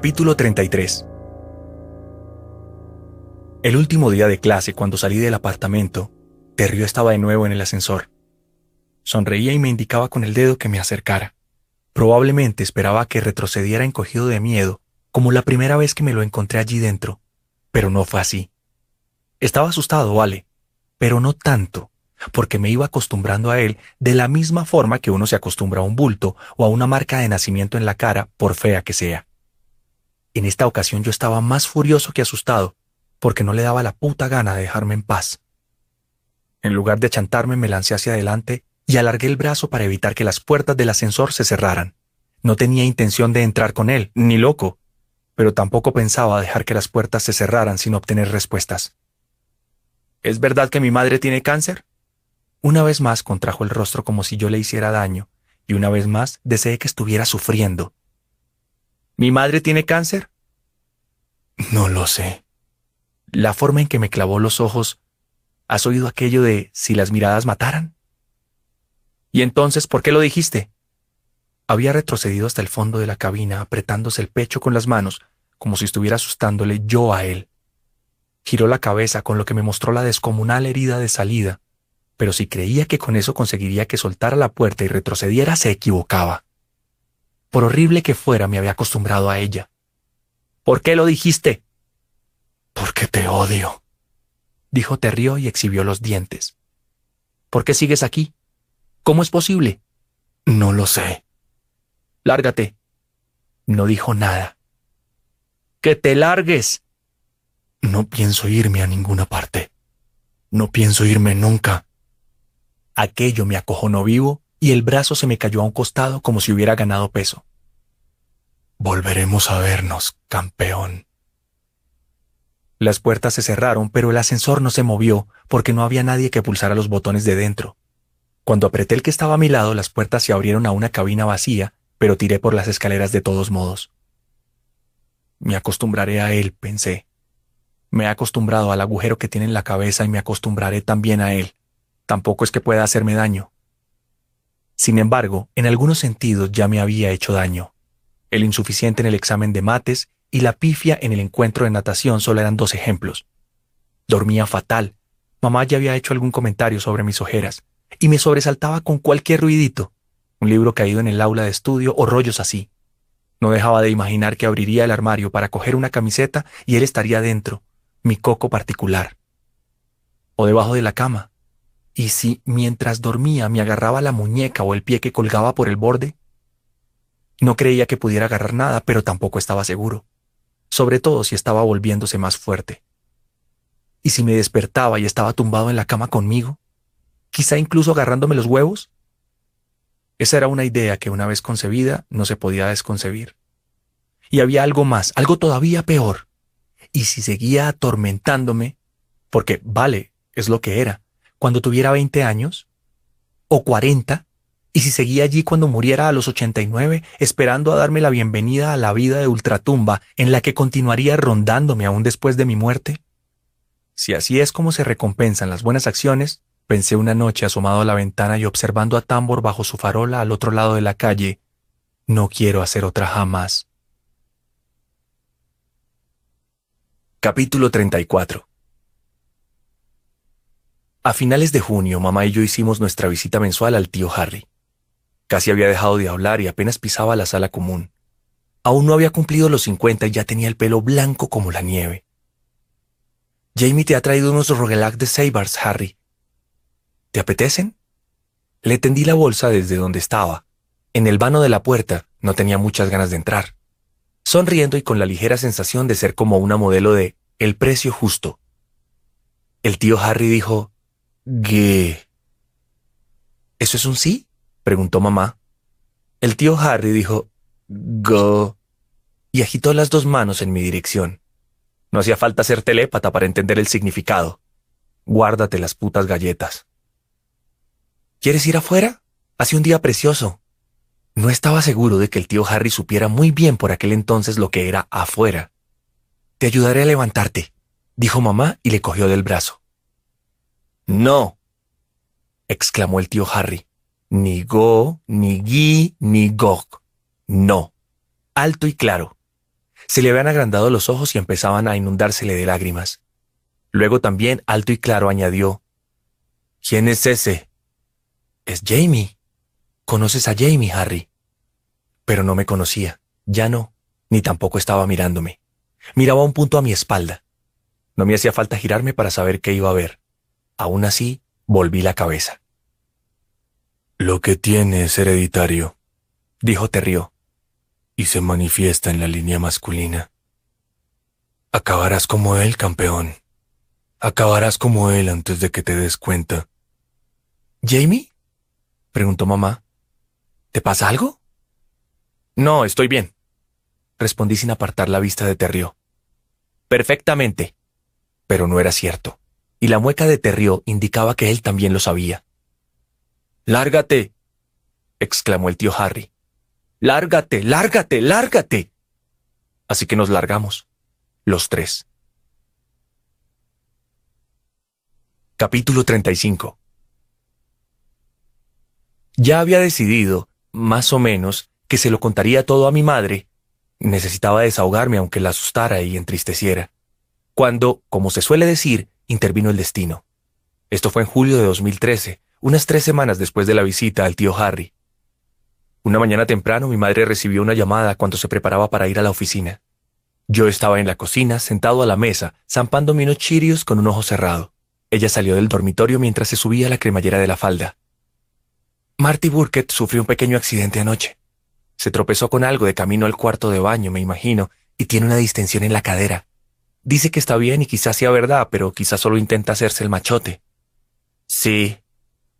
Capítulo 33 El último día de clase, cuando salí del apartamento, Terrio estaba de nuevo en el ascensor. Sonreía y me indicaba con el dedo que me acercara. Probablemente esperaba que retrocediera encogido de miedo, como la primera vez que me lo encontré allí dentro, pero no fue así. Estaba asustado, vale, pero no tanto, porque me iba acostumbrando a él de la misma forma que uno se acostumbra a un bulto o a una marca de nacimiento en la cara, por fea que sea. En esta ocasión yo estaba más furioso que asustado, porque no le daba la puta gana de dejarme en paz. En lugar de achantarme, me lancé hacia adelante y alargué el brazo para evitar que las puertas del ascensor se cerraran. No tenía intención de entrar con él, ni loco, pero tampoco pensaba dejar que las puertas se cerraran sin obtener respuestas. ¿Es verdad que mi madre tiene cáncer? Una vez más contrajo el rostro como si yo le hiciera daño, y una vez más deseé que estuviera sufriendo. ¿Mi madre tiene cáncer? No lo sé. La forma en que me clavó los ojos. ¿Has oído aquello de si las miradas mataran? ¿Y entonces por qué lo dijiste? Había retrocedido hasta el fondo de la cabina, apretándose el pecho con las manos, como si estuviera asustándole yo a él. Giró la cabeza con lo que me mostró la descomunal herida de salida, pero si creía que con eso conseguiría que soltara la puerta y retrocediera, se equivocaba. Por horrible que fuera, me había acostumbrado a ella. ¿Por qué lo dijiste? Porque te odio, dijo Terrio y exhibió los dientes. ¿Por qué sigues aquí? ¿Cómo es posible? No lo sé. Lárgate. No dijo nada. Que te largues. No pienso irme a ninguna parte. No pienso irme nunca. Aquello me acojonó vivo y el brazo se me cayó a un costado como si hubiera ganado peso. Volveremos a vernos, campeón. Las puertas se cerraron, pero el ascensor no se movió porque no había nadie que pulsara los botones de dentro. Cuando apreté el que estaba a mi lado, las puertas se abrieron a una cabina vacía, pero tiré por las escaleras de todos modos. Me acostumbraré a él, pensé. Me he acostumbrado al agujero que tiene en la cabeza y me acostumbraré también a él. Tampoco es que pueda hacerme daño. Sin embargo, en algunos sentidos ya me había hecho daño. El insuficiente en el examen de mates y la pifia en el encuentro de natación solo eran dos ejemplos. Dormía fatal. Mamá ya había hecho algún comentario sobre mis ojeras y me sobresaltaba con cualquier ruidito, un libro caído en el aula de estudio o rollos así. No dejaba de imaginar que abriría el armario para coger una camiseta y él estaría dentro, mi coco particular. O debajo de la cama, ¿Y si mientras dormía me agarraba la muñeca o el pie que colgaba por el borde? No creía que pudiera agarrar nada, pero tampoco estaba seguro, sobre todo si estaba volviéndose más fuerte. ¿Y si me despertaba y estaba tumbado en la cama conmigo? ¿Quizá incluso agarrándome los huevos? Esa era una idea que una vez concebida no se podía desconcebir. Y había algo más, algo todavía peor. Y si seguía atormentándome, porque, vale, es lo que era, cuando tuviera 20 años? ¿O 40? ¿Y si seguía allí cuando muriera a los 89, esperando a darme la bienvenida a la vida de ultratumba en la que continuaría rondándome aún después de mi muerte? Si así es como se recompensan las buenas acciones, pensé una noche asomado a la ventana y observando a Tambor bajo su farola al otro lado de la calle, no quiero hacer otra jamás. Capítulo 34 a finales de junio, mamá y yo hicimos nuestra visita mensual al tío Harry. Casi había dejado de hablar y apenas pisaba la sala común. Aún no había cumplido los 50 y ya tenía el pelo blanco como la nieve. Jamie te ha traído unos roguelac de Sabars, Harry. ¿Te apetecen? Le tendí la bolsa desde donde estaba. En el vano de la puerta no tenía muchas ganas de entrar. Sonriendo y con la ligera sensación de ser como una modelo de el precio justo. El tío Harry dijo, G. ¿Eso es un sí? preguntó mamá. El tío Harry dijo Go y agitó las dos manos en mi dirección. No hacía falta ser telépata para entender el significado. Guárdate las putas galletas. ¿Quieres ir afuera? Hace un día precioso. No estaba seguro de que el tío Harry supiera muy bien por aquel entonces lo que era afuera. Te ayudaré a levantarte, dijo mamá y le cogió del brazo. No, exclamó el tío Harry. Ni go, ni gui, ni gog. No. Alto y claro. Se le habían agrandado los ojos y empezaban a inundársele de lágrimas. Luego también, alto y claro, añadió, ¿Quién es ese? Es Jamie. ¿Conoces a Jamie, Harry? Pero no me conocía, ya no, ni tampoco estaba mirándome. Miraba un punto a mi espalda. No me hacía falta girarme para saber qué iba a ver. Aún así, volví la cabeza. Lo que tiene es hereditario, dijo Terrio, y se manifiesta en la línea masculina. Acabarás como él, campeón. Acabarás como él antes de que te des cuenta. ¿Jamie? preguntó mamá. ¿Te pasa algo? No, estoy bien, respondí sin apartar la vista de Terrio. Perfectamente. Pero no era cierto, y la mueca de Terrio indicaba que él también lo sabía. Lárgate, exclamó el tío Harry. Lárgate, lárgate, lárgate. Así que nos largamos, los tres. Capítulo 35 Ya había decidido, más o menos, que se lo contaría todo a mi madre. Necesitaba desahogarme aunque la asustara y entristeciera. Cuando, como se suele decir, intervino el destino. Esto fue en julio de 2013, unas tres semanas después de la visita al tío Harry. Una mañana temprano mi madre recibió una llamada cuando se preparaba para ir a la oficina. Yo estaba en la cocina, sentado a la mesa, zampando unos chirios con un ojo cerrado. Ella salió del dormitorio mientras se subía a la cremallera de la falda. Marty Burkett sufrió un pequeño accidente anoche. Se tropezó con algo de camino al cuarto de baño, me imagino, y tiene una distensión en la cadera. Dice que está bien y quizás sea verdad, pero quizás solo intenta hacerse el machote. Sí.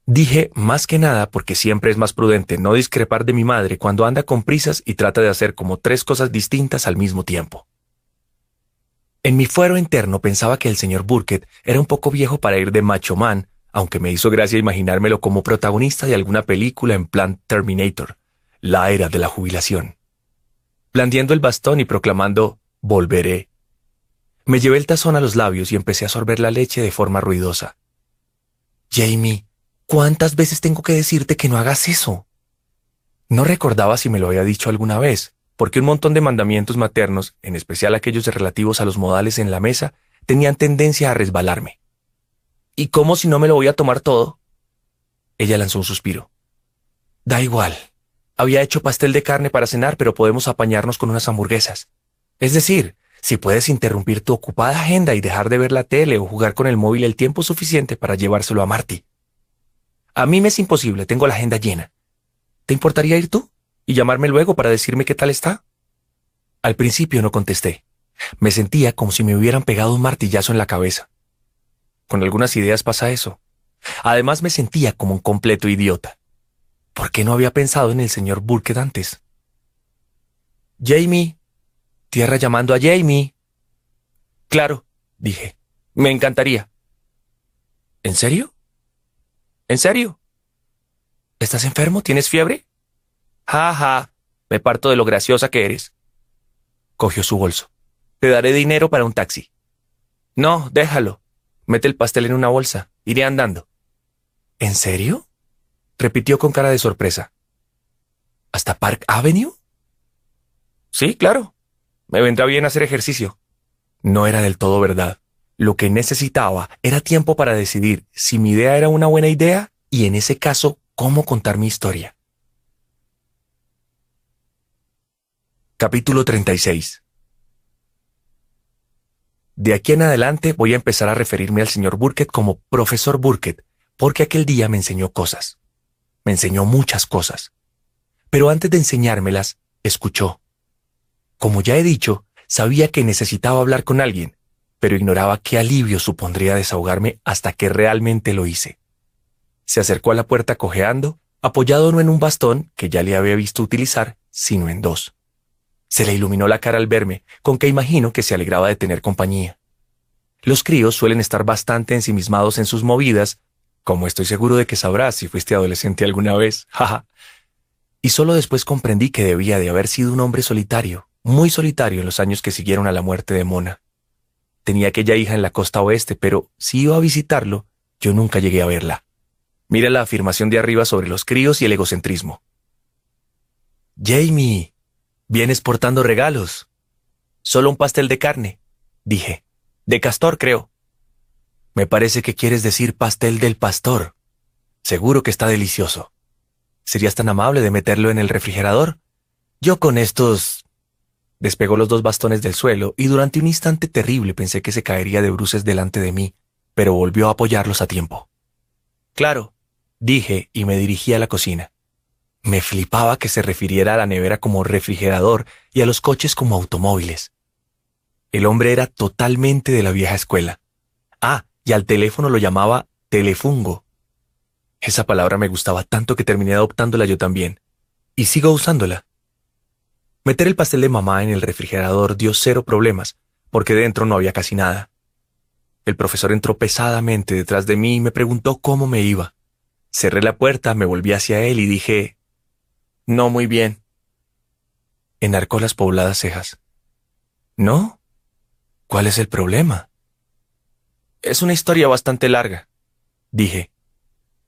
Dije más que nada porque siempre es más prudente no discrepar de mi madre cuando anda con prisas y trata de hacer como tres cosas distintas al mismo tiempo. En mi fuero interno pensaba que el señor Burkett era un poco viejo para ir de macho man, aunque me hizo gracia imaginármelo como protagonista de alguna película en plan Terminator, la era de la jubilación. Blandiendo el bastón y proclamando Volveré. Me llevé el tazón a los labios y empecé a sorber la leche de forma ruidosa. Jamie, ¿cuántas veces tengo que decirte que no hagas eso? No recordaba si me lo había dicho alguna vez, porque un montón de mandamientos maternos, en especial aquellos relativos a los modales en la mesa, tenían tendencia a resbalarme. ¿Y cómo si no me lo voy a tomar todo? Ella lanzó un suspiro. Da igual. Había hecho pastel de carne para cenar, pero podemos apañarnos con unas hamburguesas. Es decir, si puedes interrumpir tu ocupada agenda y dejar de ver la tele o jugar con el móvil el tiempo suficiente para llevárselo a Marty. A mí me es imposible, tengo la agenda llena. ¿Te importaría ir tú? y llamarme luego para decirme qué tal está? Al principio no contesté. Me sentía como si me hubieran pegado un martillazo en la cabeza. Con algunas ideas pasa eso. Además me sentía como un completo idiota. ¿Por qué no había pensado en el señor Burkett antes? Jamie. Tierra llamando a Jamie. Claro, dije. Me encantaría. ¿En serio? ¿En serio? ¿Estás enfermo? ¿Tienes fiebre? Ja, ja, me parto de lo graciosa que eres. Cogió su bolso. Te daré dinero para un taxi. No, déjalo. Mete el pastel en una bolsa. Iré andando. ¿En serio? repitió con cara de sorpresa. ¿Hasta Park Avenue? Sí, claro. Me vendrá bien hacer ejercicio. No era del todo verdad. Lo que necesitaba era tiempo para decidir si mi idea era una buena idea y en ese caso cómo contar mi historia. Capítulo 36 De aquí en adelante voy a empezar a referirme al señor Burkett como profesor Burkett, porque aquel día me enseñó cosas. Me enseñó muchas cosas. Pero antes de enseñármelas, escuchó. Como ya he dicho, sabía que necesitaba hablar con alguien, pero ignoraba qué alivio supondría desahogarme hasta que realmente lo hice. Se acercó a la puerta cojeando, apoyado no en un bastón que ya le había visto utilizar, sino en dos. Se le iluminó la cara al verme, con que imagino que se alegraba de tener compañía. Los críos suelen estar bastante ensimismados en sus movidas, como estoy seguro de que sabrás si fuiste adolescente alguna vez, jaja. y solo después comprendí que debía de haber sido un hombre solitario, muy solitario en los años que siguieron a la muerte de Mona. Tenía aquella hija en la costa oeste, pero si iba a visitarlo, yo nunca llegué a verla. Mira la afirmación de arriba sobre los críos y el egocentrismo. Jamie, Vienes portando regalos. Solo un pastel de carne, dije. De castor, creo. Me parece que quieres decir pastel del pastor. Seguro que está delicioso. ¿Serías tan amable de meterlo en el refrigerador? Yo con estos... Despegó los dos bastones del suelo y durante un instante terrible pensé que se caería de bruces delante de mí, pero volvió a apoyarlos a tiempo. Claro, dije y me dirigí a la cocina. Me flipaba que se refiriera a la nevera como refrigerador y a los coches como automóviles. El hombre era totalmente de la vieja escuela. Ah, y al teléfono lo llamaba telefungo. Esa palabra me gustaba tanto que terminé adoptándola yo también. Y sigo usándola. Meter el pastel de mamá en el refrigerador dio cero problemas, porque dentro no había casi nada. El profesor entró pesadamente detrás de mí y me preguntó cómo me iba. Cerré la puerta, me volví hacia él y dije, No muy bien. Enarcó las pobladas cejas. ¿No? ¿Cuál es el problema? Es una historia bastante larga, dije.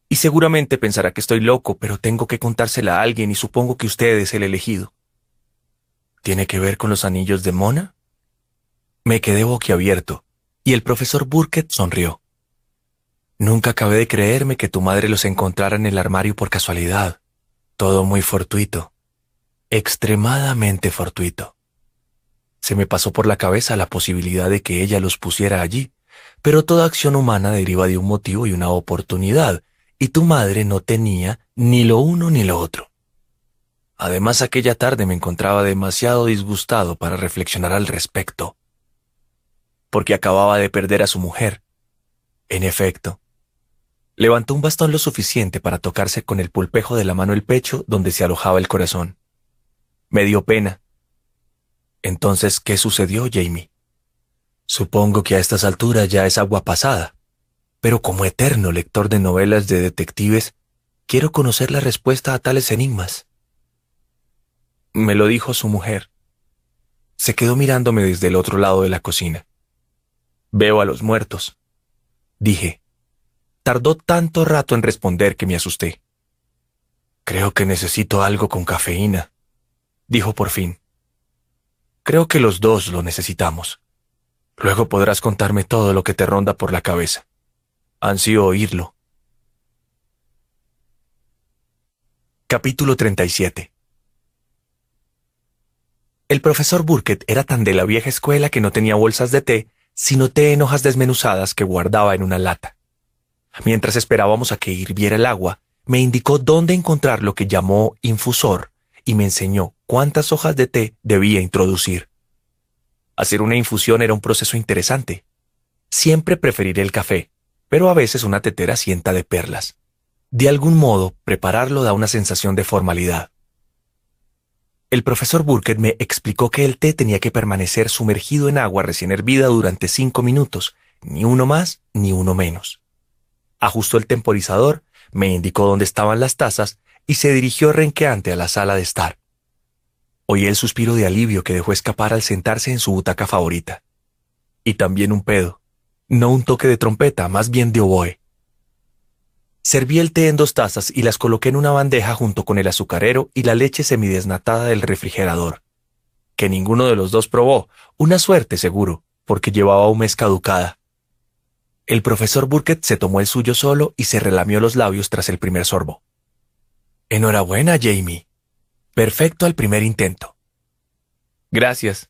Y seguramente pensará que estoy loco, pero tengo que contársela a alguien y supongo que usted es el elegido. ¿Tiene que ver con los anillos de Mona? Me quedé boquiabierto, y el profesor Burkett sonrió. Nunca acabé de creerme que tu madre los encontrara en el armario por casualidad. Todo muy fortuito. Extremadamente fortuito. Se me pasó por la cabeza la posibilidad de que ella los pusiera allí, pero toda acción humana deriva de un motivo y una oportunidad, y tu madre no tenía ni lo uno ni lo otro. Además, aquella tarde me encontraba demasiado disgustado para reflexionar al respecto, porque acababa de perder a su mujer. En efecto, levantó un bastón lo suficiente para tocarse con el pulpejo de la mano el pecho donde se alojaba el corazón. Me dio pena, entonces, ¿qué sucedió, Jamie? Supongo que a estas alturas ya es agua pasada, pero como eterno lector de novelas de detectives, quiero conocer la respuesta a tales enigmas. Me lo dijo su mujer. Se quedó mirándome desde el otro lado de la cocina. Veo a los muertos. Dije. Tardó tanto rato en responder que me asusté. Creo que necesito algo con cafeína, dijo por fin. Creo que los dos lo necesitamos. Luego podrás contarme todo lo que te ronda por la cabeza. Ansío oírlo. Capítulo 37 El profesor Burkett era tan de la vieja escuela que no tenía bolsas de té, sino té en hojas desmenuzadas que guardaba en una lata. Mientras esperábamos a que hirviera el agua, me indicó dónde encontrar lo que llamó infusor y me enseñó cuántas hojas de té debía introducir. Hacer una infusión era un proceso interesante. Siempre preferiré el café, pero a veces una tetera sienta de perlas. De algún modo, prepararlo da una sensación de formalidad. El profesor Burkett me explicó que el té tenía que permanecer sumergido en agua recién hervida durante cinco minutos, ni uno más ni uno menos. Ajustó el temporizador, me indicó dónde estaban las tazas y se dirigió renqueante a la sala de estar. Oí el suspiro de alivio que dejó escapar al sentarse en su butaca favorita. Y también un pedo. No un toque de trompeta, más bien de oboe. Serví el té en dos tazas y las coloqué en una bandeja junto con el azucarero y la leche semidesnatada del refrigerador. Que ninguno de los dos probó, una suerte seguro, porque llevaba un mes caducada. El profesor Burkett se tomó el suyo solo y se relamió los labios tras el primer sorbo. Enhorabuena, Jamie. Perfecto al primer intento. Gracias.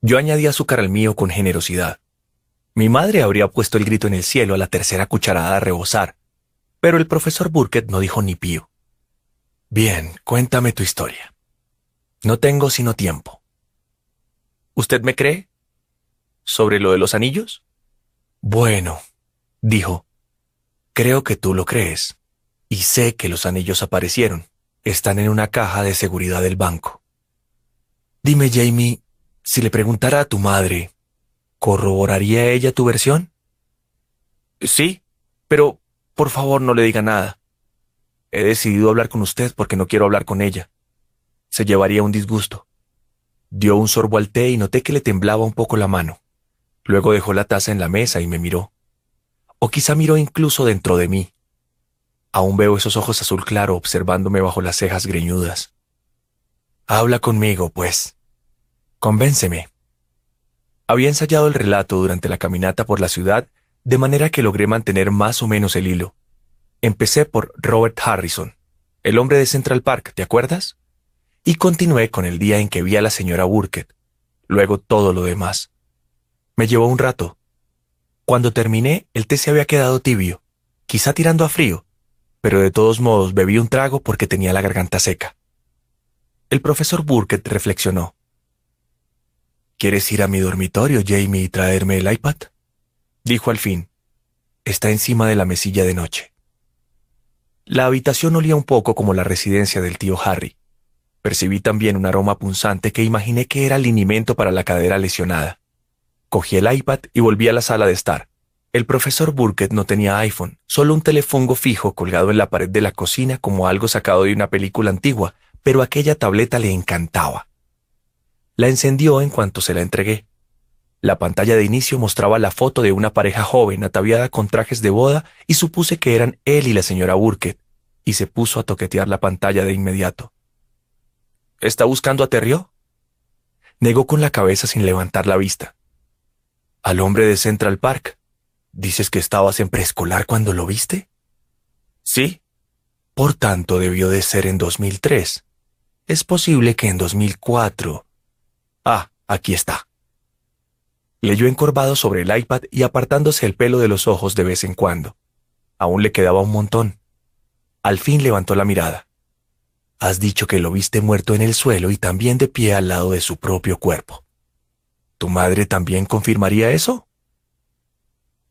Yo añadí azúcar al mío con generosidad. Mi madre habría puesto el grito en el cielo a la tercera cucharada a rebosar, pero el profesor Burkett no dijo ni pío. Bien, cuéntame tu historia. No tengo sino tiempo. ¿Usted me cree? ¿Sobre lo de los anillos? Bueno, dijo, creo que tú lo crees. Y sé que los anillos aparecieron. Están en una caja de seguridad del banco. Dime, Jamie, si le preguntara a tu madre, ¿corroboraría ella tu versión? Sí, pero por favor no le diga nada. He decidido hablar con usted porque no quiero hablar con ella. Se llevaría un disgusto. Dio un sorbo al té y noté que le temblaba un poco la mano. Luego dejó la taza en la mesa y me miró. O quizá miró incluso dentro de mí. Aún veo esos ojos azul claro observándome bajo las cejas greñudas. Habla conmigo, pues. Convénceme, Había ensayado el relato durante la caminata por la ciudad, de manera que logré mantener más o menos el hilo. Empecé por Robert Harrison, el hombre de Central Park, ¿te acuerdas? Y continué con el día en que vi a la señora Burkett, luego todo lo demás. Me llevó un rato. Cuando terminé, el té se había quedado tibio, quizá tirando a frío, pero de todos modos bebí un trago porque tenía la garganta seca. El profesor Burkett reflexionó. ¿Quieres ir a mi dormitorio, Jamie, y traerme el iPad? Dijo al fin. Está encima de la mesilla de noche. La habitación olía un poco como la residencia del tío Harry. Percibí también un aroma punzante que imaginé que era linimento para la cadera lesionada. Cogí el iPad y volví a la sala de estar. El profesor Burkett no tenía iPhone, solo un telefongo fijo colgado en la pared de la cocina como algo sacado de una película antigua, pero aquella tableta le encantaba. La encendió en cuanto se la entregué. La pantalla de inicio mostraba la foto de una pareja joven ataviada con trajes de boda y supuse que eran él y la señora Burkett, y se puso a toquetear la pantalla de inmediato. ¿Está buscando a Terrio? Negó con la cabeza sin levantar la vista. Al hombre de Central Park. ¿Dices que estabas en preescolar cuando lo viste? Sí. Por tanto, debió de ser en 2003. Es posible que en 2004 Ah, aquí está. Leyó encorvado sobre el iPad y apartándose el pelo de los ojos de vez en cuando. Aún le quedaba un montón. Al fin levantó la mirada. Has dicho que lo viste muerto en el suelo y también de pie al lado de su propio cuerpo. ¿Tu madre también confirmaría eso?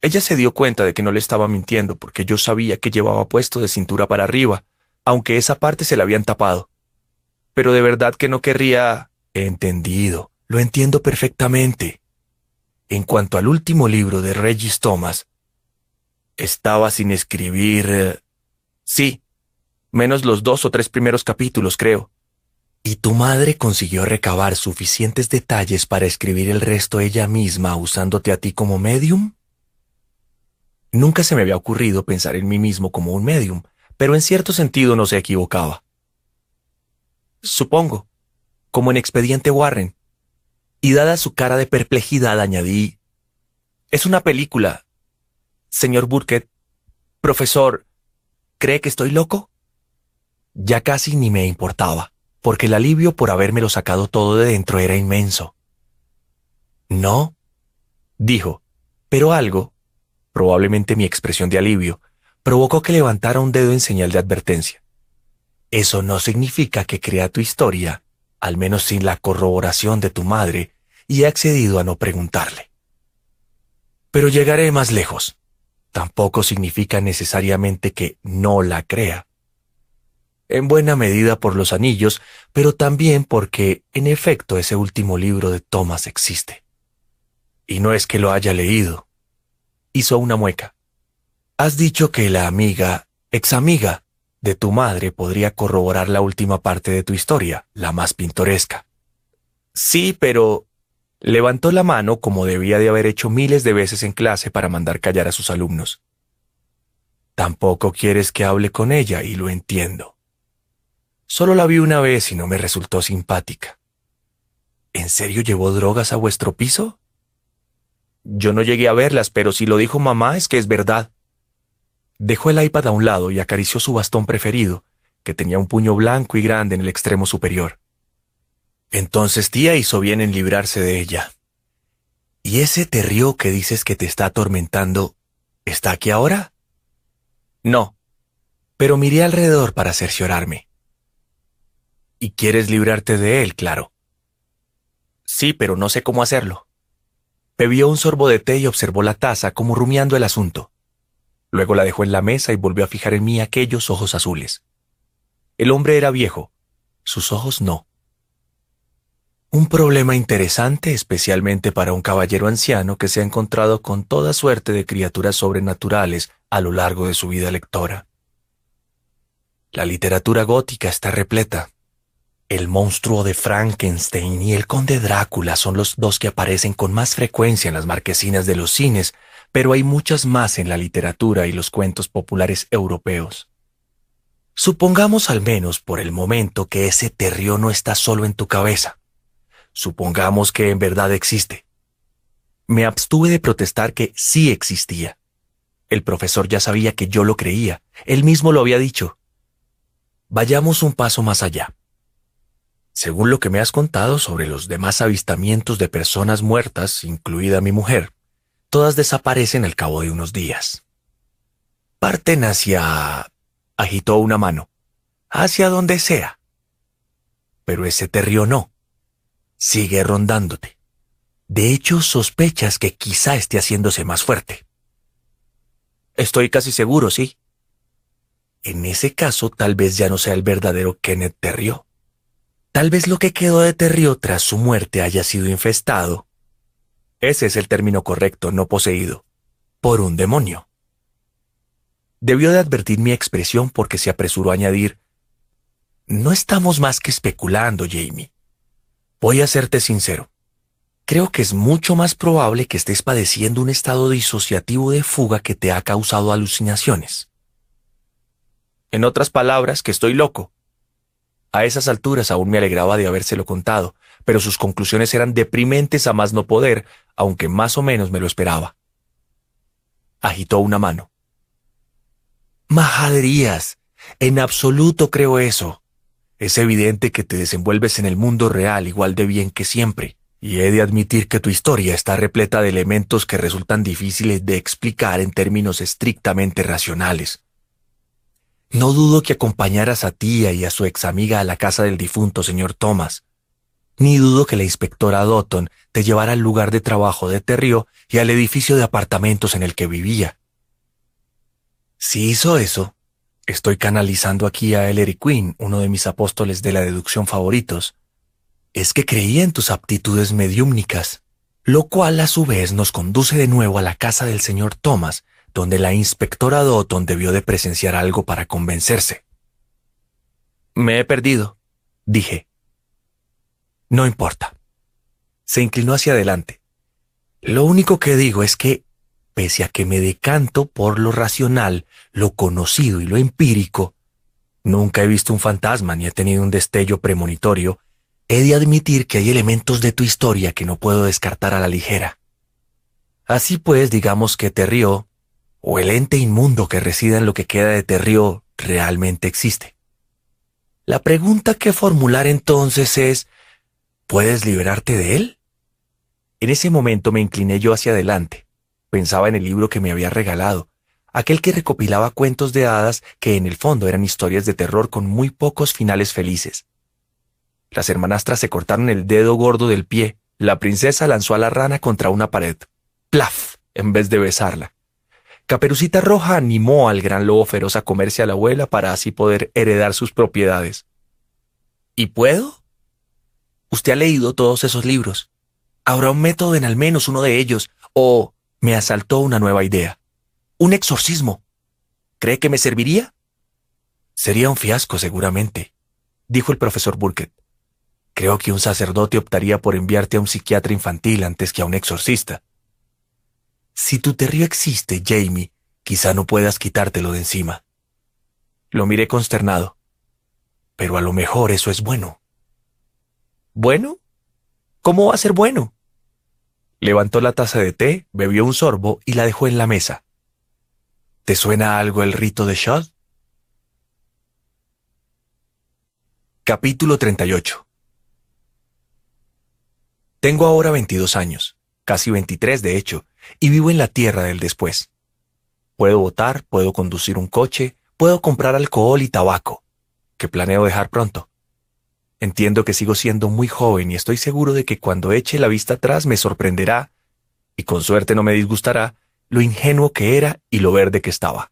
Ella se dio cuenta de que no le estaba mintiendo porque yo sabía que llevaba puesto de cintura para arriba, aunque esa parte se la habían tapado. Pero de verdad que no querría... Entendido, lo entiendo perfectamente. En cuanto al último libro de Regis Thomas, estaba sin escribir... Eh, sí, menos los dos o tres primeros capítulos, creo. ¿Y tu madre consiguió recabar suficientes detalles para escribir el resto ella misma usándote a ti como medium? Nunca se me había ocurrido pensar en mí mismo como un medium, pero en cierto sentido no se equivocaba. Supongo como en Expediente Warren. Y dada su cara de perplejidad añadí, es una película. Señor Burkett, profesor, ¿cree que estoy loco? Ya casi ni me importaba, porque el alivio por habérmelo sacado todo de dentro era inmenso. No, dijo, pero algo, probablemente mi expresión de alivio, provocó que levantara un dedo en señal de advertencia. Eso no significa que crea tu historia al menos sin la corroboración de tu madre, y he accedido a no preguntarle. Pero llegaré más lejos. Tampoco significa necesariamente que no la crea. En buena medida por los anillos, pero también porque, en efecto, ese último libro de Thomas existe. Y no es que lo haya leído. Hizo una mueca. Has dicho que la amiga, ex amiga, de tu madre podría corroborar la última parte de tu historia, la más pintoresca. Sí, pero... Levantó la mano como debía de haber hecho miles de veces en clase para mandar callar a sus alumnos. Tampoco quieres que hable con ella, y lo entiendo. Solo la vi una vez y no me resultó simpática. ¿En serio llevó drogas a vuestro piso? Yo no llegué a verlas, pero si lo dijo mamá es que es verdad. Dejó el iPad a un lado y acarició su bastón preferido, que tenía un puño blanco y grande en el extremo superior. Entonces tía hizo bien en librarse de ella. ¿Y ese terrío que dices que te está atormentando, está aquí ahora? No, pero miré alrededor para cerciorarme. ¿Y quieres librarte de él, claro? Sí, pero no sé cómo hacerlo. Bebió un sorbo de té y observó la taza como rumiando el asunto. Luego la dejó en la mesa y volvió a fijar en mí aquellos ojos azules. El hombre era viejo, sus ojos no. Un problema interesante especialmente para un caballero anciano que se ha encontrado con toda suerte de criaturas sobrenaturales a lo largo de su vida lectora. La literatura gótica está repleta. El monstruo de Frankenstein y el conde Drácula son los dos que aparecen con más frecuencia en las marquesinas de los cines pero hay muchas más en la literatura y los cuentos populares europeos. Supongamos al menos por el momento que ese terrio no está solo en tu cabeza. Supongamos que en verdad existe. Me abstuve de protestar que sí existía. El profesor ya sabía que yo lo creía, él mismo lo había dicho. Vayamos un paso más allá. Según lo que me has contado sobre los demás avistamientos de personas muertas, incluida mi mujer, todas desaparecen al cabo de unos días. Parten hacia... agitó una mano. hacia donde sea. Pero ese terrio no. Sigue rondándote. De hecho, sospechas que quizá esté haciéndose más fuerte. Estoy casi seguro, sí. En ese caso, tal vez ya no sea el verdadero Kenneth Terrio. Tal vez lo que quedó de Terrio tras su muerte haya sido infestado. Ese es el término correcto, no poseído. Por un demonio. Debió de advertir mi expresión porque se apresuró a añadir, No estamos más que especulando, Jamie. Voy a serte sincero. Creo que es mucho más probable que estés padeciendo un estado disociativo de fuga que te ha causado alucinaciones. En otras palabras, que estoy loco. A esas alturas aún me alegraba de habérselo contado, pero sus conclusiones eran deprimentes a más no poder, aunque más o menos me lo esperaba. Agitó una mano. Majaderías. En absoluto creo eso. Es evidente que te desenvuelves en el mundo real igual de bien que siempre, y he de admitir que tu historia está repleta de elementos que resultan difíciles de explicar en términos estrictamente racionales. No dudo que acompañaras a tía y a su ex amiga a la casa del difunto señor Thomas. Ni dudo que la inspectora Dotton te llevara al lugar de trabajo de Terrio y al edificio de apartamentos en el que vivía. Si hizo eso, estoy canalizando aquí a Ellery Quinn, uno de mis apóstoles de la deducción favoritos, es que creía en tus aptitudes mediúmnicas, lo cual a su vez nos conduce de nuevo a la casa del señor Thomas donde la inspectora Dotton debió de presenciar algo para convencerse. Me he perdido, dije. No importa. Se inclinó hacia adelante. Lo único que digo es que, pese a que me decanto por lo racional, lo conocido y lo empírico, nunca he visto un fantasma ni he tenido un destello premonitorio, he de admitir que hay elementos de tu historia que no puedo descartar a la ligera. Así pues, digamos que te río, o el ente inmundo que resida en lo que queda de Terrio realmente existe. La pregunta que formular entonces es, ¿puedes liberarte de él? En ese momento me incliné yo hacia adelante. Pensaba en el libro que me había regalado, aquel que recopilaba cuentos de hadas que en el fondo eran historias de terror con muy pocos finales felices. Las hermanastras se cortaron el dedo gordo del pie, la princesa lanzó a la rana contra una pared. ¡Plaf! en vez de besarla. Caperucita Roja animó al gran lobo feroz a comerse a la abuela para así poder heredar sus propiedades. ¿Y puedo? Usted ha leído todos esos libros. Habrá un método en al menos uno de ellos, o me asaltó una nueva idea. Un exorcismo. ¿Cree que me serviría? Sería un fiasco, seguramente, dijo el profesor Burkett. Creo que un sacerdote optaría por enviarte a un psiquiatra infantil antes que a un exorcista. Si tu terrio existe, Jamie, quizá no puedas quitártelo de encima. Lo miré consternado. Pero a lo mejor eso es bueno. ¿Bueno? ¿Cómo va a ser bueno? Levantó la taza de té, bebió un sorbo y la dejó en la mesa. ¿Te suena algo el rito de Shod? Capítulo 38 Tengo ahora 22 años, casi 23 de hecho, y vivo en la tierra del después. Puedo votar, puedo conducir un coche, puedo comprar alcohol y tabaco, que planeo dejar pronto. Entiendo que sigo siendo muy joven y estoy seguro de que cuando eche la vista atrás me sorprenderá, y con suerte no me disgustará, lo ingenuo que era y lo verde que estaba.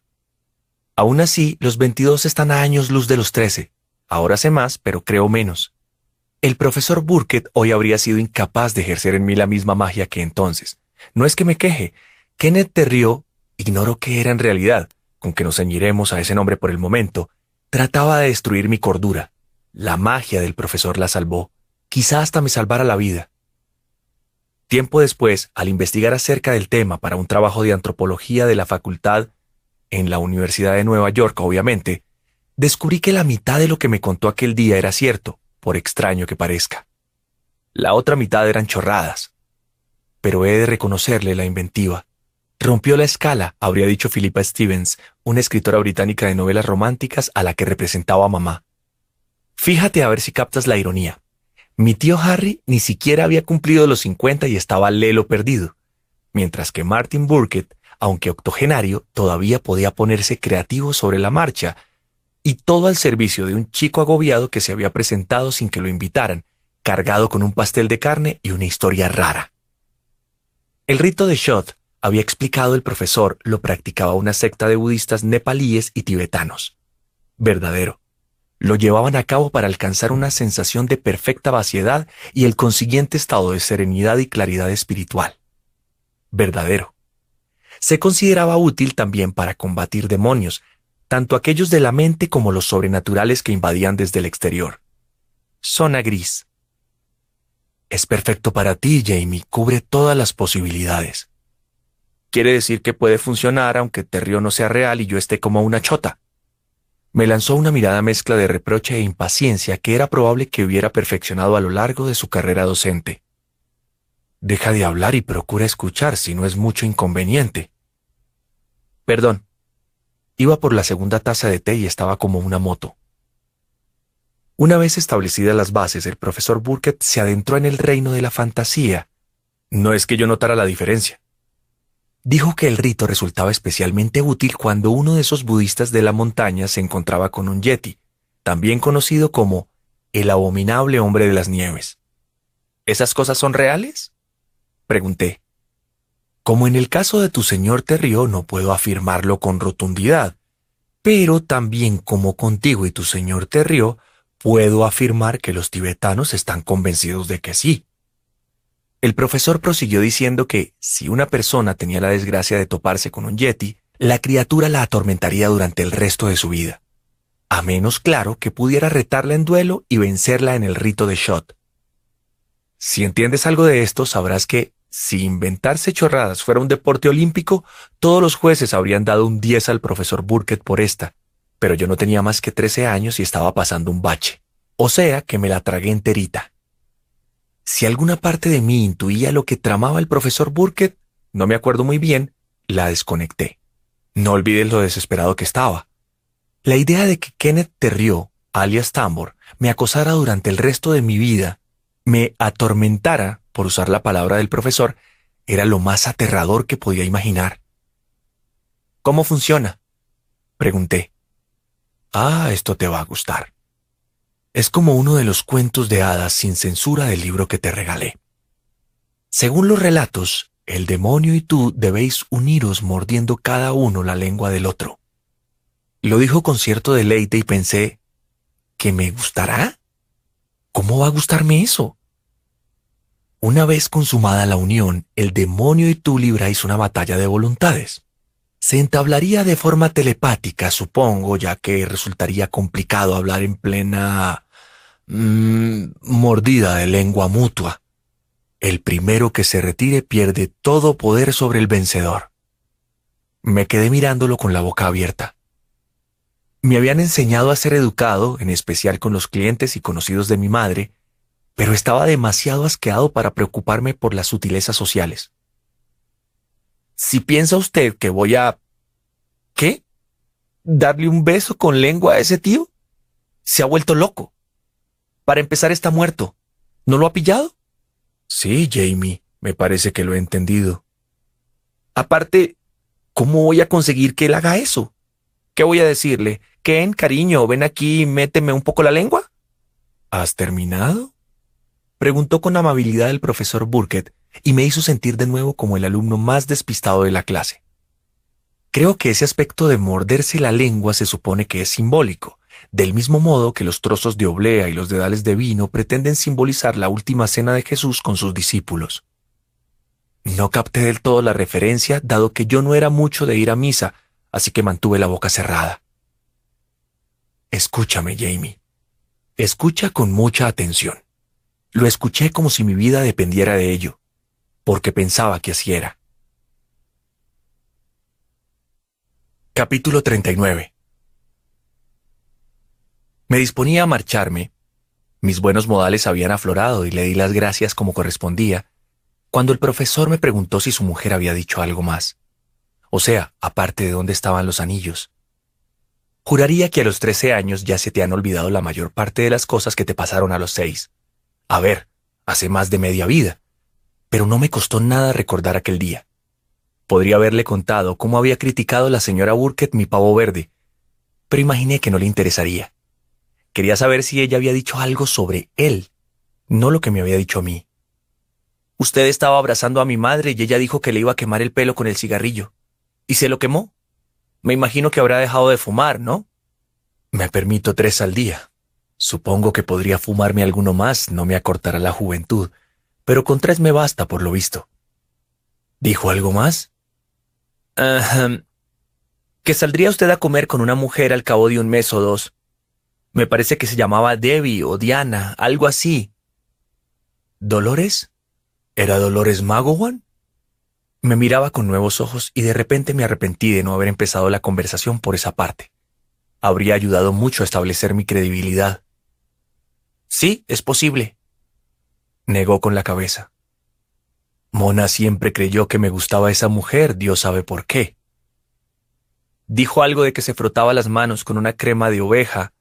Aún así, los 22 están a años luz de los 13. Ahora sé más, pero creo menos. El profesor Burkett hoy habría sido incapaz de ejercer en mí la misma magia que entonces, no es que me queje. Kenneth Terrio, ignoro qué era en realidad, con que nos ceñiremos a ese nombre por el momento, trataba de destruir mi cordura. La magia del profesor la salvó. Quizá hasta me salvara la vida. Tiempo después, al investigar acerca del tema para un trabajo de antropología de la facultad, en la Universidad de Nueva York, obviamente, descubrí que la mitad de lo que me contó aquel día era cierto, por extraño que parezca. La otra mitad eran chorradas pero he de reconocerle la inventiva. Rompió la escala, habría dicho Philippa Stevens, una escritora británica de novelas románticas a la que representaba mamá. Fíjate a ver si captas la ironía. Mi tío Harry ni siquiera había cumplido los 50 y estaba lelo perdido, mientras que Martin Burkett, aunque octogenario, todavía podía ponerse creativo sobre la marcha, y todo al servicio de un chico agobiado que se había presentado sin que lo invitaran, cargado con un pastel de carne y una historia rara. El rito de Shot había explicado el profesor, lo practicaba una secta de budistas nepalíes y tibetanos. Verdadero. Lo llevaban a cabo para alcanzar una sensación de perfecta vaciedad y el consiguiente estado de serenidad y claridad espiritual. Verdadero. Se consideraba útil también para combatir demonios, tanto aquellos de la mente como los sobrenaturales que invadían desde el exterior. Zona gris. Es perfecto para ti, Jamie, cubre todas las posibilidades. Quiere decir que puede funcionar aunque Terrio no sea real y yo esté como una chota. Me lanzó una mirada mezcla de reproche e impaciencia que era probable que hubiera perfeccionado a lo largo de su carrera docente. Deja de hablar y procura escuchar si no es mucho inconveniente. Perdón. Iba por la segunda taza de té y estaba como una moto. Una vez establecidas las bases, el profesor Burkett se adentró en el reino de la fantasía. No es que yo notara la diferencia dijo que el rito resultaba especialmente útil cuando uno de esos budistas de la montaña se encontraba con un yeti, también conocido como el abominable hombre de las nieves. ¿Esas cosas son reales? Pregunté. Como en el caso de tu señor Terrio no puedo afirmarlo con rotundidad, pero también como contigo y tu señor Terrio, puedo afirmar que los tibetanos están convencidos de que sí. El profesor prosiguió diciendo que, si una persona tenía la desgracia de toparse con un yeti, la criatura la atormentaría durante el resto de su vida. A menos claro que pudiera retarla en duelo y vencerla en el rito de shot. Si entiendes algo de esto, sabrás que, si inventarse chorradas fuera un deporte olímpico, todos los jueces habrían dado un 10 al profesor Burkett por esta, pero yo no tenía más que 13 años y estaba pasando un bache. O sea que me la tragué enterita. Si alguna parte de mí intuía lo que tramaba el profesor Burkett, no me acuerdo muy bien, la desconecté. No olvides lo desesperado que estaba. La idea de que Kenneth Terrió, alias Tambor, me acosara durante el resto de mi vida, me atormentara, por usar la palabra del profesor, era lo más aterrador que podía imaginar. ¿Cómo funciona? Pregunté. Ah, esto te va a gustar. Es como uno de los cuentos de hadas sin censura del libro que te regalé. Según los relatos, el demonio y tú debéis uniros mordiendo cada uno la lengua del otro. Lo dijo con cierto deleite y pensé, ¿que me gustará? ¿Cómo va a gustarme eso? Una vez consumada la unión, el demonio y tú libráis una batalla de voluntades. Se entablaría de forma telepática, supongo, ya que resultaría complicado hablar en plena Mm, mordida de lengua mutua. El primero que se retire pierde todo poder sobre el vencedor. Me quedé mirándolo con la boca abierta. Me habían enseñado a ser educado, en especial con los clientes y conocidos de mi madre, pero estaba demasiado asqueado para preocuparme por las sutilezas sociales. Si piensa usted que voy a... ¿Qué? ¿Darle un beso con lengua a ese tío? Se ha vuelto loco. Para empezar está muerto. ¿No lo ha pillado? Sí, Jamie, me parece que lo he entendido. Aparte, ¿cómo voy a conseguir que él haga eso? ¿Qué voy a decirle? Ken, cariño, ven aquí y méteme un poco la lengua. ¿Has terminado? Preguntó con amabilidad el profesor Burkett y me hizo sentir de nuevo como el alumno más despistado de la clase. Creo que ese aspecto de morderse la lengua se supone que es simbólico, del mismo modo que los trozos de oblea y los dedales de vino pretenden simbolizar la última cena de Jesús con sus discípulos. No capté del todo la referencia, dado que yo no era mucho de ir a misa, así que mantuve la boca cerrada. Escúchame, Jamie. Escucha con mucha atención. Lo escuché como si mi vida dependiera de ello, porque pensaba que así era. Capítulo 39 me disponía a marcharme. Mis buenos modales habían aflorado y le di las gracias como correspondía, cuando el profesor me preguntó si su mujer había dicho algo más. O sea, aparte de dónde estaban los anillos. Juraría que a los 13 años ya se te han olvidado la mayor parte de las cosas que te pasaron a los seis. A ver, hace más de media vida. Pero no me costó nada recordar aquel día. Podría haberle contado cómo había criticado la señora Burkett mi pavo verde, pero imaginé que no le interesaría. Quería saber si ella había dicho algo sobre él, no lo que me había dicho a mí. Usted estaba abrazando a mi madre y ella dijo que le iba a quemar el pelo con el cigarrillo. ¿Y se lo quemó? Me imagino que habrá dejado de fumar, ¿no? Me permito tres al día. Supongo que podría fumarme alguno más, no me acortará la juventud, pero con tres me basta, por lo visto. ¿Dijo algo más? que saldría usted a comer con una mujer al cabo de un mes o dos. Me parece que se llamaba Debbie o Diana, algo así. ¿Dolores? ¿Era Dolores Magowan? Me miraba con nuevos ojos y de repente me arrepentí de no haber empezado la conversación por esa parte. Habría ayudado mucho a establecer mi credibilidad. Sí, es posible. Negó con la cabeza. Mona siempre creyó que me gustaba esa mujer, Dios sabe por qué. Dijo algo de que se frotaba las manos con una crema de oveja.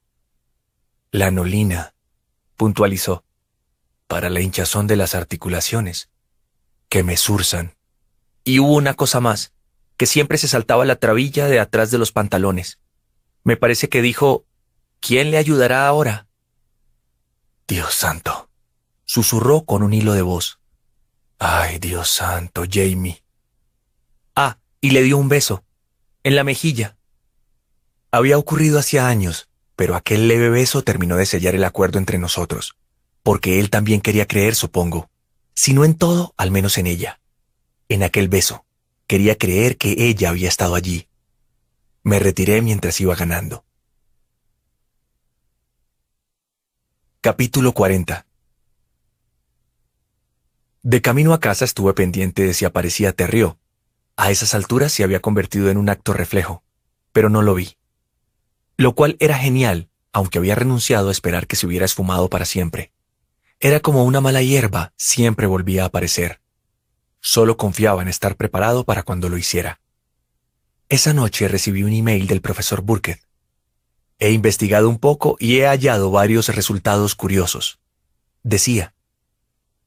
Lanolina, puntualizó, para la hinchazón de las articulaciones, que me surzan. Y hubo una cosa más, que siempre se saltaba la trabilla de atrás de los pantalones. Me parece que dijo, ¿quién le ayudará ahora? Dios santo, susurró con un hilo de voz. Ay, Dios santo, Jamie. Ah, y le dio un beso, en la mejilla. Había ocurrido hacía años, pero aquel leve beso terminó de sellar el acuerdo entre nosotros, porque él también quería creer, supongo, si no en todo, al menos en ella. En aquel beso, quería creer que ella había estado allí. Me retiré mientras iba ganando. Capítulo 40 De camino a casa estuve pendiente de si aparecía Terrió. A esas alturas se había convertido en un acto reflejo, pero no lo vi. Lo cual era genial, aunque había renunciado a esperar que se hubiera esfumado para siempre. Era como una mala hierba, siempre volvía a aparecer. Solo confiaba en estar preparado para cuando lo hiciera. Esa noche recibí un email del profesor Burkett. He investigado un poco y he hallado varios resultados curiosos. Decía,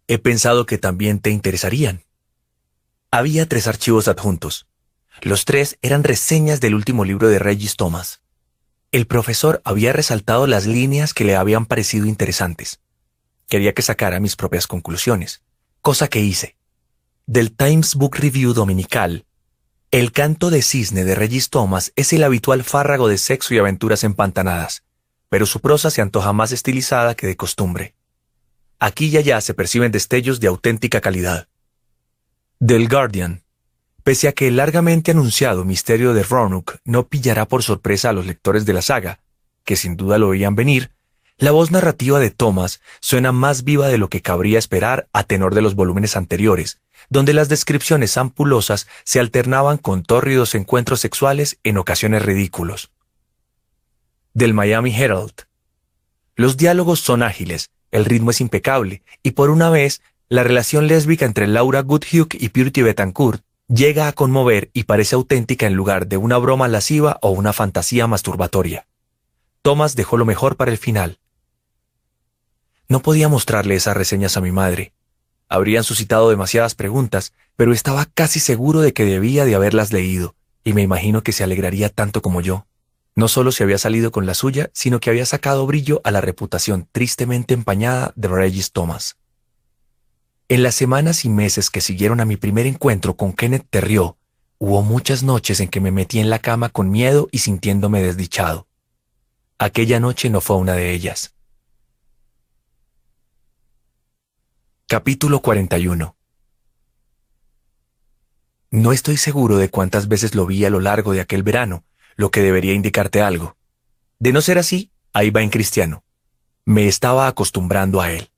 he pensado que también te interesarían. Había tres archivos adjuntos. Los tres eran reseñas del último libro de Regis Thomas. El profesor había resaltado las líneas que le habían parecido interesantes. Quería que sacara mis propias conclusiones, cosa que hice. Del Times Book Review dominical, el canto de cisne de Regis Thomas es el habitual fárrago de sexo y aventuras empantanadas, pero su prosa se antoja más estilizada que de costumbre. Aquí y allá se perciben destellos de auténtica calidad. Del Guardian. Pese a que el largamente anunciado misterio de Roanoke no pillará por sorpresa a los lectores de la saga, que sin duda lo veían venir, la voz narrativa de Thomas suena más viva de lo que cabría esperar a tenor de los volúmenes anteriores, donde las descripciones ampulosas se alternaban con tórridos encuentros sexuales en ocasiones ridículos. Del Miami Herald. Los diálogos son ágiles, el ritmo es impecable, y por una vez, la relación lésbica entre Laura Goodhue y Purity Betancourt llega a conmover y parece auténtica en lugar de una broma lasciva o una fantasía masturbatoria. Thomas dejó lo mejor para el final. No podía mostrarle esas reseñas a mi madre, habrían suscitado demasiadas preguntas, pero estaba casi seguro de que debía de haberlas leído, y me imagino que se alegraría tanto como yo. No solo se había salido con la suya, sino que había sacado brillo a la reputación tristemente empañada de Regis Thomas. En las semanas y meses que siguieron a mi primer encuentro con Kenneth Terrió, hubo muchas noches en que me metí en la cama con miedo y sintiéndome desdichado. Aquella noche no fue una de ellas. Capítulo 41 No estoy seguro de cuántas veces lo vi a lo largo de aquel verano, lo que debería indicarte algo. De no ser así, ahí va en cristiano. Me estaba acostumbrando a él.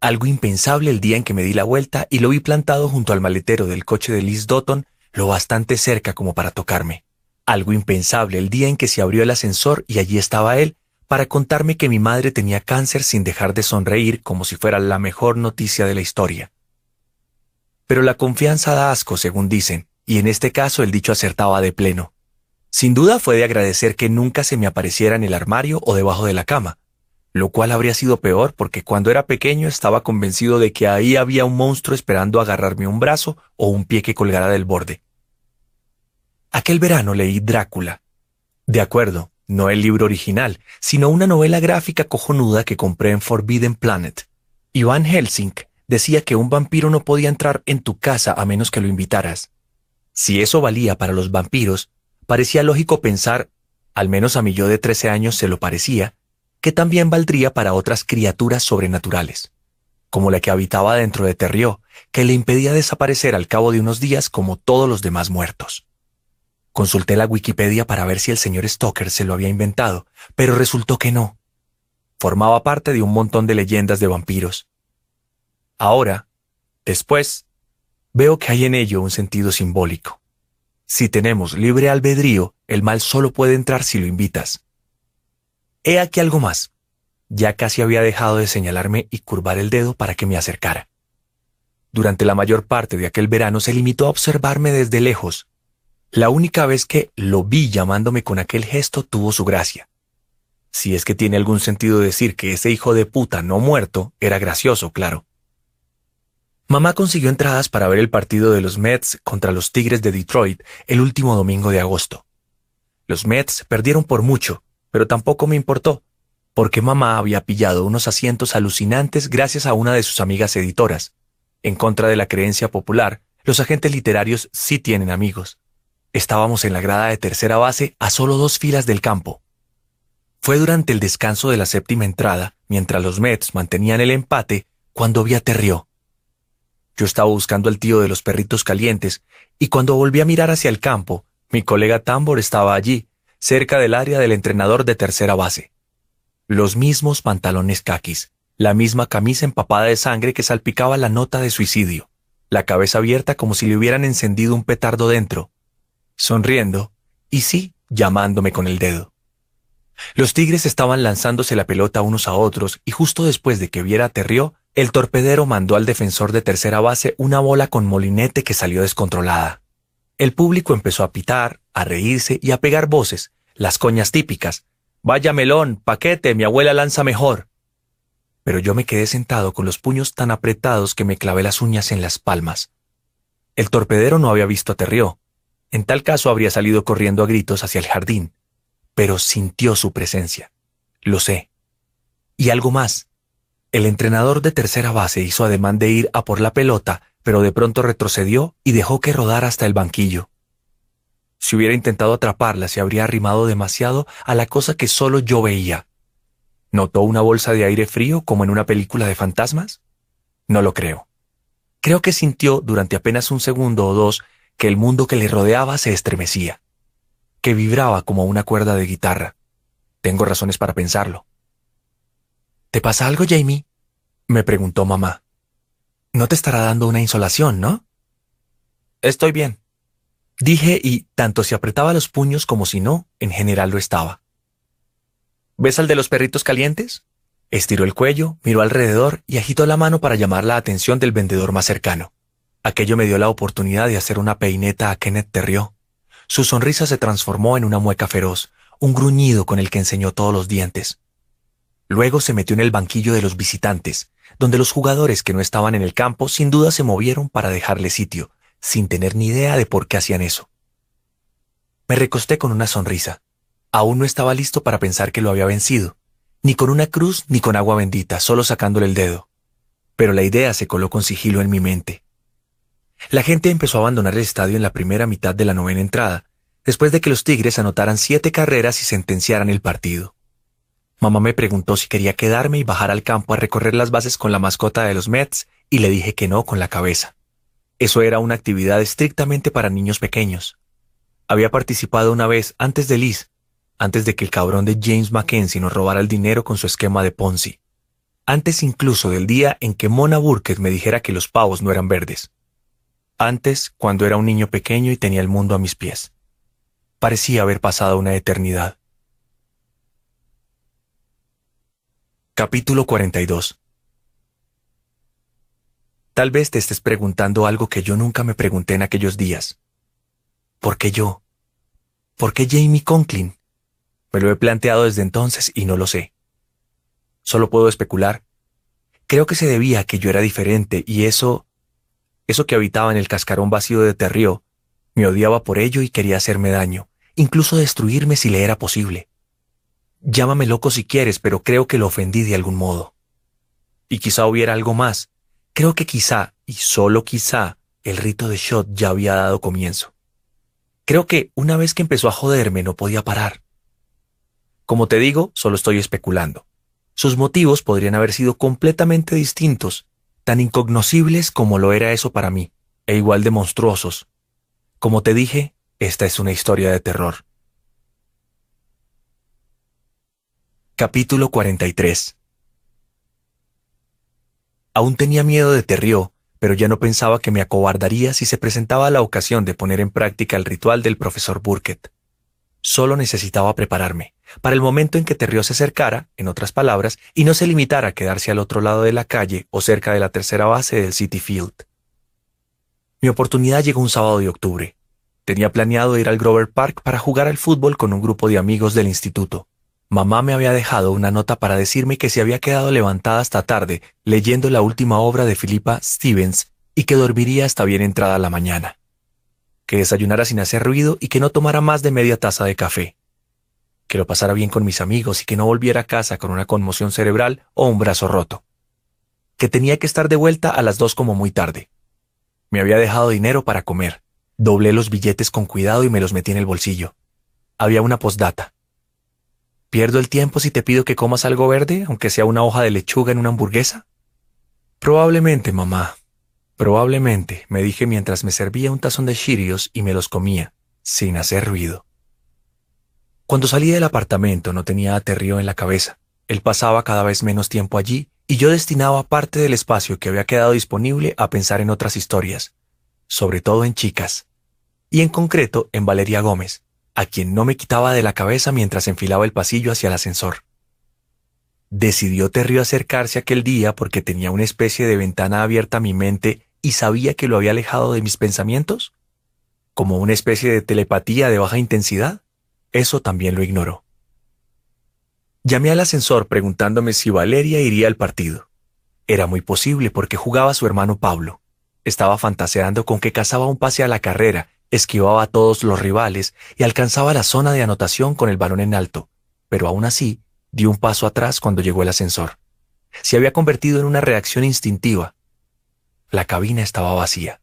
Algo impensable el día en que me di la vuelta y lo vi plantado junto al maletero del coche de Liz Dotton, lo bastante cerca como para tocarme. Algo impensable el día en que se abrió el ascensor y allí estaba él, para contarme que mi madre tenía cáncer sin dejar de sonreír como si fuera la mejor noticia de la historia. pero la confianza da asco, según dicen, y en este caso el dicho acertaba de pleno. Sin duda fue de agradecer que nunca se me apareciera en el armario o debajo de la cama, lo cual habría sido peor porque cuando era pequeño estaba convencido de que ahí había un monstruo esperando agarrarme un brazo o un pie que colgara del borde. Aquel verano leí Drácula. De acuerdo, no el libro original, sino una novela gráfica cojonuda que compré en Forbidden Planet. Iván Helsing decía que un vampiro no podía entrar en tu casa a menos que lo invitaras. Si eso valía para los vampiros, parecía lógico pensar, al menos a mi yo de 13 años se lo parecía, que también valdría para otras criaturas sobrenaturales, como la que habitaba dentro de Terrió, que le impedía desaparecer al cabo de unos días como todos los demás muertos. Consulté la Wikipedia para ver si el señor Stoker se lo había inventado, pero resultó que no. Formaba parte de un montón de leyendas de vampiros. Ahora, después, veo que hay en ello un sentido simbólico. Si tenemos libre albedrío, el mal solo puede entrar si lo invitas. He aquí algo más. Ya casi había dejado de señalarme y curvar el dedo para que me acercara. Durante la mayor parte de aquel verano se limitó a observarme desde lejos. La única vez que lo vi llamándome con aquel gesto tuvo su gracia. Si es que tiene algún sentido decir que ese hijo de puta no muerto era gracioso, claro. Mamá consiguió entradas para ver el partido de los Mets contra los Tigres de Detroit el último domingo de agosto. Los Mets perdieron por mucho, pero tampoco me importó, porque mamá había pillado unos asientos alucinantes gracias a una de sus amigas editoras. En contra de la creencia popular, los agentes literarios sí tienen amigos. Estábamos en la grada de tercera base a solo dos filas del campo. Fue durante el descanso de la séptima entrada, mientras los Mets mantenían el empate, cuando vi a Terrió. Yo estaba buscando al tío de los perritos calientes, y cuando volví a mirar hacia el campo, mi colega Tambor estaba allí, cerca del área del entrenador de tercera base. Los mismos pantalones caquis, la misma camisa empapada de sangre que salpicaba la nota de suicidio, la cabeza abierta como si le hubieran encendido un petardo dentro, sonriendo, y sí, llamándome con el dedo. Los tigres estaban lanzándose la pelota unos a otros y justo después de que viera a Terrió, el torpedero mandó al defensor de tercera base una bola con molinete que salió descontrolada. El público empezó a pitar, a reírse y a pegar voces, las coñas típicas. Vaya melón, paquete, mi abuela lanza mejor. Pero yo me quedé sentado con los puños tan apretados que me clavé las uñas en las palmas. El torpedero no había visto a Terrió. En tal caso habría salido corriendo a gritos hacia el jardín. Pero sintió su presencia. Lo sé. Y algo más. El entrenador de tercera base hizo ademán de ir a por la pelota, pero de pronto retrocedió y dejó que rodara hasta el banquillo. Si hubiera intentado atraparla, se habría arrimado demasiado a la cosa que solo yo veía. ¿Notó una bolsa de aire frío como en una película de fantasmas? No lo creo. Creo que sintió durante apenas un segundo o dos que el mundo que le rodeaba se estremecía, que vibraba como una cuerda de guitarra. Tengo razones para pensarlo. ¿Te pasa algo, Jamie? me preguntó mamá. No te estará dando una insolación, ¿no? Estoy bien. Dije y, tanto si apretaba los puños como si no, en general lo estaba. ¿Ves al de los perritos calientes? Estiró el cuello, miró alrededor y agitó la mano para llamar la atención del vendedor más cercano. Aquello me dio la oportunidad de hacer una peineta a Kenneth Terrió. Su sonrisa se transformó en una mueca feroz, un gruñido con el que enseñó todos los dientes. Luego se metió en el banquillo de los visitantes, donde los jugadores que no estaban en el campo sin duda se movieron para dejarle sitio, sin tener ni idea de por qué hacían eso. Me recosté con una sonrisa. Aún no estaba listo para pensar que lo había vencido, ni con una cruz ni con agua bendita, solo sacándole el dedo. Pero la idea se coló con sigilo en mi mente. La gente empezó a abandonar el estadio en la primera mitad de la novena entrada, después de que los Tigres anotaran siete carreras y sentenciaran el partido. Mamá me preguntó si quería quedarme y bajar al campo a recorrer las bases con la mascota de los Mets y le dije que no con la cabeza. Eso era una actividad estrictamente para niños pequeños. Había participado una vez antes de Liz, antes de que el cabrón de James Mackenzie nos robara el dinero con su esquema de Ponzi. Antes incluso del día en que Mona Burkett me dijera que los pavos no eran verdes. Antes, cuando era un niño pequeño y tenía el mundo a mis pies. Parecía haber pasado una eternidad. Capítulo 42 Tal vez te estés preguntando algo que yo nunca me pregunté en aquellos días. ¿Por qué yo? ¿Por qué Jamie Conklin? Me lo he planteado desde entonces y no lo sé. Solo puedo especular. Creo que se debía a que yo era diferente y eso, eso que habitaba en el cascarón vacío de Terrió, me odiaba por ello y quería hacerme daño, incluso destruirme si le era posible. Llámame loco si quieres, pero creo que lo ofendí de algún modo. Y quizá hubiera algo más. Creo que quizá, y solo quizá, el rito de Shot ya había dado comienzo. Creo que una vez que empezó a joderme no podía parar. Como te digo, solo estoy especulando. Sus motivos podrían haber sido completamente distintos, tan incognoscibles como lo era eso para mí, e igual de monstruosos, como te dije, esta es una historia de terror. Capítulo 43 Aún tenía miedo de Terrió, pero ya no pensaba que me acobardaría si se presentaba la ocasión de poner en práctica el ritual del profesor Burkett. Solo necesitaba prepararme, para el momento en que Terrió se acercara, en otras palabras, y no se limitara a quedarse al otro lado de la calle o cerca de la tercera base del City Field. Mi oportunidad llegó un sábado de octubre. Tenía planeado ir al Grover Park para jugar al fútbol con un grupo de amigos del instituto. Mamá me había dejado una nota para decirme que se había quedado levantada hasta tarde leyendo la última obra de Philippa Stevens y que dormiría hasta bien entrada la mañana. Que desayunara sin hacer ruido y que no tomara más de media taza de café. Que lo pasara bien con mis amigos y que no volviera a casa con una conmoción cerebral o un brazo roto. Que tenía que estar de vuelta a las dos como muy tarde me había dejado dinero para comer. Doblé los billetes con cuidado y me los metí en el bolsillo. Había una postdata. ¿Pierdo el tiempo si te pido que comas algo verde, aunque sea una hoja de lechuga en una hamburguesa? Probablemente, mamá. Probablemente, me dije mientras me servía un tazón de chirios y me los comía, sin hacer ruido. Cuando salí del apartamento no tenía aterrío en la cabeza. Él pasaba cada vez menos tiempo allí y yo destinaba parte del espacio que había quedado disponible a pensar en otras historias, sobre todo en chicas, y en concreto en Valeria Gómez, a quien no me quitaba de la cabeza mientras enfilaba el pasillo hacia el ascensor. Decidió Terrio acercarse aquel día porque tenía una especie de ventana abierta a mi mente y sabía que lo había alejado de mis pensamientos? ¿Como una especie de telepatía de baja intensidad? Eso también lo ignoró. Llamé al ascensor preguntándome si Valeria iría al partido. Era muy posible porque jugaba su hermano Pablo. Estaba fantaseando con que cazaba un pase a la carrera, esquivaba a todos los rivales y alcanzaba la zona de anotación con el balón en alto, pero aún así dio un paso atrás cuando llegó el ascensor. Se había convertido en una reacción instintiva. La cabina estaba vacía.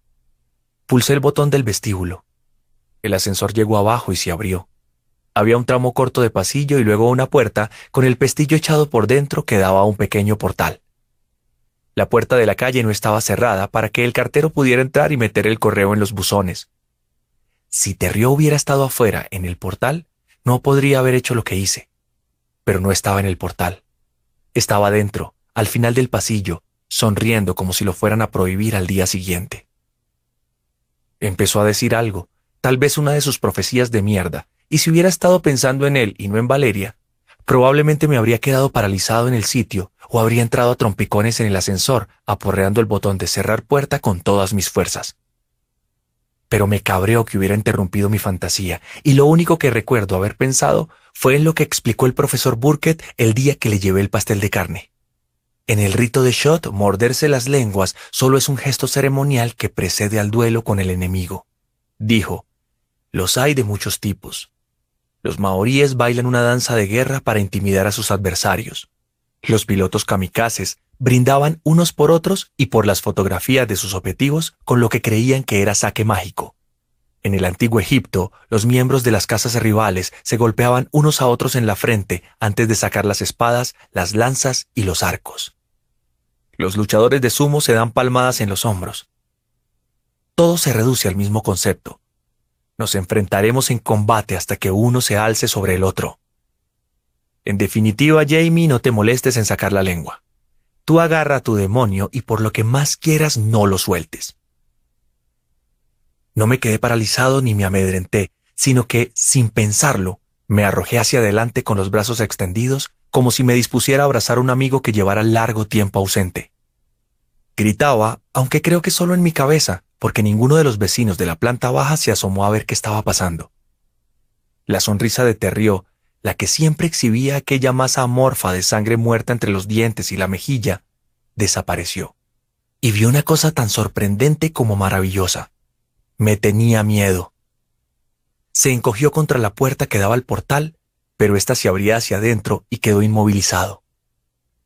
Pulsé el botón del vestíbulo. El ascensor llegó abajo y se abrió. Había un tramo corto de pasillo y luego una puerta con el pestillo echado por dentro que daba a un pequeño portal. La puerta de la calle no estaba cerrada para que el cartero pudiera entrar y meter el correo en los buzones. Si Terrió hubiera estado afuera, en el portal, no podría haber hecho lo que hice. Pero no estaba en el portal. Estaba dentro, al final del pasillo, sonriendo como si lo fueran a prohibir al día siguiente. Empezó a decir algo, tal vez una de sus profecías de mierda, y si hubiera estado pensando en él y no en Valeria, probablemente me habría quedado paralizado en el sitio o habría entrado a trompicones en el ascensor, aporreando el botón de cerrar puerta con todas mis fuerzas. Pero me cabreó que hubiera interrumpido mi fantasía, y lo único que recuerdo haber pensado fue en lo que explicó el profesor Burkett el día que le llevé el pastel de carne. En el rito de Shot, morderse las lenguas solo es un gesto ceremonial que precede al duelo con el enemigo. Dijo, los hay de muchos tipos. Los maoríes bailan una danza de guerra para intimidar a sus adversarios. Los pilotos kamikazes brindaban unos por otros y por las fotografías de sus objetivos con lo que creían que era saque mágico. En el antiguo Egipto, los miembros de las casas rivales se golpeaban unos a otros en la frente antes de sacar las espadas, las lanzas y los arcos. Los luchadores de sumo se dan palmadas en los hombros. Todo se reduce al mismo concepto, nos enfrentaremos en combate hasta que uno se alce sobre el otro. En definitiva, Jamie, no te molestes en sacar la lengua. Tú agarra a tu demonio y por lo que más quieras no lo sueltes. No me quedé paralizado ni me amedrenté, sino que, sin pensarlo, me arrojé hacia adelante con los brazos extendidos, como si me dispusiera a abrazar a un amigo que llevara largo tiempo ausente. Gritaba, aunque creo que solo en mi cabeza, porque ninguno de los vecinos de la planta baja se asomó a ver qué estaba pasando. La sonrisa de Terrió, la que siempre exhibía aquella masa amorfa de sangre muerta entre los dientes y la mejilla, desapareció. Y vi una cosa tan sorprendente como maravillosa. Me tenía miedo. Se encogió contra la puerta que daba al portal, pero ésta se abría hacia adentro y quedó inmovilizado.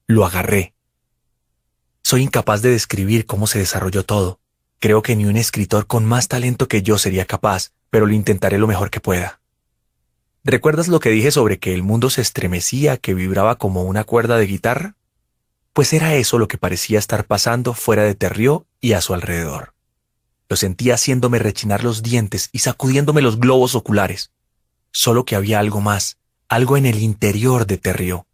Lo agarré. Soy incapaz de describir cómo se desarrolló todo. Creo que ni un escritor con más talento que yo sería capaz, pero lo intentaré lo mejor que pueda. ¿Recuerdas lo que dije sobre que el mundo se estremecía, que vibraba como una cuerda de guitarra? Pues era eso lo que parecía estar pasando fuera de Terrió y a su alrededor. Lo sentía haciéndome rechinar los dientes y sacudiéndome los globos oculares. Solo que había algo más, algo en el interior de Terrió,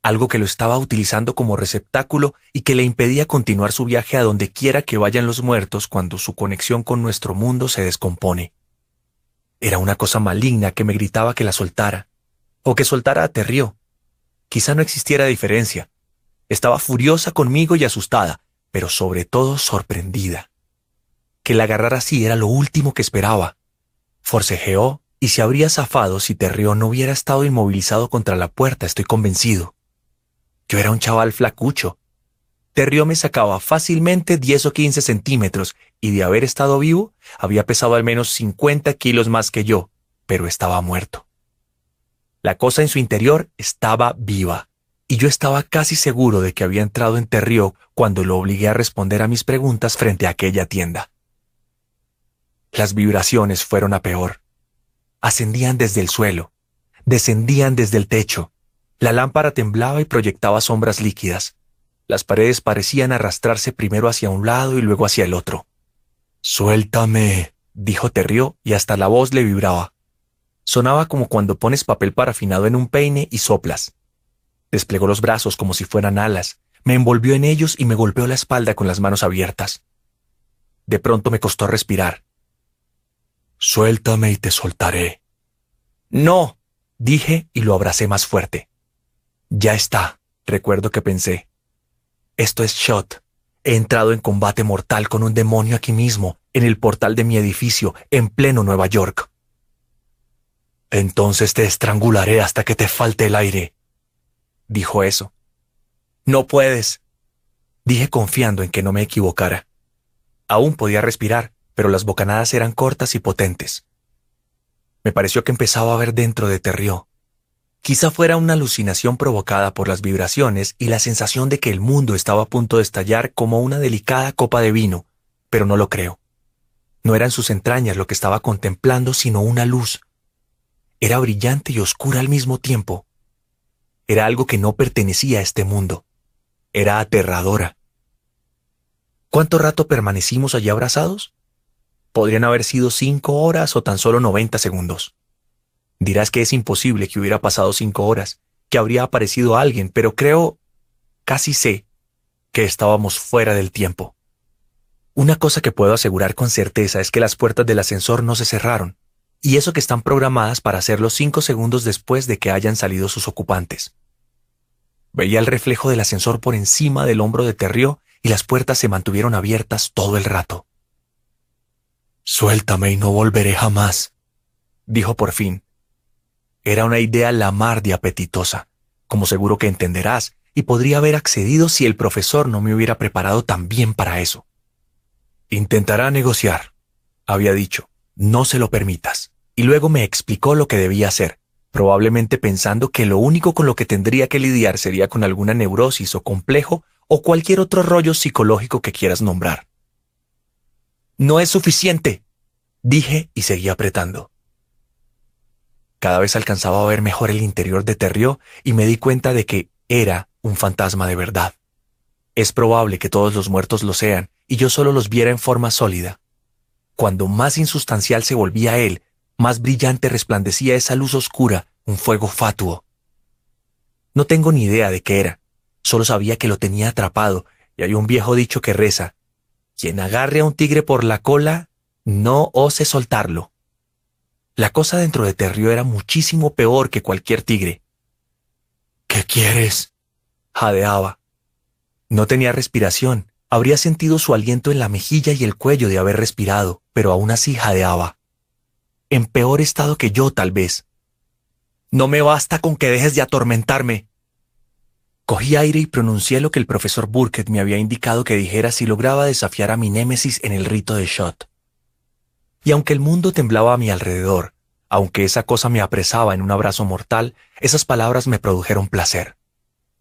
algo que lo estaba utilizando como receptáculo y que le impedía continuar su viaje a donde quiera que vayan los muertos cuando su conexión con nuestro mundo se descompone. Era una cosa maligna que me gritaba que la soltara, o que soltara a Terrió. Quizá no existiera diferencia. Estaba furiosa conmigo y asustada, pero sobre todo sorprendida. Que la agarrara así era lo último que esperaba. Forcejeó y se habría zafado si Terrió no hubiera estado inmovilizado contra la puerta, estoy convencido. Yo era un chaval flacucho. Terrió me sacaba fácilmente 10 o 15 centímetros y de haber estado vivo había pesado al menos 50 kilos más que yo, pero estaba muerto. La cosa en su interior estaba viva y yo estaba casi seguro de que había entrado en Terrió cuando lo obligué a responder a mis preguntas frente a aquella tienda. Las vibraciones fueron a peor. Ascendían desde el suelo, descendían desde el techo. La lámpara temblaba y proyectaba sombras líquidas. Las paredes parecían arrastrarse primero hacia un lado y luego hacia el otro. Suéltame, dijo Terrió y hasta la voz le vibraba. Sonaba como cuando pones papel parafinado en un peine y soplas. Desplegó los brazos como si fueran alas, me envolvió en ellos y me golpeó la espalda con las manos abiertas. De pronto me costó respirar. Suéltame y te soltaré. No, dije y lo abracé más fuerte. Ya está, recuerdo que pensé. Esto es Shot. He entrado en combate mortal con un demonio aquí mismo, en el portal de mi edificio, en pleno Nueva York. Entonces te estrangularé hasta que te falte el aire. Dijo eso. No puedes. Dije confiando en que no me equivocara. Aún podía respirar, pero las bocanadas eran cortas y potentes. Me pareció que empezaba a ver dentro de Terrió. Quizá fuera una alucinación provocada por las vibraciones y la sensación de que el mundo estaba a punto de estallar como una delicada copa de vino, pero no lo creo. No eran sus entrañas lo que estaba contemplando, sino una luz. Era brillante y oscura al mismo tiempo. Era algo que no pertenecía a este mundo. Era aterradora. ¿Cuánto rato permanecimos allí abrazados? Podrían haber sido cinco horas o tan solo noventa segundos. Dirás que es imposible que hubiera pasado cinco horas, que habría aparecido alguien, pero creo, casi sé, que estábamos fuera del tiempo. Una cosa que puedo asegurar con certeza es que las puertas del ascensor no se cerraron, y eso que están programadas para hacerlo cinco segundos después de que hayan salido sus ocupantes. Veía el reflejo del ascensor por encima del hombro de Terrió y las puertas se mantuvieron abiertas todo el rato. Suéltame y no volveré jamás, dijo por fin. Era una idea la mar apetitosa, como seguro que entenderás, y podría haber accedido si el profesor no me hubiera preparado tan bien para eso. Intentará negociar, había dicho, no se lo permitas, y luego me explicó lo que debía hacer, probablemente pensando que lo único con lo que tendría que lidiar sería con alguna neurosis o complejo o cualquier otro rollo psicológico que quieras nombrar. No es suficiente, dije y seguí apretando. Cada vez alcanzaba a ver mejor el interior de Terrió y me di cuenta de que era un fantasma de verdad. Es probable que todos los muertos lo sean y yo solo los viera en forma sólida. Cuando más insustancial se volvía él, más brillante resplandecía esa luz oscura, un fuego fatuo. No tengo ni idea de qué era, solo sabía que lo tenía atrapado, y hay un viejo dicho que reza, quien agarre a un tigre por la cola, no ose soltarlo. La cosa dentro de Terrió era muchísimo peor que cualquier tigre. ¿Qué quieres? jadeaba. No tenía respiración, Habría sentido su aliento en la mejilla y el cuello de haber respirado, pero aún así jadeaba. En peor estado que yo, tal vez. No me basta con que dejes de atormentarme. Cogí aire y pronuncié lo que el profesor Burkett me había indicado que dijera si lograba desafiar a mi némesis en el rito de shot. Y aunque el mundo temblaba a mi alrededor, aunque esa cosa me apresaba en un abrazo mortal, esas palabras me produjeron placer.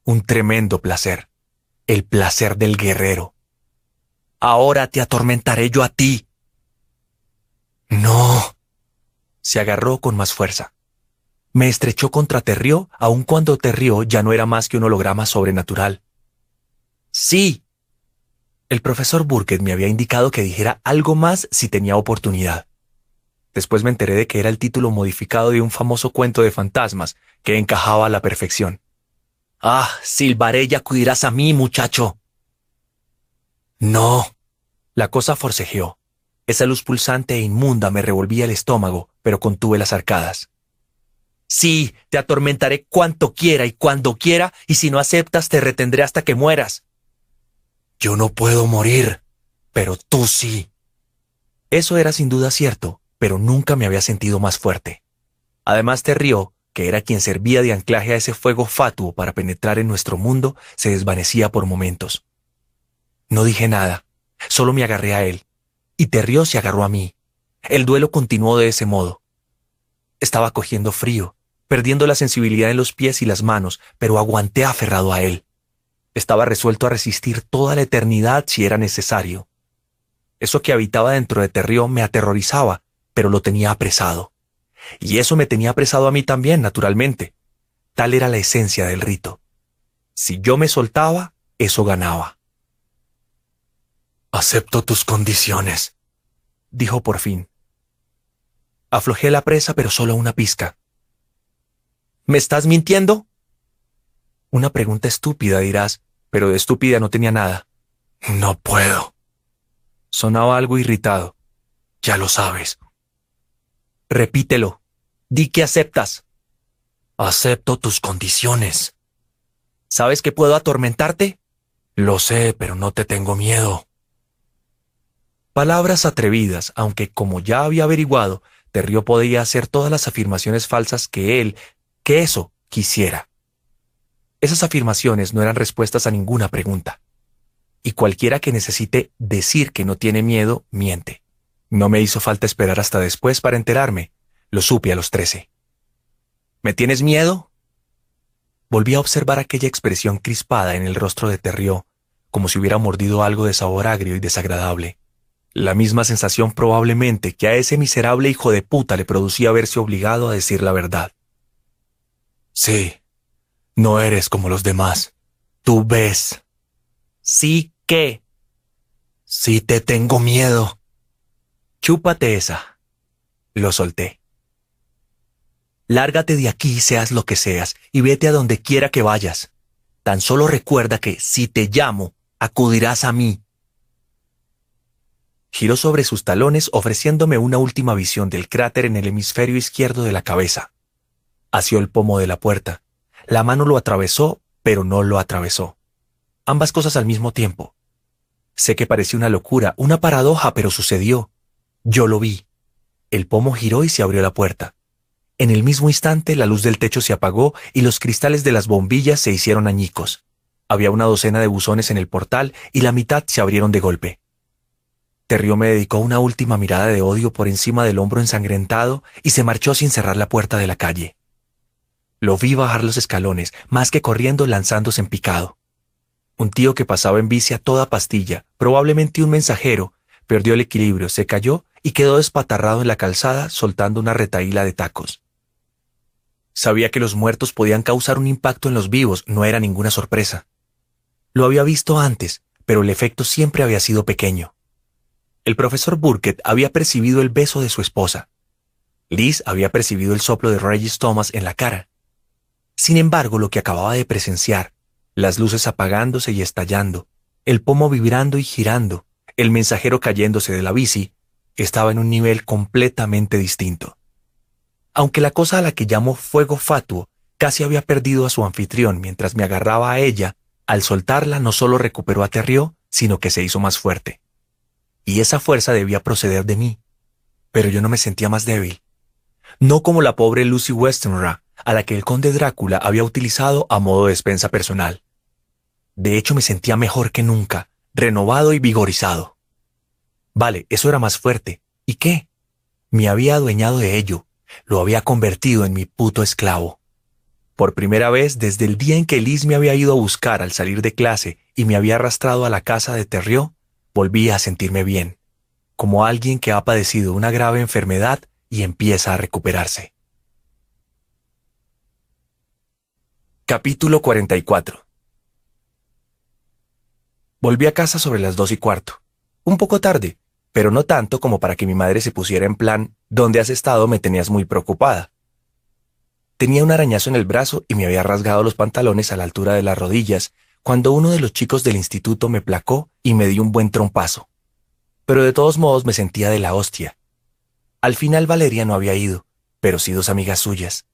Un tremendo placer. El placer del guerrero. Ahora te atormentaré yo a ti. No. Se agarró con más fuerza. Me estrechó contra Terrió, aun cuando Terrió ya no era más que un holograma sobrenatural. Sí. El profesor Burkett me había indicado que dijera algo más si tenía oportunidad. Después me enteré de que era el título modificado de un famoso cuento de fantasmas que encajaba a la perfección. Ah, silbaré y acudirás a mí, muchacho. No. La cosa forcejeó. Esa luz pulsante e inmunda me revolvía el estómago, pero contuve las arcadas. Sí, te atormentaré cuanto quiera y cuando quiera, y si no aceptas te retendré hasta que mueras. Yo no puedo morir, pero tú sí. Eso era sin duda cierto, pero nunca me había sentido más fuerte. Además, Terrió, que era quien servía de anclaje a ese fuego fatuo para penetrar en nuestro mundo, se desvanecía por momentos. No dije nada, solo me agarré a él, y Terrió se agarró a mí. El duelo continuó de ese modo. Estaba cogiendo frío, perdiendo la sensibilidad en los pies y las manos, pero aguanté aferrado a él. Estaba resuelto a resistir toda la eternidad si era necesario. Eso que habitaba dentro de Terrió me aterrorizaba, pero lo tenía apresado. Y eso me tenía apresado a mí también, naturalmente. Tal era la esencia del rito. Si yo me soltaba, eso ganaba. Acepto tus condiciones, dijo por fin. Aflojé la presa, pero solo una pizca. ¿Me estás mintiendo? Una pregunta estúpida, dirás, pero de estúpida no tenía nada. No puedo. Sonaba algo irritado. Ya lo sabes. Repítelo. Di que aceptas. Acepto tus condiciones. ¿Sabes que puedo atormentarte? Lo sé, pero no te tengo miedo. Palabras atrevidas, aunque como ya había averiguado, Terrio podía hacer todas las afirmaciones falsas que él, que eso, quisiera. Esas afirmaciones no eran respuestas a ninguna pregunta. Y cualquiera que necesite decir que no tiene miedo, miente. No me hizo falta esperar hasta después para enterarme. Lo supe a los trece. ¿Me tienes miedo? Volví a observar aquella expresión crispada en el rostro de Terrió, como si hubiera mordido algo de sabor agrio y desagradable. La misma sensación probablemente que a ese miserable hijo de puta le producía verse obligado a decir la verdad. Sí, no eres como los demás. Tú ves. Sí qué. Sí te tengo miedo. Chúpate esa. Lo solté. Lárgate de aquí, seas lo que seas, y vete a donde quiera que vayas. Tan solo recuerda que, si te llamo, acudirás a mí. Giró sobre sus talones ofreciéndome una última visión del cráter en el hemisferio izquierdo de la cabeza. Asió el pomo de la puerta. La mano lo atravesó, pero no lo atravesó. Ambas cosas al mismo tiempo. Sé que parecía una locura, una paradoja, pero sucedió. Yo lo vi. El pomo giró y se abrió la puerta. En el mismo instante la luz del techo se apagó y los cristales de las bombillas se hicieron añicos. Había una docena de buzones en el portal y la mitad se abrieron de golpe. Terrio me dedicó una última mirada de odio por encima del hombro ensangrentado y se marchó sin cerrar la puerta de la calle. Lo vi bajar los escalones, más que corriendo lanzándose en picado. Un tío que pasaba en bici a toda pastilla, probablemente un mensajero, perdió el equilibrio, se cayó y quedó despatarrado en la calzada soltando una retaíla de tacos. Sabía que los muertos podían causar un impacto en los vivos, no era ninguna sorpresa. Lo había visto antes, pero el efecto siempre había sido pequeño. El profesor Burkett había percibido el beso de su esposa. Liz había percibido el soplo de Regis Thomas en la cara. Sin embargo, lo que acababa de presenciar, las luces apagándose y estallando, el pomo vibrando y girando, el mensajero cayéndose de la bici, estaba en un nivel completamente distinto. Aunque la cosa a la que llamo fuego fatuo casi había perdido a su anfitrión mientras me agarraba a ella, al soltarla no solo recuperó a Terrió, sino que se hizo más fuerte. Y esa fuerza debía proceder de mí. Pero yo no me sentía más débil. No como la pobre Lucy Westenra, a la que el conde Drácula había utilizado a modo de despensa personal. De hecho, me sentía mejor que nunca, renovado y vigorizado. Vale, eso era más fuerte. ¿Y qué? Me había adueñado de ello, lo había convertido en mi puto esclavo. Por primera vez desde el día en que Liz me había ido a buscar al salir de clase y me había arrastrado a la casa de Terrió, volví a sentirme bien, como alguien que ha padecido una grave enfermedad y empieza a recuperarse. Capítulo 44 Volví a casa sobre las dos y cuarto, un poco tarde, pero no tanto como para que mi madre se pusiera en plan, ¿dónde has estado? Me tenías muy preocupada. Tenía un arañazo en el brazo y me había rasgado los pantalones a la altura de las rodillas cuando uno de los chicos del instituto me placó y me dio un buen trompazo. Pero de todos modos me sentía de la hostia. Al final Valeria no había ido, pero sí dos amigas suyas.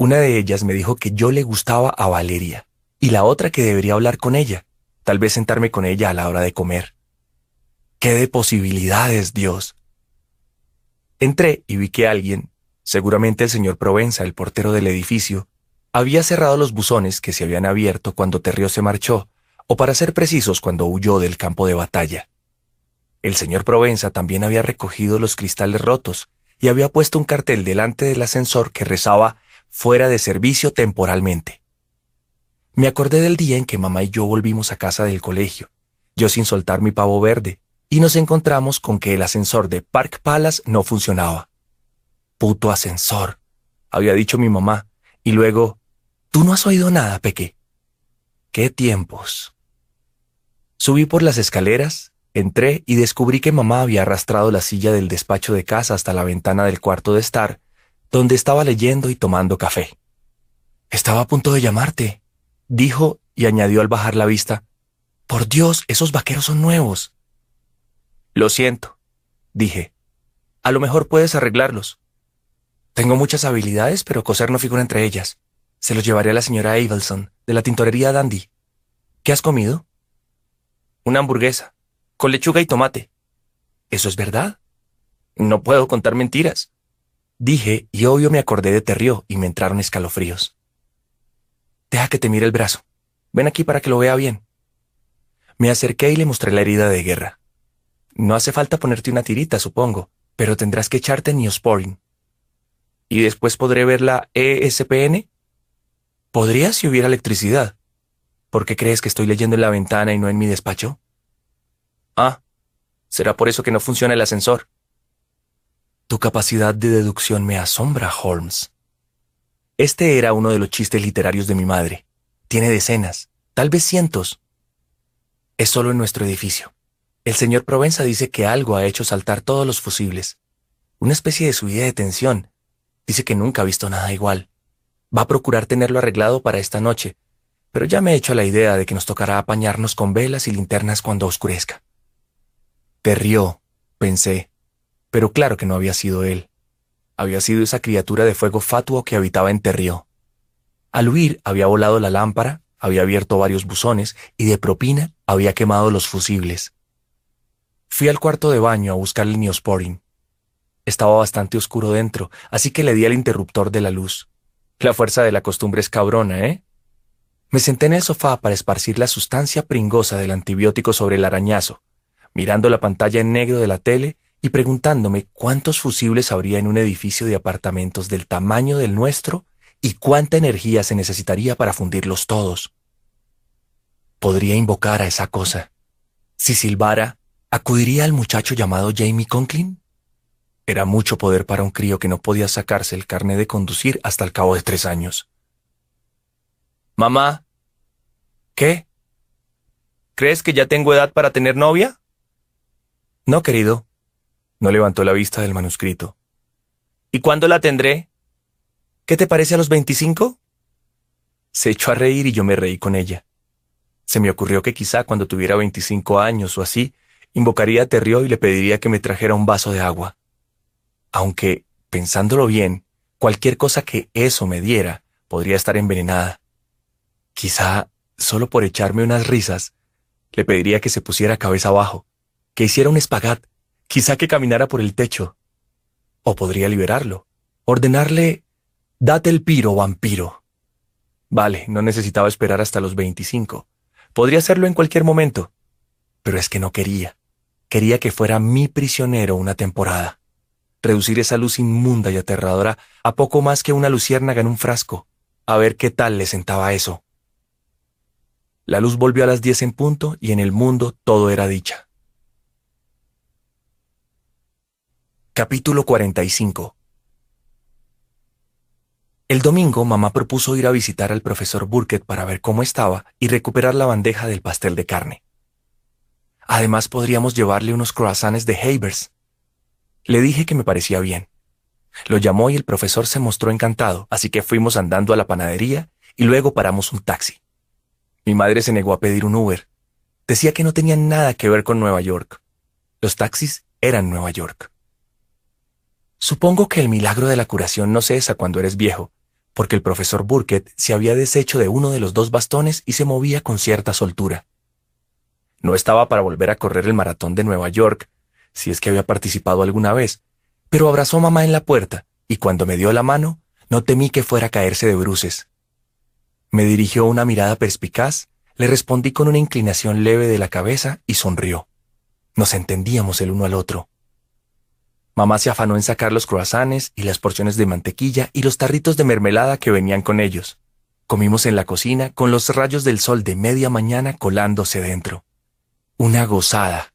Una de ellas me dijo que yo le gustaba a Valeria y la otra que debería hablar con ella, tal vez sentarme con ella a la hora de comer. ¡Qué de posibilidades, Dios! Entré y vi que alguien, seguramente el señor Provenza, el portero del edificio, había cerrado los buzones que se habían abierto cuando Terrio se marchó, o para ser precisos, cuando huyó del campo de batalla. El señor Provenza también había recogido los cristales rotos y había puesto un cartel delante del ascensor que rezaba fuera de servicio temporalmente. Me acordé del día en que mamá y yo volvimos a casa del colegio, yo sin soltar mi pavo verde, y nos encontramos con que el ascensor de Park Palace no funcionaba. Puto ascensor, había dicho mi mamá, y luego, ¿tú no has oído nada, Peque? ¿Qué tiempos? Subí por las escaleras, entré y descubrí que mamá había arrastrado la silla del despacho de casa hasta la ventana del cuarto de estar, donde estaba leyendo y tomando café. Estaba a punto de llamarte, dijo y añadió al bajar la vista. Por Dios, esos vaqueros son nuevos. Lo siento, dije. A lo mejor puedes arreglarlos. Tengo muchas habilidades, pero coser no figura entre ellas. Se los llevaré a la señora Abelson, de la tintorería Dandy. ¿Qué has comido? Una hamburguesa, con lechuga y tomate. ¿Eso es verdad? No puedo contar mentiras. Dije, y obvio me acordé de Terrió y me entraron escalofríos. Deja que te mire el brazo. Ven aquí para que lo vea bien. Me acerqué y le mostré la herida de guerra. No hace falta ponerte una tirita, supongo, pero tendrás que echarte Neosporin. ¿Y después podré ver la ESPN? Podría si hubiera electricidad. ¿Por qué crees que estoy leyendo en la ventana y no en mi despacho? Ah, será por eso que no funciona el ascensor. Tu capacidad de deducción me asombra, Holmes. Este era uno de los chistes literarios de mi madre. Tiene decenas, tal vez cientos. Es solo en nuestro edificio. El señor Provenza dice que algo ha hecho saltar todos los fusibles. Una especie de subida de tensión. Dice que nunca ha visto nada igual. Va a procurar tenerlo arreglado para esta noche, pero ya me he hecho la idea de que nos tocará apañarnos con velas y linternas cuando oscurezca. Te rió, pensé, pero claro que no había sido él. Había sido esa criatura de fuego fatuo que habitaba en Terrió. Al huir había volado la lámpara, había abierto varios buzones y de propina había quemado los fusibles. Fui al cuarto de baño a buscar el Neosporin. Estaba bastante oscuro dentro, así que le di al interruptor de la luz. La fuerza de la costumbre es cabrona, ¿eh? Me senté en el sofá para esparcir la sustancia pringosa del antibiótico sobre el arañazo, mirando la pantalla en negro de la tele y preguntándome cuántos fusibles habría en un edificio de apartamentos del tamaño del nuestro y cuánta energía se necesitaría para fundirlos todos. Podría invocar a esa cosa. Si silbara, ¿Acudiría al muchacho llamado Jamie Conklin? Era mucho poder para un crío que no podía sacarse el carné de conducir hasta el cabo de tres años. Mamá. ¿Qué? ¿Crees que ya tengo edad para tener novia? No, querido. No levantó la vista del manuscrito. ¿Y cuándo la tendré? ¿Qué te parece a los veinticinco? Se echó a reír y yo me reí con ella. Se me ocurrió que quizá cuando tuviera veinticinco años o así, invocaría a Terrió y le pediría que me trajera un vaso de agua. Aunque, pensándolo bien, cualquier cosa que eso me diera podría estar envenenada. Quizá, solo por echarme unas risas, Le pediría que se pusiera cabeza abajo, que hiciera un espagat, quizá que caminara por el techo. O podría liberarlo, ordenarle, date el piro, vampiro. Vale, no necesitaba esperar hasta los 25. Podría hacerlo en cualquier momento. Pero es que no quería. Quería que fuera mi prisionero una temporada. Reducir esa luz inmunda y aterradora a poco más que una luciérnaga en un frasco. A ver qué tal le sentaba eso. La luz volvió a las diez en punto y en el mundo todo era dicha. Capítulo 45 El domingo mamá propuso ir a visitar al profesor Burkett para ver cómo estaba y recuperar la bandeja del pastel de carne. Además podríamos llevarle unos croissants de Havers. Le dije que me parecía bien. Lo llamó y el profesor se mostró encantado, así que fuimos andando a la panadería y luego paramos un taxi. Mi madre se negó a pedir un Uber. Decía que no tenía nada que ver con Nueva York. Los taxis eran Nueva York. Supongo que el milagro de la curación no cesa cuando eres viejo, porque el profesor Burkett se había deshecho de uno de los dos bastones y se movía con cierta soltura. No estaba para volver a correr el maratón de Nueva York, si es que había participado alguna vez, pero abrazó a mamá en la puerta y cuando me dio la mano, no temí que fuera a caerse de bruces. Me dirigió una mirada perspicaz, le respondí con una inclinación leve de la cabeza y sonrió. Nos entendíamos el uno al otro. Mamá se afanó en sacar los croissants y las porciones de mantequilla y los tarritos de mermelada que venían con ellos. Comimos en la cocina con los rayos del sol de media mañana colándose dentro. Una gozada.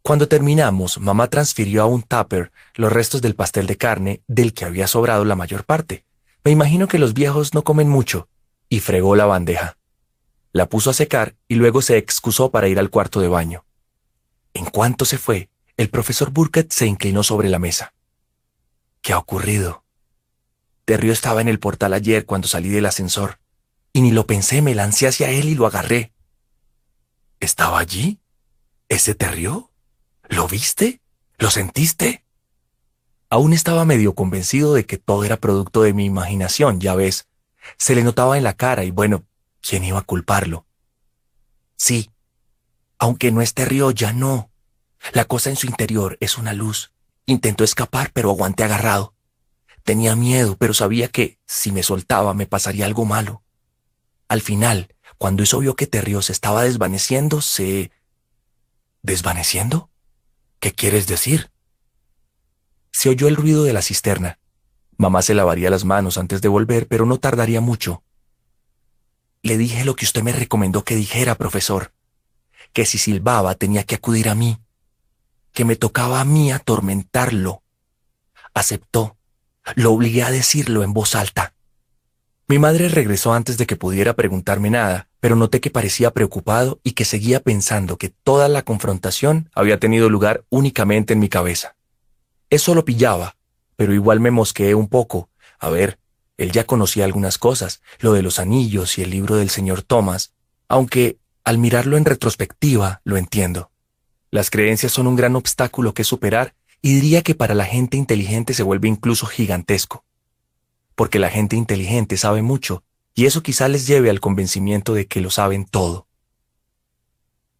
Cuando terminamos, mamá transfirió a un tupper los restos del pastel de carne del que había sobrado la mayor parte. Me imagino que los viejos no comen mucho, y fregó la bandeja. La puso a secar y luego se excusó para ir al cuarto de baño. En cuanto se fue, el profesor Burkett se inclinó sobre la mesa. ¿Qué ha ocurrido? Terrio estaba en el portal ayer cuando salí del ascensor, y ni lo pensé, me lancé hacia él y lo agarré. ¿Estaba allí? ¿Ese te rió? ¿Lo viste? ¿Lo sentiste? Aún estaba medio convencido de que todo era producto de mi imaginación, ya ves. Se le notaba en la cara y bueno, ¿quién iba a culparlo? Sí, aunque no esté río, ya no. La cosa en su interior es una luz. Intentó escapar, pero aguanté agarrado. Tenía miedo, pero sabía que, si me soltaba, me pasaría algo malo. Al final, cuando eso vio que Terrio se estaba desvaneciendo, se ¿Desvaneciendo? ¿Qué quieres decir? Se oyó el ruido de la cisterna. Mamá se lavaría las manos antes de volver, pero no tardaría mucho. Le dije lo que usted me recomendó que dijera, profesor, que si silbaba tenía que acudir a mí, que me tocaba a mí atormentarlo. Aceptó. Lo obligué a decirlo en voz alta. Mi madre regresó antes de que pudiera preguntarme nada, pero noté que parecía preocupado y que seguía pensando que toda la confrontación había tenido lugar únicamente en mi cabeza. Eso lo pillaba, pero igual me mosqueé un poco. A ver, él ya conocía algunas cosas, lo de los anillos y el libro del señor Thomas, aunque al mirarlo en retrospectiva lo entiendo. Las creencias son un gran obstáculo que superar y diría que para la gente inteligente se vuelve incluso gigantesco porque la gente inteligente sabe mucho, y eso quizá les lleve al convencimiento de que lo saben todo.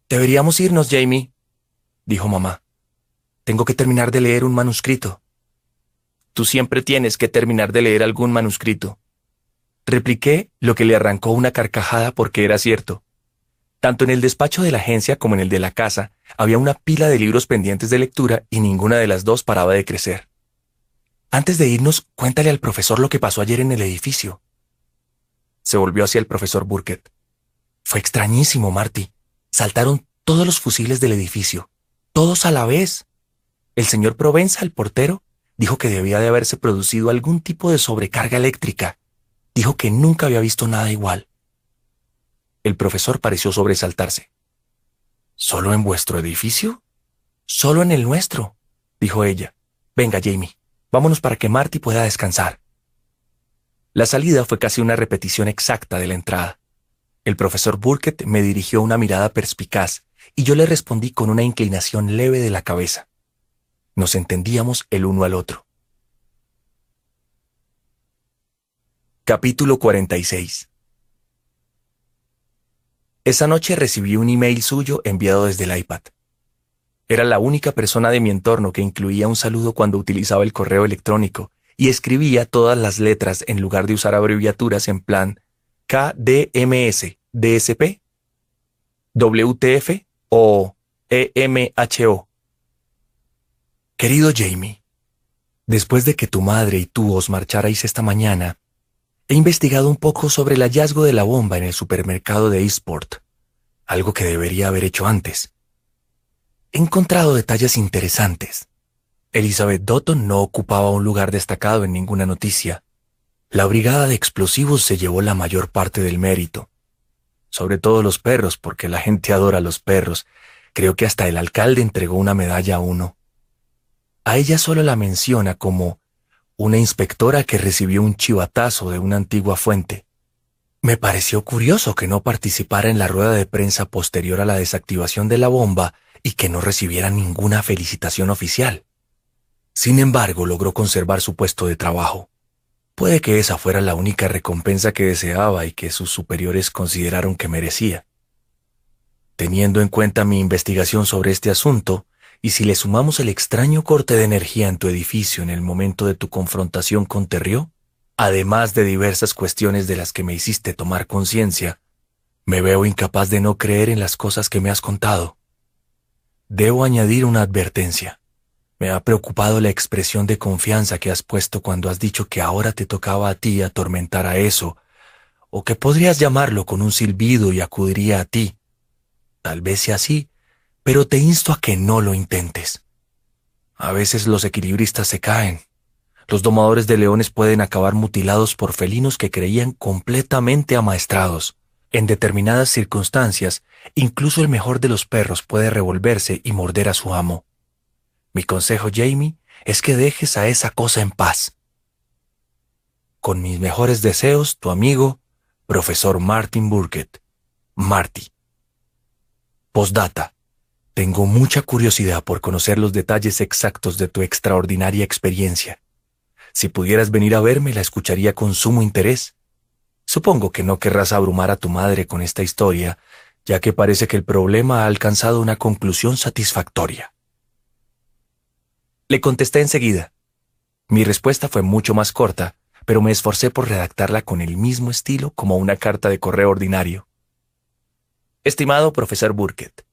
Deberíamos irnos, Jamie, dijo mamá. Tengo que terminar de leer un manuscrito. Tú siempre tienes que terminar de leer algún manuscrito. Repliqué lo que le arrancó una carcajada porque era cierto. Tanto en el despacho de la agencia como en el de la casa había una pila de libros pendientes de lectura y ninguna de las dos paraba de crecer. Antes de irnos, cuéntale al profesor lo que pasó ayer en el edificio. Se volvió hacia el profesor Burkett. Fue extrañísimo, Marty. Saltaron todos los fusiles del edificio, todos a la vez. El señor Provenza, el portero, dijo que debía de haberse producido algún tipo de sobrecarga eléctrica. Dijo que nunca había visto nada igual. El profesor pareció sobresaltarse. ¿Solo en vuestro edificio? Solo en el nuestro, dijo ella. Venga, Jamie. Vámonos para que Marty pueda descansar. La salida fue casi una repetición exacta de la entrada. El profesor Burkett me dirigió una mirada perspicaz y yo le respondí con una inclinación leve de la cabeza. Nos entendíamos el uno al otro. Capítulo 46 Esa noche recibí un email suyo enviado desde el iPad. Era la única persona de mi entorno que incluía un saludo cuando utilizaba el correo electrónico y escribía todas las letras en lugar de usar abreviaturas en plan KDMS, DSP, WTF o EMHO. Querido Jamie, después de que tu madre y tú os marcharais esta mañana, he investigado un poco sobre el hallazgo de la bomba en el supermercado de Eastport, algo que debería haber hecho antes. He encontrado detalles interesantes. Elizabeth Dotton no ocupaba un lugar destacado en ninguna noticia. La brigada de explosivos se llevó la mayor parte del mérito. Sobre todo los perros, porque la gente adora a los perros. Creo que hasta el alcalde entregó una medalla a uno. A ella solo la menciona como una inspectora que recibió un chivatazo de una antigua fuente. Me pareció curioso que no participara en la rueda de prensa posterior a la desactivación de la bomba y que no recibiera ninguna felicitación oficial. Sin embargo, logró conservar su puesto de trabajo. Puede que esa fuera la única recompensa que deseaba y que sus superiores consideraron que merecía. Teniendo en cuenta mi investigación sobre este asunto, y si le sumamos el extraño corte de energía en tu edificio en el momento de tu confrontación con Terrió, además de diversas cuestiones de las que me hiciste tomar conciencia, me veo incapaz de no creer en las cosas que me has contado. Debo añadir una advertencia. Me ha preocupado la expresión de confianza que has puesto cuando has dicho que ahora te tocaba a ti atormentar a eso, o que podrías llamarlo con un silbido y acudiría a ti. Tal vez sea así, pero te insto a que no lo intentes. A veces los equilibristas se caen. Los domadores de leones pueden acabar mutilados por felinos que creían completamente amaestrados. En determinadas circunstancias, incluso el mejor de los perros puede revolverse y morder a su amo. Mi consejo, Jamie, es que dejes a esa cosa en paz. Con mis mejores deseos, tu amigo, profesor Martin Burkett. Marty. Postdata. Tengo mucha curiosidad por conocer los detalles exactos de tu extraordinaria experiencia. Si pudieras venir a verme, la escucharía con sumo interés. Supongo que no querrás abrumar a tu madre con esta historia, ya que parece que el problema ha alcanzado una conclusión satisfactoria. Le contesté enseguida. Mi respuesta fue mucho más corta, pero me esforcé por redactarla con el mismo estilo como una carta de correo ordinario. Estimado profesor Burkett,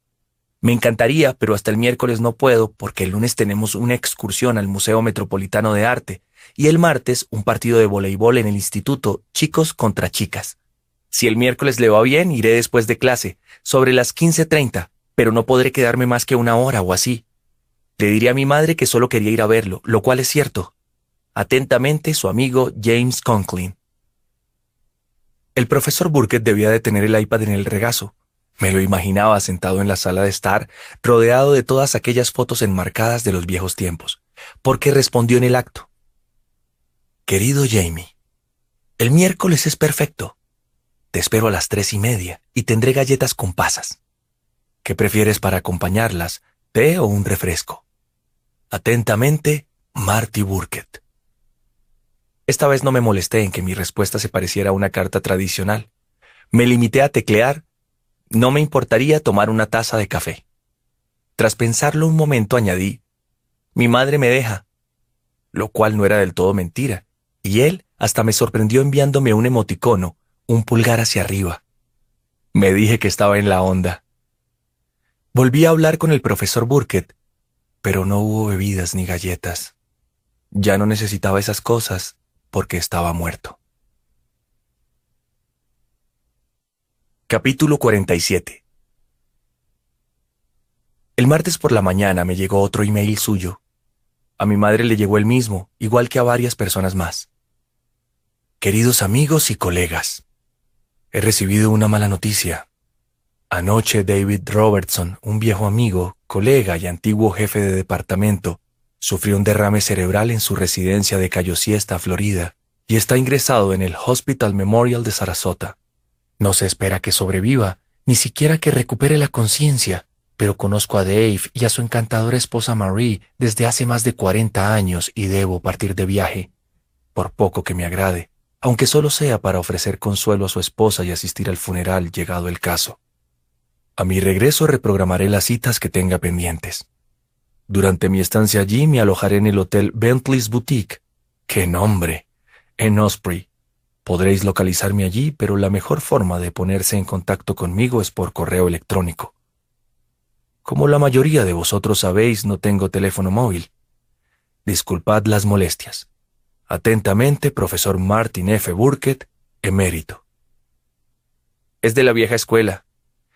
me encantaría, pero hasta el miércoles no puedo porque el lunes tenemos una excursión al Museo Metropolitano de Arte y el martes un partido de voleibol en el instituto, chicos contra chicas. Si el miércoles le va bien, iré después de clase, sobre las 15.30, pero no podré quedarme más que una hora o así. Le diré a mi madre que solo quería ir a verlo, lo cual es cierto. Atentamente, su amigo James Conklin. El profesor Burkett debía de tener el iPad en el regazo. Me lo imaginaba sentado en la sala de estar, rodeado de todas aquellas fotos enmarcadas de los viejos tiempos, porque respondió en el acto. Querido Jamie, el miércoles es perfecto. Te espero a las tres y media y tendré galletas con pasas. ¿Qué prefieres para acompañarlas, té o un refresco? Atentamente, Marty Burkett. Esta vez no me molesté en que mi respuesta se pareciera a una carta tradicional. Me limité a teclear, no me importaría tomar una taza de café. Tras pensarlo un momento añadí, mi madre me deja, lo cual no era del todo mentira, y él hasta me sorprendió enviándome un emoticono, un pulgar hacia arriba. Me dije que estaba en la onda. Volví a hablar con el profesor Burkett, pero no hubo bebidas ni galletas. Ya no necesitaba esas cosas porque estaba muerto. Capítulo 47 El martes por la mañana me llegó otro email suyo. A mi madre le llegó el mismo, igual que a varias personas más. Queridos amigos y colegas, he recibido una mala noticia. Anoche David Robertson, un viejo amigo, colega y antiguo jefe de departamento, sufrió un derrame cerebral en su residencia de Cayo Siesta, Florida, y está ingresado en el Hospital Memorial de Sarasota. No se espera que sobreviva, ni siquiera que recupere la conciencia, pero conozco a Dave y a su encantadora esposa Marie desde hace más de 40 años y debo partir de viaje, por poco que me agrade, aunque solo sea para ofrecer consuelo a su esposa y asistir al funeral llegado el caso. A mi regreso reprogramaré las citas que tenga pendientes. Durante mi estancia allí me alojaré en el hotel Bentley's Boutique. ¡Qué nombre! En Osprey. Podréis localizarme allí, pero la mejor forma de ponerse en contacto conmigo es por correo electrónico. Como la mayoría de vosotros sabéis, no tengo teléfono móvil. Disculpad las molestias. Atentamente, profesor Martin F. Burkett, emérito. Es de la vieja escuela.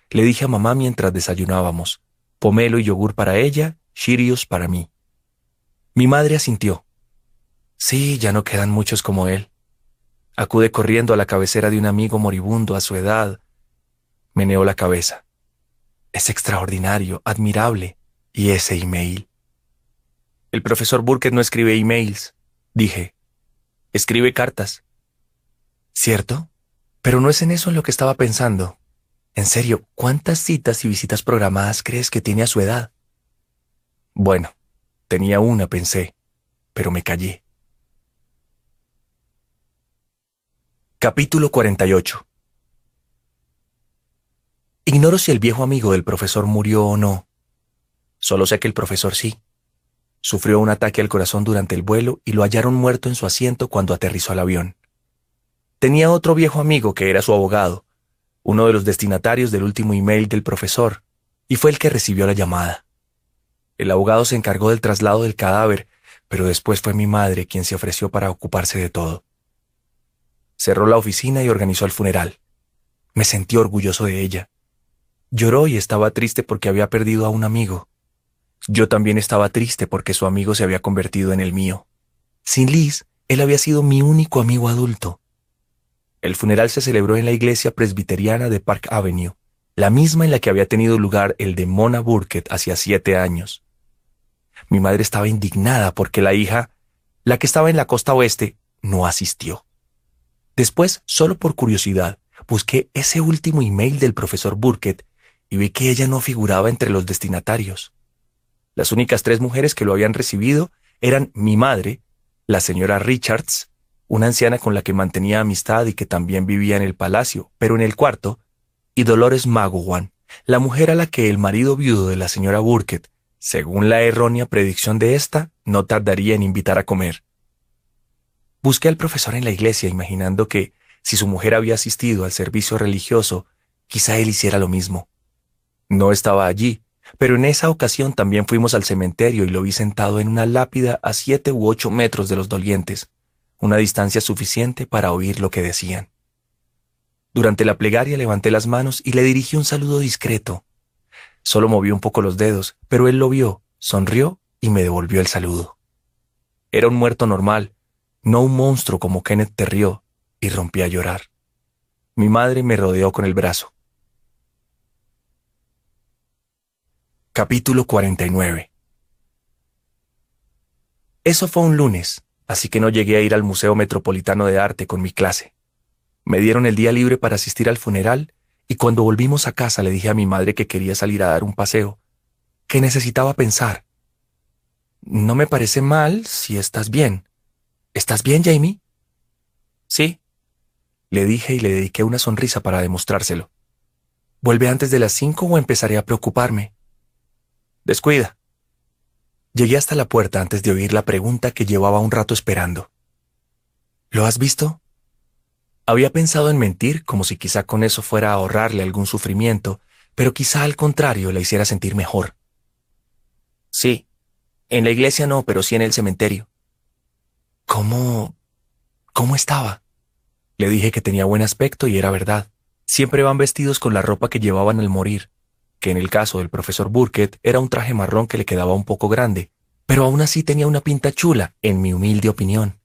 Le dije a mamá mientras desayunábamos. Pomelo y yogur para ella Shirius para mí. Mi madre asintió. Sí, ya no quedan muchos como él. Acude corriendo a la cabecera de un amigo moribundo a su edad. Meneó la cabeza. Es extraordinario, admirable. ¿Y ese email? El profesor Burkett no escribe emails, dije. Escribe cartas. ¿Cierto? Pero no es en eso en lo que estaba pensando. En serio, ¿cuántas citas y visitas programadas crees que tiene a su edad? Bueno, tenía una, pensé, pero me callé. Capítulo 48 Ignoro si el viejo amigo del profesor murió o no. Solo sé que el profesor sí. Sufrió un ataque al corazón durante el vuelo y lo hallaron muerto en su asiento cuando aterrizó al avión. Tenía otro viejo amigo que era su abogado, uno de los destinatarios del último email del profesor, y fue el que recibió la llamada. El abogado se encargó del traslado del cadáver, pero después fue mi madre quien se ofreció para ocuparse de todo. Cerró la oficina y organizó el funeral. Me sentí orgulloso de ella. Lloró y estaba triste porque había perdido a un amigo. Yo también estaba triste porque su amigo se había convertido en el mío. Sin Liz, él había sido mi único amigo adulto. El funeral se celebró en la iglesia presbiteriana de Park Avenue, la misma en la que había tenido lugar el de Mona Burkett hacía siete años. Mi madre estaba indignada porque la hija, la que estaba en la costa oeste, no asistió. Después, solo por curiosidad, busqué ese último email del profesor Burkett y vi que ella no figuraba entre los destinatarios. Las únicas tres mujeres que lo habían recibido eran mi madre, la señora Richards, una anciana con la que mantenía amistad y que también vivía en el palacio, pero en el cuarto, y Dolores Magowan, la mujer a la que el marido viudo de la señora Burkett según la errónea predicción de ésta, no tardaría en invitar a comer. Busqué al profesor en la iglesia imaginando que, si su mujer había asistido al servicio religioso, quizá él hiciera lo mismo. No estaba allí, pero en esa ocasión también fuimos al cementerio y lo vi sentado en una lápida a siete u ocho metros de los dolientes, una distancia suficiente para oír lo que decían. Durante la plegaria levanté las manos y le dirigí un saludo discreto, Solo movió un poco los dedos, pero él lo vio, sonrió y me devolvió el saludo. Era un muerto normal, no un monstruo como Kenneth Terrió, y rompí a llorar. Mi madre me rodeó con el brazo. Capítulo 49 Eso fue un lunes, así que no llegué a ir al Museo Metropolitano de Arte con mi clase. Me dieron el día libre para asistir al funeral y cuando volvimos a casa le dije a mi madre que quería salir a dar un paseo, que necesitaba pensar. No me parece mal si estás bien. ¿Estás bien, Jamie? Sí, le dije y le dediqué una sonrisa para demostrárselo. ¿Vuelve antes de las cinco o empezaré a preocuparme? Descuida. Llegué hasta la puerta antes de oír la pregunta que llevaba un rato esperando. ¿Lo has visto? Había pensado en mentir como si quizá con eso fuera a ahorrarle algún sufrimiento, pero quizá al contrario la hiciera sentir mejor. Sí, en la iglesia no, pero sí en el cementerio. ¿Cómo... cómo estaba? Le dije que tenía buen aspecto y era verdad. Siempre van vestidos con la ropa que llevaban al morir, que en el caso del profesor Burkett era un traje marrón que le quedaba un poco grande, pero aún así tenía una pinta chula, en mi humilde opinión.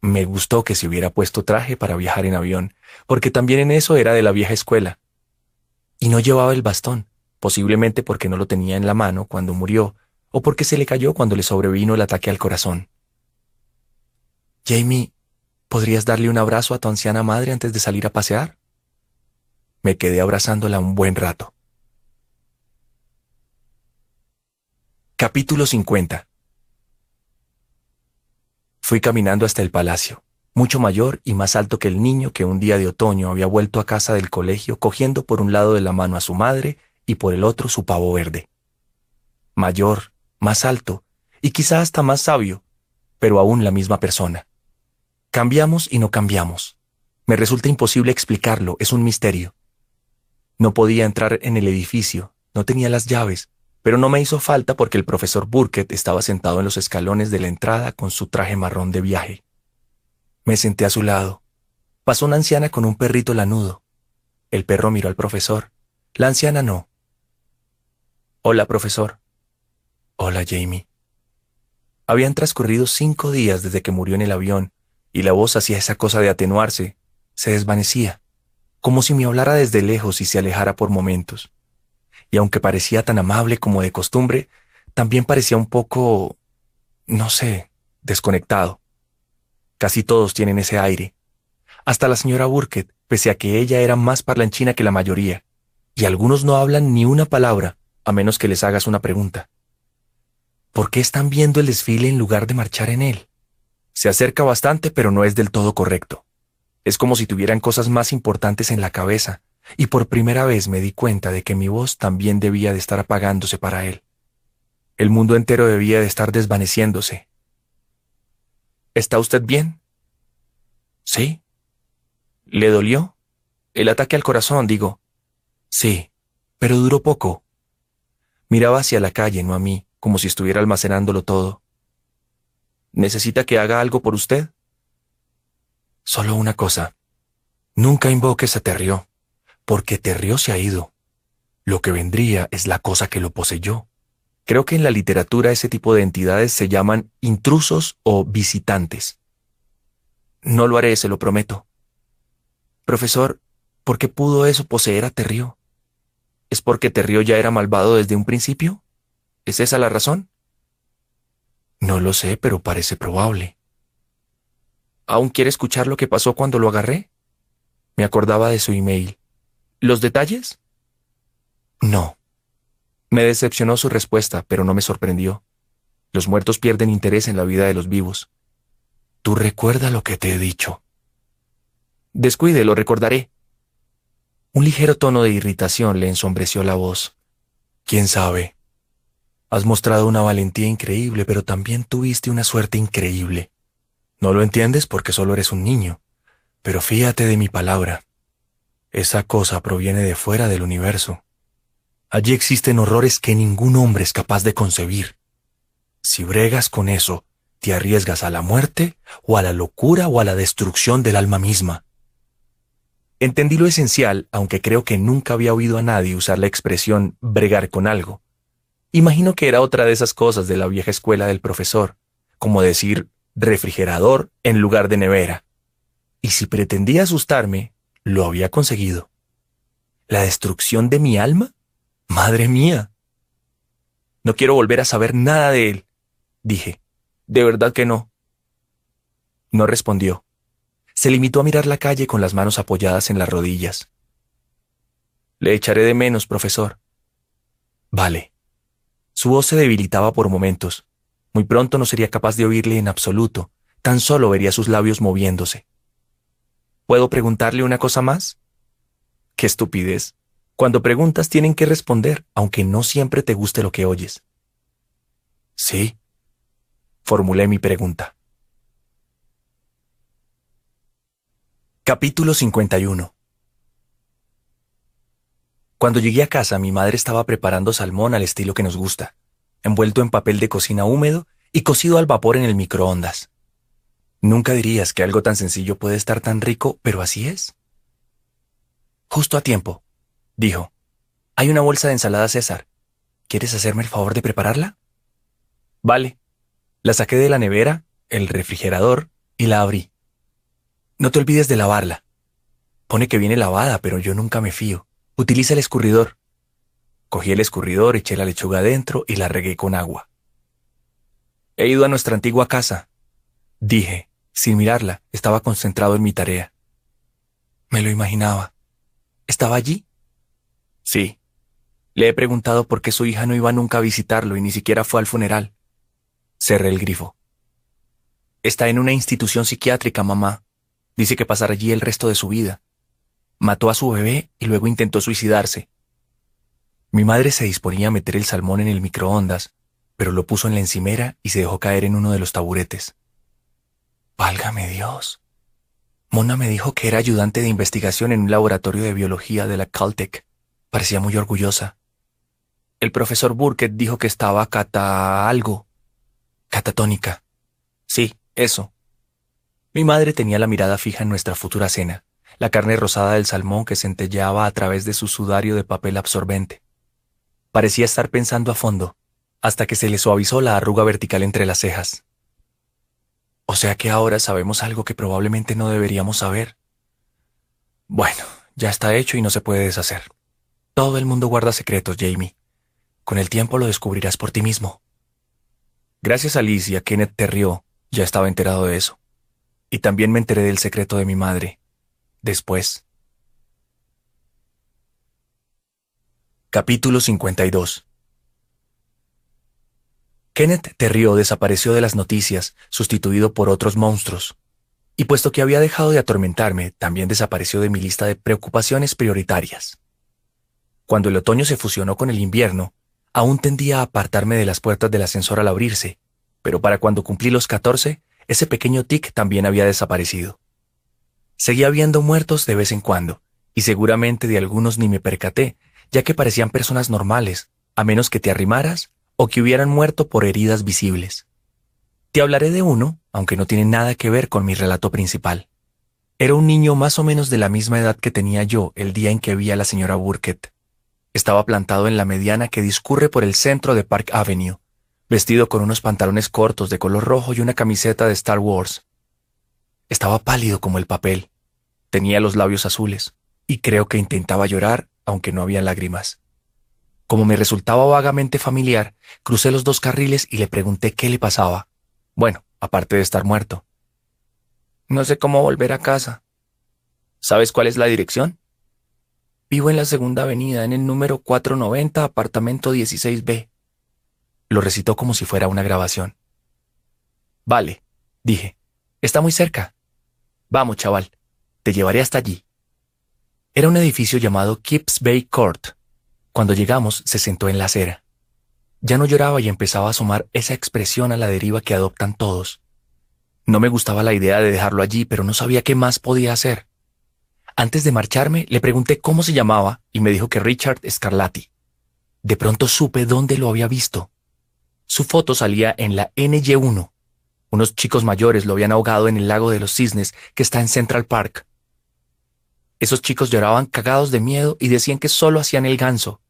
Me gustó que se hubiera puesto traje para viajar en avión, porque también en eso era de la vieja escuela. Y no llevaba el bastón, posiblemente porque no lo tenía en la mano cuando murió, o porque se le cayó cuando le sobrevino el ataque al corazón. Jamie, ¿podrías darle un abrazo a tu anciana madre antes de salir a pasear? Me quedé abrazándola un buen rato. Capítulo 50 Fui caminando hasta el palacio. mucho mayor y más alto que el niño que un día de otoño había vuelto a casa del colegio cogiendo por un lado de la mano a su madre y por el otro su pavo verde. Mayor, más alto y quizá hasta más sabio, pero aún la misma persona. Cambiamos y no cambiamos. Me resulta imposible explicarlo, es un misterio. No podía entrar en el edificio, no tenía las llaves, pero no me hizo falta porque el profesor Burkett estaba sentado en los escalones de la entrada con su traje marrón de viaje. Me senté a su lado. Pasó una anciana con un perrito lanudo. El perro miró al profesor. La anciana no. Hola, profesor. Hola, Jamie. Habían transcurrido cinco días desde que murió en el avión, y la voz hacía esa cosa de atenuarse, se desvanecía, como si me hablara desde lejos y se alejara por momentos. Y aunque parecía tan amable como de costumbre, también parecía un poco, no sé, desconectado. Casi todos tienen ese aire. Hasta la señora Burkett, pese a que ella era más parlanchina que la mayoría, y algunos no hablan ni una palabra, a menos que les hagas una pregunta. ¿Por qué están viendo el desfile en lugar de marchar en él? Se acerca bastante, pero no es del todo correcto. Es como si tuvieran cosas más importantes en la cabeza, y por primera vez me di cuenta de que mi voz también debía de estar apagándose para él. El mundo entero debía de estar desvaneciéndose. ¿Está usted bien? Sí. ¿Le dolió? El ataque al corazón, digo. Sí, pero duró poco. Miraba hacia la calle, no a mí, como si estuviera almacenándolo todo. ¿Necesita que haga algo por usted? Solo una cosa. Nunca invoques a Terrió, porque Terrió se ha ido. Lo que vendría es la cosa que lo poseyó. Creo que en la literatura ese tipo de entidades se llaman intrusos o visitantes. No lo haré, se lo prometo. Profesor, ¿por qué pudo eso poseer a Terrió? ¿Es porque Terrió ya era malvado desde un principio? ¿Es esa la razón? No lo sé, pero parece probable. ¿Aún quiere escuchar lo que pasó cuando lo agarré? Me acordaba de su email. ¿Los detalles? No. Me decepcionó su respuesta, pero no me sorprendió. Los muertos pierden interés en la vida de los vivos. Tú recuerda lo que te he dicho. Descuide, lo recordaré. Un ligero tono de irritación le ensombreció la voz. ¿Quién sabe? Has mostrado una valentía increíble, pero también tuviste una suerte increíble. No lo entiendes porque solo eres un niño, pero fíjate de mi palabra. Esa cosa proviene de fuera del universo. Allí existen horrores que ningún hombre es capaz de concebir. Si bregas con eso, te arriesgas a la muerte o a la locura o a la destrucción del alma misma. Entendí lo esencial, aunque creo que nunca había oído a nadie usar la expresión bregar con algo. Imagino que era otra de esas cosas de la vieja escuela del profesor, como decir refrigerador en lugar de nevera. Y si pretendía asustarme, lo había conseguido. ¿La destrucción de mi alma? Madre mía. No quiero volver a saber nada de él, dije. De verdad que no. No respondió. Se limitó a mirar la calle con las manos apoyadas en las rodillas. Le echaré de menos, profesor. Vale. Su voz se debilitaba por momentos. Muy pronto no sería capaz de oírle en absoluto, tan solo vería sus labios moviéndose. ¿Puedo preguntarle una cosa más? Qué estupidez. Cuando preguntas tienen que responder, aunque no siempre te guste lo que oyes. Sí, formulé mi pregunta. Capítulo 51 cuando llegué a casa, mi madre estaba preparando salmón al estilo que nos gusta, envuelto en papel de cocina húmedo y cocido al vapor en el microondas. Nunca dirías que algo tan sencillo puede estar tan rico, pero así es. Justo a tiempo, dijo. Hay una bolsa de ensalada César. ¿Quieres hacerme el favor de prepararla? Vale. La saqué de la nevera, el refrigerador, y la abrí. No te olvides de lavarla. Pone que viene lavada, pero yo nunca me fío. Utiliza el escurridor. Cogí el escurridor, eché la lechuga adentro y la regué con agua. He ido a nuestra antigua casa, dije, sin mirarla, estaba concentrado en mi tarea. Me lo imaginaba. ¿Estaba allí? Sí. Le he preguntado por qué su hija no iba nunca a visitarlo y ni siquiera fue al funeral. Cerré el grifo. Está en una institución psiquiátrica, mamá. Dice que pasará allí el resto de su vida. Mató a su bebé y luego intentó suicidarse. Mi madre se disponía a meter el salmón en el microondas, pero lo puso en la encimera y se dejó caer en uno de los taburetes. Válgame Dios. Mona me dijo que era ayudante de investigación en un laboratorio de biología de la Caltech. Parecía muy orgullosa. El profesor Burkett dijo que estaba cata algo. Catatónica. Sí, eso. Mi madre tenía la mirada fija en nuestra futura cena, la carne rosada del salmón que centelleaba a través de su sudario de papel absorbente. Parecía estar pensando a fondo, hasta que se le suavizó la arruga vertical entre las cejas. O sea que ahora sabemos algo que probablemente no deberíamos saber. Bueno, ya está hecho y no se puede deshacer. Todo el mundo guarda secretos, Jamie. Con el tiempo lo descubrirás por ti mismo. Gracias a Liz y a Kenneth Terrió, ya estaba enterado de eso. Y también me enteré del secreto de mi madre. Después. Capítulo 52 Kenneth Terrió desapareció de las noticias, sustituido por otros monstruos. Y puesto que había dejado de atormentarme, también desapareció de mi lista de preocupaciones prioritarias. Cuando el otoño se fusionó con el invierno, aún tendía a apartarme de las puertas del ascensor al abrirse, pero para cuando cumplí los 14, ese pequeño tic también había desaparecido. Seguía viendo muertos de vez en cuando, y seguramente de algunos ni me percaté, ya que parecían personas normales, a menos que te arrimaras o que hubieran muerto por heridas visibles. Te hablaré de uno, aunque no tiene nada que ver con mi relato principal. Era un niño más o menos de la misma edad que tenía yo el día en que vi a la señora Burkett. Estaba plantado en la mediana que discurre por el centro de Park Avenue, vestido con unos pantalones cortos de color rojo y una camiseta de Star Wars. Estaba pálido como el papel. Tenía los labios azules, y creo que intentaba llorar, aunque no había lágrimas. Como me resultaba vagamente familiar, crucé los dos carriles y le pregunté qué le pasaba. Bueno, aparte de estar muerto. No sé cómo volver a casa. ¿Sabes cuál es la dirección? Vivo en la segunda avenida, en el número 490, apartamento 16B. Lo recitó como si fuera una grabación. Vale, dije. Está muy cerca. Vamos, chaval. Te llevaré hasta allí. Era un edificio llamado Kips Bay Court, cuando llegamos, se sentó en la acera. Ya no lloraba y empezaba a asomar esa expresión a la deriva que adoptan todos. No me gustaba la idea de dejarlo allí, pero no sabía qué más podía hacer. Antes de marcharme, le pregunté cómo se llamaba y me dijo que Richard Scarlatti. De pronto supe dónde lo había visto. Su foto salía en la NY1. Unos chicos mayores lo habían ahogado en el lago de los cisnes que está en Central Park. Esos chicos lloraban cagados de miedo y decían que solo hacían el ganso,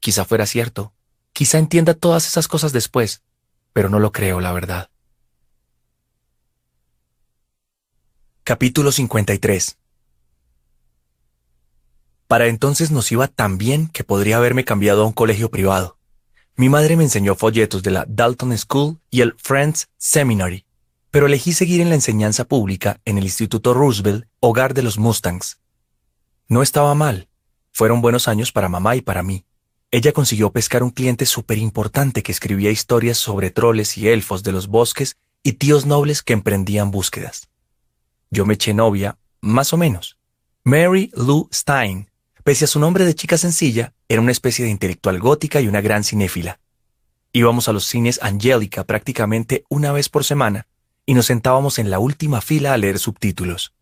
Quizá fuera cierto. Quizá entienda todas esas cosas después, pero no lo creo, la verdad. Capítulo 53 Para entonces nos iba tan bien que podría haberme cambiado a un colegio privado. Mi madre me enseñó folletos de la Dalton School y el Friends Seminary, pero elegí seguir en la enseñanza pública en el Instituto Roosevelt, hogar de los Mustangs. No estaba mal. Fueron buenos años para mamá y para mí. Ella consiguió pescar un cliente súper importante que escribía historias sobre troles y elfos de los bosques y tíos nobles que emprendían búsquedas. Yo me eché novia, más o menos. Mary Lou Stein, pese a su nombre de chica sencilla, era una especie de intelectual gótica y una gran cinéfila. Íbamos a los cines Angélica prácticamente una vez por semana y nos sentábamos en la última fila a leer subtítulos.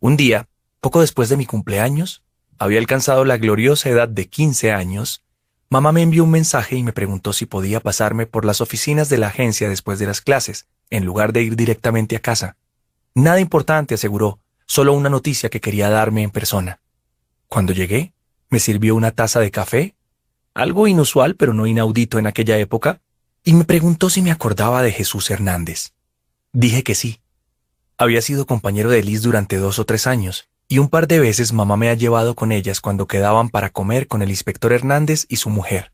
Un día, poco después de mi cumpleaños, había alcanzado la gloriosa edad de 15 años Mamá me envió un mensaje y me preguntó si podía pasarme por las oficinas de la agencia después de las clases, en lugar de ir directamente a casa. Nada importante, aseguró, solo una noticia que quería darme en persona. Cuando llegué, me sirvió una taza de café, algo inusual pero no inaudito en aquella época, y me preguntó si me acordaba de Jesús Hernández. Dije que sí. Había sido compañero de Liz durante dos o tres años, y un par de veces mamá me ha llevado con ellas cuando quedaban para comer con el inspector Hernández y su mujer.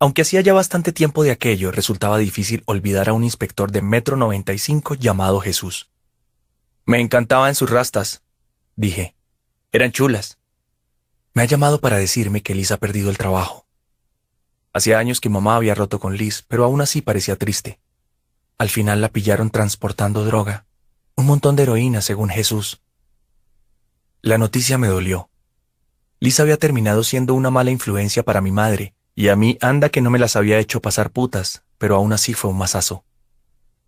Aunque hacía ya bastante tiempo de aquello, resultaba difícil olvidar a un inspector de metro noventa y cinco llamado Jesús. Me encantaban sus rastas, dije. Eran chulas. Me ha llamado para decirme que Liz ha perdido el trabajo. Hacía años que mamá había roto con Liz, pero aún así parecía triste. Al final la pillaron transportando droga. Un montón de heroína, según Jesús. La noticia me dolió. Liz había terminado siendo una mala influencia para mi madre, y a mí anda que no me las había hecho pasar putas, pero aún así fue un masazo.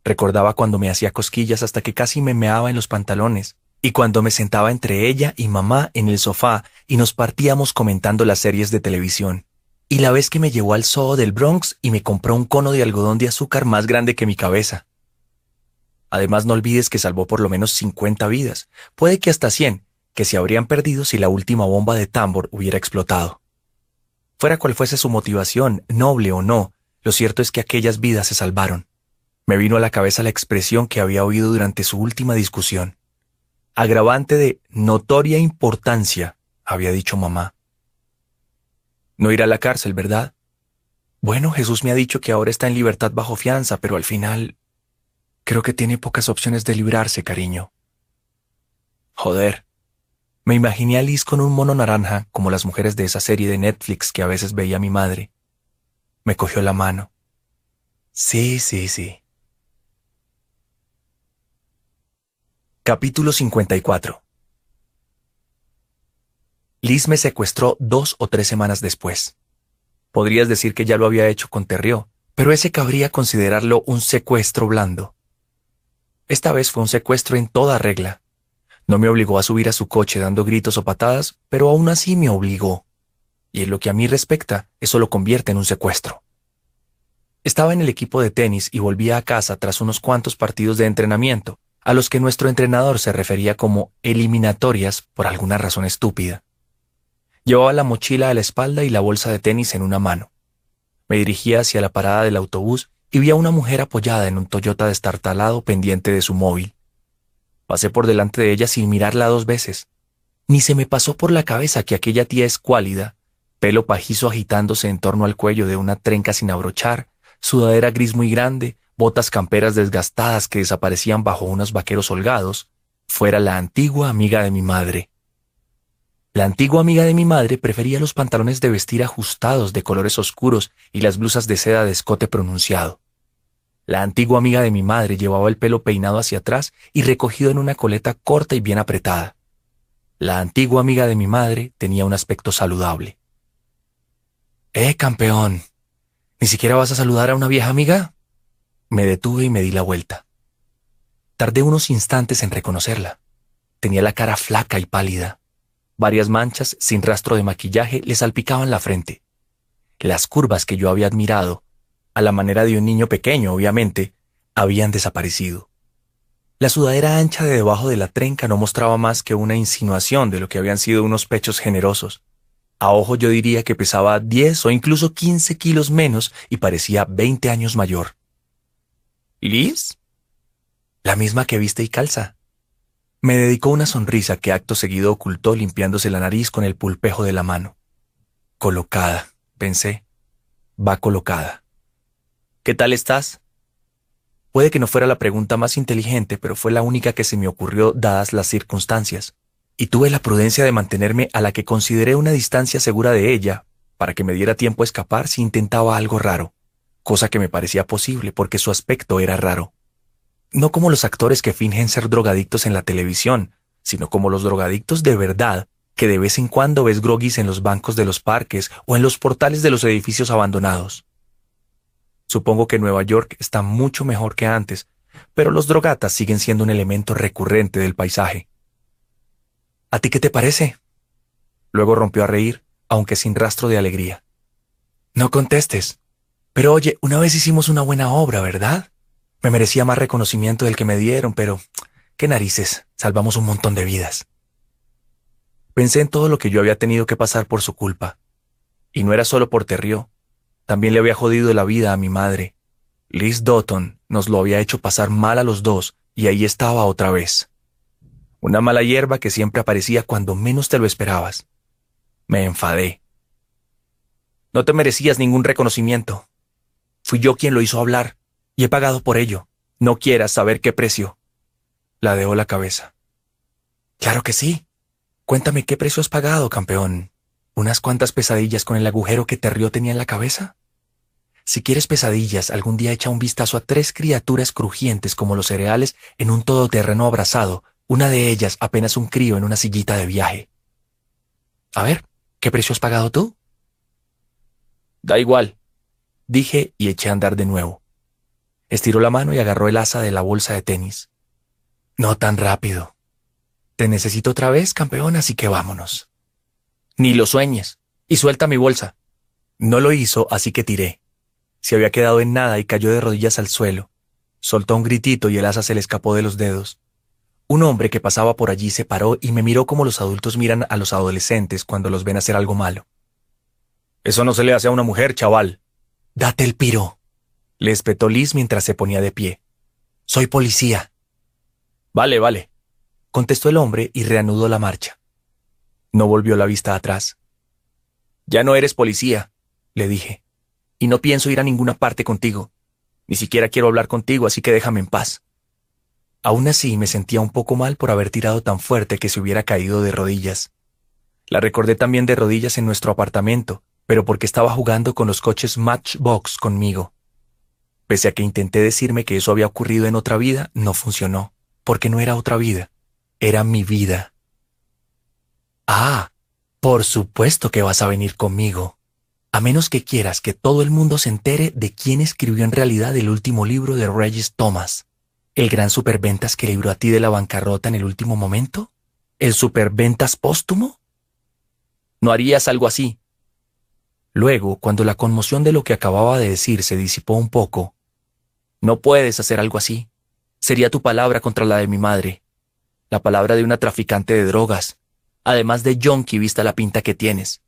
Recordaba cuando me hacía cosquillas hasta que casi me meaba en los pantalones, y cuando me sentaba entre ella y mamá en el sofá y nos partíamos comentando las series de televisión. Y la vez que me llevó al zoo del Bronx y me compró un cono de algodón de azúcar más grande que mi cabeza. Además, no olvides que salvó por lo menos 50 vidas, puede que hasta 100, que se habrían perdido si la última bomba de tambor hubiera explotado. Fuera cual fuese su motivación, noble o no, lo cierto es que aquellas vidas se salvaron. Me vino a la cabeza la expresión que había oído durante su última discusión. Agravante de notoria importancia, había dicho mamá. No irá a la cárcel, ¿verdad? Bueno, Jesús me ha dicho que ahora está en libertad bajo fianza, pero al final... Creo que tiene pocas opciones de librarse, cariño. Joder, me imaginé a Liz con un mono naranja, como las mujeres de esa serie de Netflix que a veces veía mi madre. Me cogió la mano. Sí, sí, sí. Capítulo 54 Liz me secuestró dos o tres semanas después. Podrías decir que ya lo había hecho con Terrió, pero ese cabría considerarlo un secuestro blando. Esta vez fue un secuestro en toda regla, no me obligó a subir a su coche dando gritos o patadas, pero aún así me obligó. Y en lo que a mí respecta, eso lo convierte en un secuestro. Estaba en el equipo de tenis y volvía a casa tras unos cuantos partidos de entrenamiento, a los que nuestro entrenador se refería como eliminatorias por alguna razón estúpida. Llevaba la mochila a la espalda y la bolsa de tenis en una mano. Me dirigía hacia la parada del autobús y vi a una mujer apoyada en un Toyota destartalado pendiente de su móvil. Pasé por delante de ella sin mirarla dos veces. Ni se me pasó por la cabeza que aquella tía escuálida, pelo pajizo agitándose en torno al cuello de una trenca sin abrochar, sudadera gris muy grande, botas camperas desgastadas que desaparecían bajo unos vaqueros holgados, fuera la antigua amiga de mi madre. La antigua amiga de mi madre prefería los pantalones de vestir ajustados de colores oscuros y las blusas de seda de escote pronunciado. La antigua amiga de mi madre llevaba el pelo peinado hacia atrás y recogido en una coleta corta y bien apretada. La antigua amiga de mi madre tenía un aspecto saludable. ¡Eh, campeón! ¿Ni siquiera vas a saludar a una vieja amiga? Me detuve y me di la vuelta. Tardé unos instantes en reconocerla. Tenía la cara flaca y pálida. Varias manchas, sin rastro de maquillaje, le salpicaban la frente. Las curvas que yo había admirado a la manera de un niño pequeño, obviamente, habían desaparecido. La sudadera ancha de debajo de la trenca no mostraba más que una insinuación de lo que habían sido unos pechos generosos. A ojo yo diría que pesaba 10 o incluso 15 kilos menos y parecía 20 años mayor. ¿Liz? La misma que viste y calza. Me dedicó una sonrisa que acto seguido ocultó limpiándose la nariz con el pulpejo de la mano. Colocada, pensé. Va colocada. ¿Qué tal estás? Puede que no fuera la pregunta más inteligente, pero fue la única que se me ocurrió dadas las circunstancias, y tuve la prudencia de mantenerme a la que consideré una distancia segura de ella, para que me diera tiempo a escapar si intentaba algo raro, cosa que me parecía posible porque su aspecto era raro. No como los actores que fingen ser drogadictos en la televisión, sino como los drogadictos de verdad que de vez en cuando ves groguis en los bancos de los parques o en los portales de los edificios abandonados. Supongo que Nueva York está mucho mejor que antes, pero los drogatas siguen siendo un elemento recurrente del paisaje. ¿A ti qué te parece? Luego rompió a reír, aunque sin rastro de alegría. No contestes. Pero oye, una vez hicimos una buena obra, ¿verdad? Me merecía más reconocimiento del que me dieron, pero... ¿Qué narices? Salvamos un montón de vidas. Pensé en todo lo que yo había tenido que pasar por su culpa. Y no era solo por Terrió, también le había jodido la vida a mi madre. Liz Dotton nos lo había hecho pasar mal a los dos y ahí estaba otra vez. Una mala hierba que siempre aparecía cuando menos te lo esperabas. Me enfadé. No te merecías ningún reconocimiento. Fui yo quien lo hizo hablar y he pagado por ello. No quieras saber qué precio. Ladeó la cabeza. Claro que sí. Cuéntame qué precio has pagado, campeón. ¿Unas cuantas pesadillas con el agujero que Terrió tenía en la cabeza? Si quieres pesadillas, algún día echa un vistazo a tres criaturas crujientes como los cereales en un todoterreno abrazado, una de ellas apenas un crío en una sillita de viaje. A ver, ¿qué precio has pagado tú? Da igual, dije y eché a andar de nuevo. Estiró la mano y agarró el asa de la bolsa de tenis. No tan rápido. Te necesito otra vez, campeón, así que vámonos. Ni lo sueñes. Y suelta mi bolsa. No lo hizo, así que tiré. Se había quedado en nada y cayó de rodillas al suelo. Soltó un gritito y el asa se le escapó de los dedos. Un hombre que pasaba por allí se paró y me miró como los adultos miran a los adolescentes cuando los ven hacer algo malo. Eso no se le hace a una mujer, chaval. Date el piro. Le espetó Liz mientras se ponía de pie. Soy policía. Vale, vale, contestó el hombre y reanudó la marcha. No volvió la vista atrás. Ya no eres policía, le dije, y no pienso ir a ninguna parte contigo. Ni siquiera quiero hablar contigo, así que déjame en paz. Aún así me sentía un poco mal por haber tirado tan fuerte que se hubiera caído de rodillas. La recordé también de rodillas en nuestro apartamento, pero porque estaba jugando con los coches Matchbox conmigo. Pese a que intenté decirme que eso había ocurrido en otra vida, no funcionó, porque no era otra vida, era mi vida. Ah, por supuesto que vas a venir conmigo, a menos que quieras que todo el mundo se entere de quién escribió en realidad el último libro de Regis Thomas, el gran superventas que libró a ti de la bancarrota en el último momento, el superventas póstumo. No harías algo así. Luego, cuando la conmoción de lo que acababa de decir se disipó un poco, no puedes hacer algo así. Sería tu palabra contra la de mi madre, la palabra de una traficante de drogas, además de yonki vista la pinta que tienes.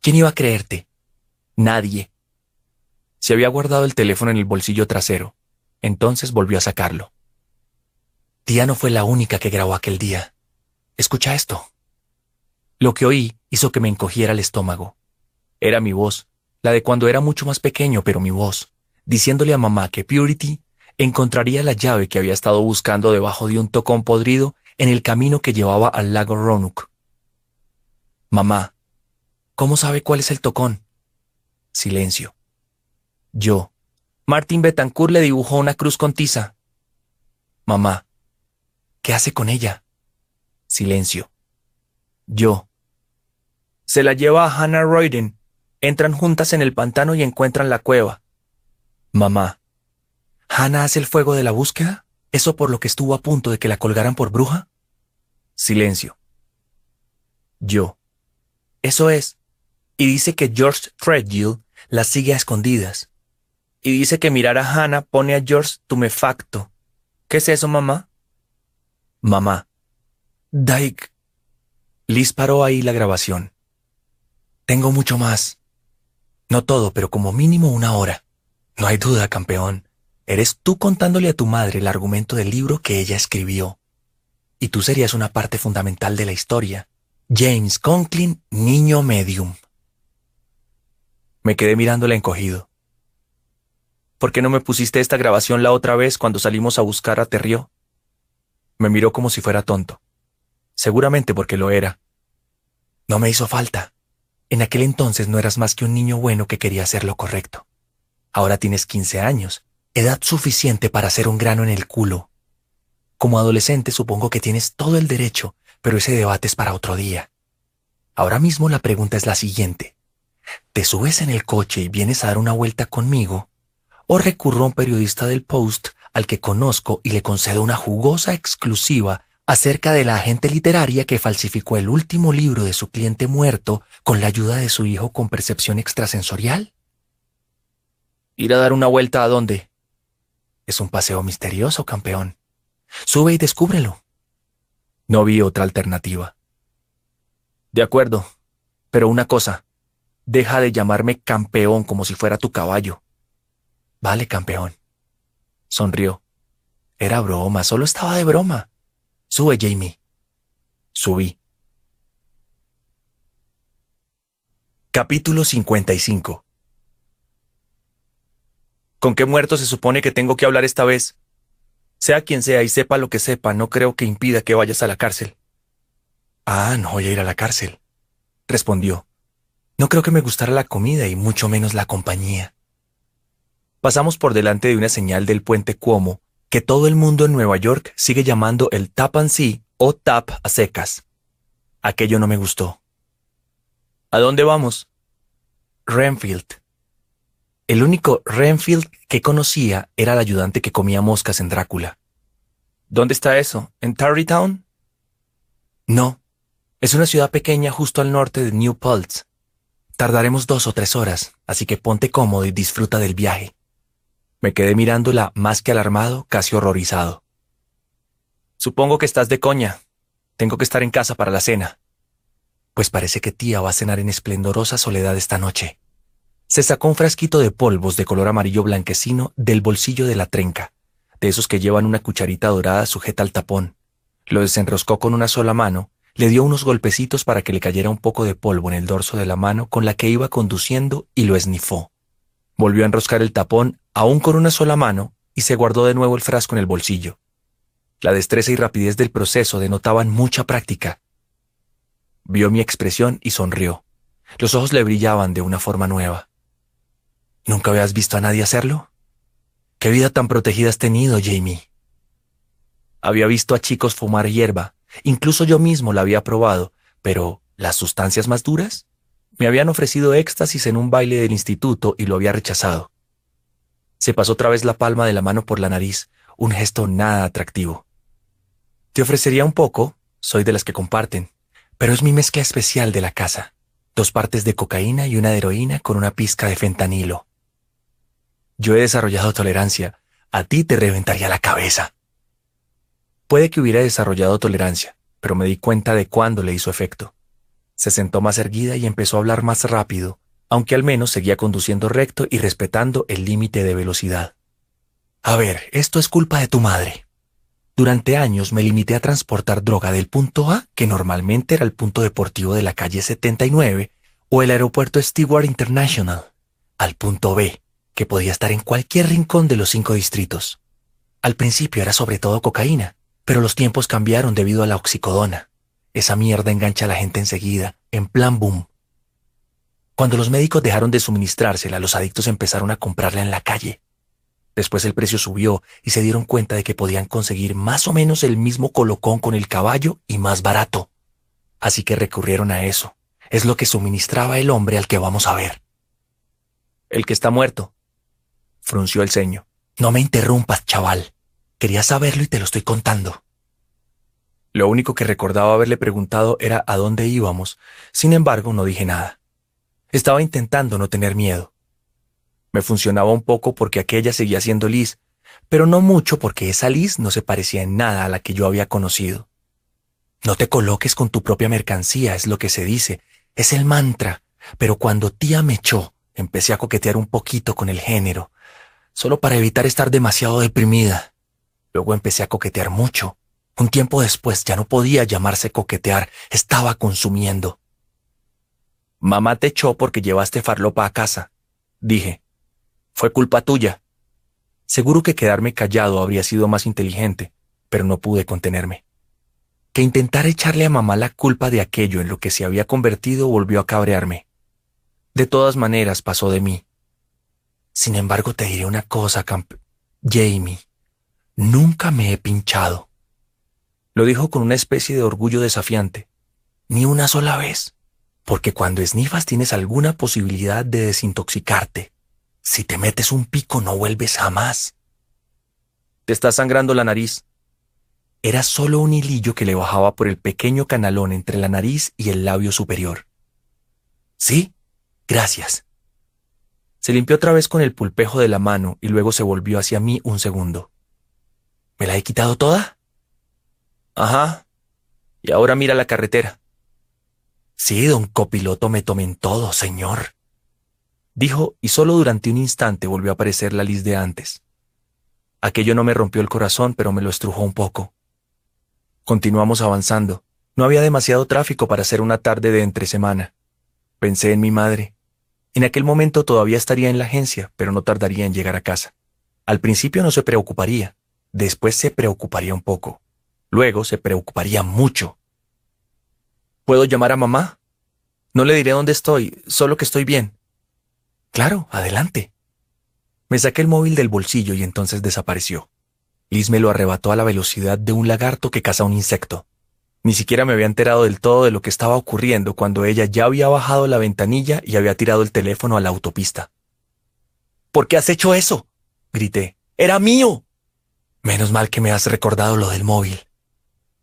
¿Quién iba a creerte? Nadie. Se había guardado el teléfono en el bolsillo trasero. Entonces volvió a sacarlo. Tía no fue la única que grabó aquel día. Escucha esto. Lo que oí hizo que me encogiera el estómago. Era mi voz, la de cuando era mucho más pequeño, pero mi voz, diciéndole a mamá que Purity encontraría la llave que había estado buscando debajo de un tocón podrido en el camino que llevaba al lago Roanoke. Mamá, ¿cómo sabe cuál es el tocón? Silencio. Yo. Martin Betancourt le dibujó una cruz con tiza. Mamá. ¿Qué hace con ella? Silencio. Yo. Se la lleva a Hannah Royden. Entran juntas en el pantano y encuentran la cueva. Mamá. ¿Hannah hace el fuego de la búsqueda? ¿Eso por lo que estuvo a punto de que la colgaran por bruja? Silencio. Yo. Eso es. Y dice que George Threadgill la sigue a escondidas. Y dice que mirar a Hannah pone a George tumefacto. ¿Qué es eso, mamá? Mamá. Dyke. Liz paró ahí la grabación. Tengo mucho más. No todo, pero como mínimo una hora. No hay duda, campeón. Eres tú contándole a tu madre el argumento del libro que ella escribió. Y tú serías una parte fundamental de la historia. James Conklin, niño medium. Me quedé mirándola encogido. ¿Por qué no me pusiste esta grabación la otra vez cuando salimos a buscar a Terrió? Me miró como si fuera tonto. Seguramente porque lo era. No me hizo falta. En aquel entonces no eras más que un niño bueno que quería hacer lo correcto. Ahora tienes 15 años, edad suficiente para hacer un grano en el culo. Como adolescente supongo que tienes todo el derecho pero ese debate es para otro día. Ahora mismo la pregunta es la siguiente. ¿Te subes en el coche y vienes a dar una vuelta conmigo? ¿O recurro a un periodista del Post al que conozco y le concedo una jugosa exclusiva acerca de la agente literaria que falsificó el último libro de su cliente muerto con la ayuda de su hijo con percepción extrasensorial? ¿Ir a dar una vuelta a dónde? Es un paseo misterioso, campeón. Sube y descúbrelo. No vi otra alternativa. De acuerdo, pero una cosa, deja de llamarme campeón como si fuera tu caballo. Vale, campeón. Sonrió. Era broma, solo estaba de broma. Sube, Jamie. Subí. Capítulo 55 ¿Con qué muerto se supone que tengo que hablar esta vez? Sea quien sea y sepa lo que sepa, no creo que impida que vayas a la cárcel. Ah, no voy a ir a la cárcel, respondió. No creo que me gustara la comida y mucho menos la compañía. Pasamos por delante de una señal del puente Cuomo que todo el mundo en Nueva York sigue llamando el tap and o tap a secas. Aquello no me gustó. ¿A dónde vamos? Renfield. El único Renfield que conocía era el ayudante que comía moscas en Drácula. ¿Dónde está eso? ¿En Tarrytown? No. Es una ciudad pequeña justo al norte de New Paltz. Tardaremos dos o tres horas, así que ponte cómodo y disfruta del viaje. Me quedé mirándola más que alarmado, casi horrorizado. Supongo que estás de coña. Tengo que estar en casa para la cena. Pues parece que tía va a cenar en esplendorosa soledad esta noche. Se sacó un frasquito de polvos de color amarillo blanquecino del bolsillo de la trenca, de esos que llevan una cucharita dorada sujeta al tapón. Lo desenroscó con una sola mano, le dio unos golpecitos para que le cayera un poco de polvo en el dorso de la mano con la que iba conduciendo y lo esnifó. Volvió a enroscar el tapón aún con una sola mano y se guardó de nuevo el frasco en el bolsillo. La destreza y rapidez del proceso denotaban mucha práctica. Vio mi expresión y sonrió. Los ojos le brillaban de una forma nueva. ¿Nunca habías visto a nadie hacerlo? ¿Qué vida tan protegida has tenido, Jamie? Había visto a chicos fumar hierba, incluso yo mismo la había probado, pero ¿las sustancias más duras? Me habían ofrecido éxtasis en un baile del instituto y lo había rechazado. Se pasó otra vez la palma de la mano por la nariz, un gesto nada atractivo. Te ofrecería un poco, soy de las que comparten, pero es mi mezcla especial de la casa. Dos partes de cocaína y una de heroína con una pizca de fentanilo. Yo he desarrollado tolerancia. A ti te reventaría la cabeza. Puede que hubiera desarrollado tolerancia, pero me di cuenta de cuándo le hizo efecto. Se sentó más erguida y empezó a hablar más rápido, aunque al menos seguía conduciendo recto y respetando el límite de velocidad. A ver, esto es culpa de tu madre. Durante años me limité a transportar droga del punto A, que normalmente era el punto deportivo de la calle 79, o el aeropuerto Stewart International, al punto B, que podía estar en cualquier rincón de los cinco distritos. Al principio era sobre todo cocaína, pero los tiempos cambiaron debido a la oxicodona. Esa mierda engancha a la gente enseguida, en plan boom. Cuando los médicos dejaron de suministrársela, los adictos empezaron a comprarla en la calle. Después el precio subió y se dieron cuenta de que podían conseguir más o menos el mismo colocón con el caballo y más barato. Así que recurrieron a eso. Es lo que suministraba el hombre al que vamos a ver. El que está muerto, frunció el ceño. No me interrumpas, chaval. Quería saberlo y te lo estoy contando. Lo único que recordaba haberle preguntado era a dónde íbamos. Sin embargo, no dije nada. Estaba intentando no tener miedo. Me funcionaba un poco porque aquella seguía siendo Liz, pero no mucho porque esa Liz no se parecía en nada a la que yo había conocido. No te coloques con tu propia mercancía, es lo que se dice, es el mantra, pero cuando tía me echó, empecé a coquetear un poquito con el género, solo para evitar estar demasiado deprimida. Luego empecé a coquetear mucho. Un tiempo después ya no podía llamarse coquetear, estaba consumiendo. Mamá te echó porque llevaste farlopa a casa, dije. Fue culpa tuya. Seguro que quedarme callado habría sido más inteligente, pero no pude contenerme. Que intentar echarle a mamá la culpa de aquello en lo que se había convertido volvió a cabrearme. De todas maneras pasó de mí. Sin embargo, te diré una cosa, Camp Jamie. Nunca me he pinchado. Lo dijo con una especie de orgullo desafiante. Ni una sola vez. Porque cuando esnifas tienes alguna posibilidad de desintoxicarte. Si te metes un pico no vuelves jamás. Te está sangrando la nariz. Era solo un hilillo que le bajaba por el pequeño canalón entre la nariz y el labio superior. Sí, gracias. Se limpió otra vez con el pulpejo de la mano y luego se volvió hacia mí un segundo. ¿Me la he quitado toda? Ajá. Y ahora mira la carretera. Sí, don copiloto, me tomen todo, señor. Dijo, y solo durante un instante volvió a aparecer la Liz de antes. Aquello no me rompió el corazón, pero me lo estrujó un poco. Continuamos avanzando. No había demasiado tráfico para hacer una tarde de entre semana. Pensé en mi madre. En aquel momento todavía estaría en la agencia, pero no tardaría en llegar a casa. Al principio no se preocuparía, después se preocuparía un poco, luego se preocuparía mucho. ¿Puedo llamar a mamá? No le diré dónde estoy, solo que estoy bien. Claro, adelante. Me saqué el móvil del bolsillo y entonces desapareció. Liz me lo arrebató a la velocidad de un lagarto que caza un insecto. Ni siquiera me había enterado del todo de lo que estaba ocurriendo cuando ella ya había bajado la ventanilla y había tirado el teléfono a la autopista. ¿Por qué has hecho eso? grité. ¡Era mío! Menos mal que me has recordado lo del móvil.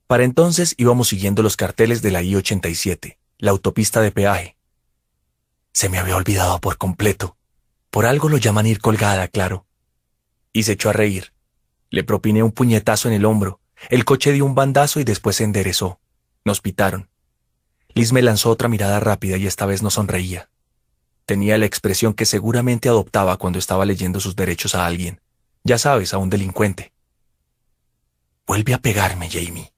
Para entonces íbamos siguiendo los carteles de la I-87, la autopista de peaje. Se me había olvidado por completo. Por algo lo llaman ir colgada, claro. Y se echó a reír. Le propiné un puñetazo en el hombro. El coche dio un bandazo y después se enderezó. Nos pitaron. Liz me lanzó otra mirada rápida y esta vez no sonreía. Tenía la expresión que seguramente adoptaba cuando estaba leyendo sus derechos a alguien. Ya sabes, a un delincuente. Vuelve a pegarme, Jamie,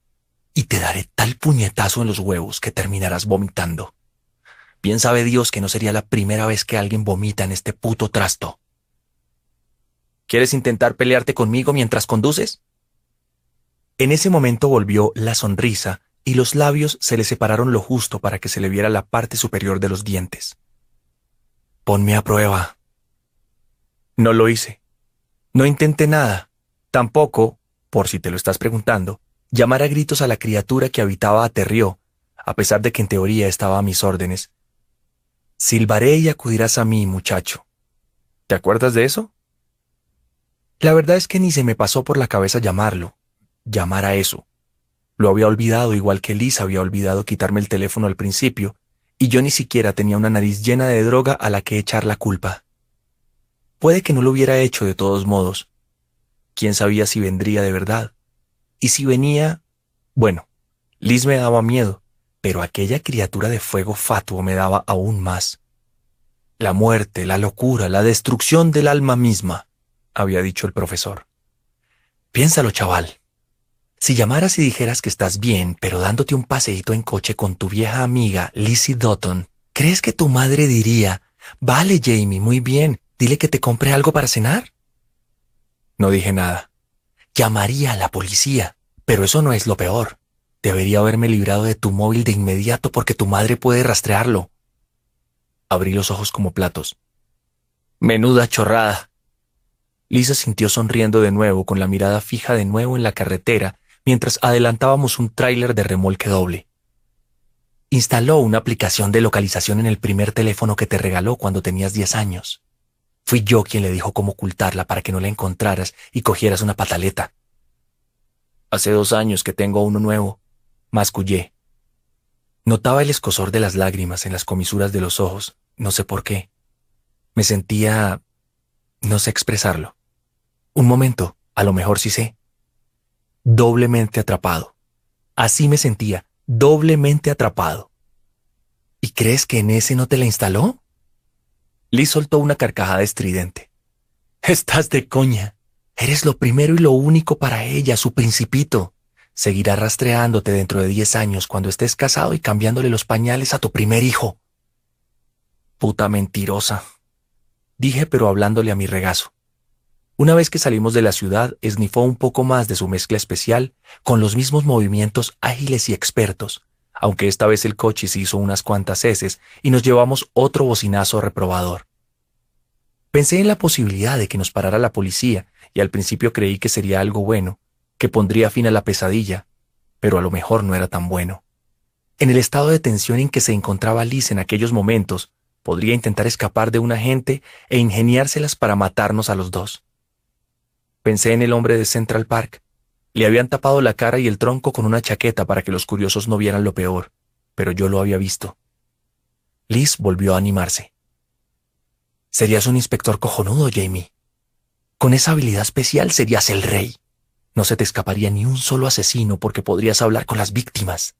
y te daré tal puñetazo en los huevos que terminarás vomitando. Bien sabe Dios que no sería la primera vez que alguien vomita en este puto trasto. ¿Quieres intentar pelearte conmigo mientras conduces? En ese momento volvió la sonrisa y los labios se le separaron lo justo para que se le viera la parte superior de los dientes. Ponme a prueba. No lo hice. No intenté nada. Tampoco, por si te lo estás preguntando, llamar a gritos a la criatura que habitaba a Terrió, a pesar de que en teoría estaba a mis órdenes. Silbaré y acudirás a mí, muchacho. ¿Te acuerdas de eso? La verdad es que ni se me pasó por la cabeza llamarlo, llamar a eso. Lo había olvidado igual que Liz había olvidado quitarme el teléfono al principio, y yo ni siquiera tenía una nariz llena de droga a la que echar la culpa. Puede que no lo hubiera hecho de todos modos. ¿Quién sabía si vendría de verdad? Y si venía... Bueno, Liz me daba miedo, pero aquella criatura de fuego fatuo me daba aún más. La muerte, la locura, la destrucción del alma misma había dicho el profesor. Piénsalo, chaval. Si llamaras y dijeras que estás bien, pero dándote un paseíto en coche con tu vieja amiga Lizzie Dutton, ¿crees que tu madre diría, vale, Jamie, muy bien, dile que te compre algo para cenar? No dije nada. Llamaría a la policía, pero eso no es lo peor. Debería haberme librado de tu móvil de inmediato porque tu madre puede rastrearlo. Abrí los ojos como platos. Menuda chorrada. Lisa sintió sonriendo de nuevo con la mirada fija de nuevo en la carretera mientras adelantábamos un tráiler de remolque doble. Instaló una aplicación de localización en el primer teléfono que te regaló cuando tenías 10 años. Fui yo quien le dijo cómo ocultarla para que no la encontraras y cogieras una pataleta. Hace dos años que tengo uno nuevo, mascullé. Notaba el escosor de las lágrimas en las comisuras de los ojos, no sé por qué. Me sentía... no sé expresarlo. Un momento, a lo mejor sí sé. Doblemente atrapado. Así me sentía, doblemente atrapado. ¿Y crees que en ese no te la instaló? Liz soltó una carcajada estridente. Estás de coña. Eres lo primero y lo único para ella, su principito. Seguirá rastreándote dentro de diez años cuando estés casado y cambiándole los pañales a tu primer hijo. Puta mentirosa. Dije pero hablándole a mi regazo. Una vez que salimos de la ciudad, esnifó un poco más de su mezcla especial, con los mismos movimientos ágiles y expertos, aunque esta vez el coche se hizo unas cuantas heces y nos llevamos otro bocinazo reprobador. Pensé en la posibilidad de que nos parara la policía y al principio creí que sería algo bueno, que pondría fin a la pesadilla, pero a lo mejor no era tan bueno. En el estado de tensión en que se encontraba Liz en aquellos momentos, podría intentar escapar de un agente e ingeniárselas para matarnos a los dos. Pensé en el hombre de Central Park. Le habían tapado la cara y el tronco con una chaqueta para que los curiosos no vieran lo peor, pero yo lo había visto. Liz volvió a animarse. Serías un inspector cojonudo, Jamie. Con esa habilidad especial serías el rey. No se te escaparía ni un solo asesino porque podrías hablar con las víctimas.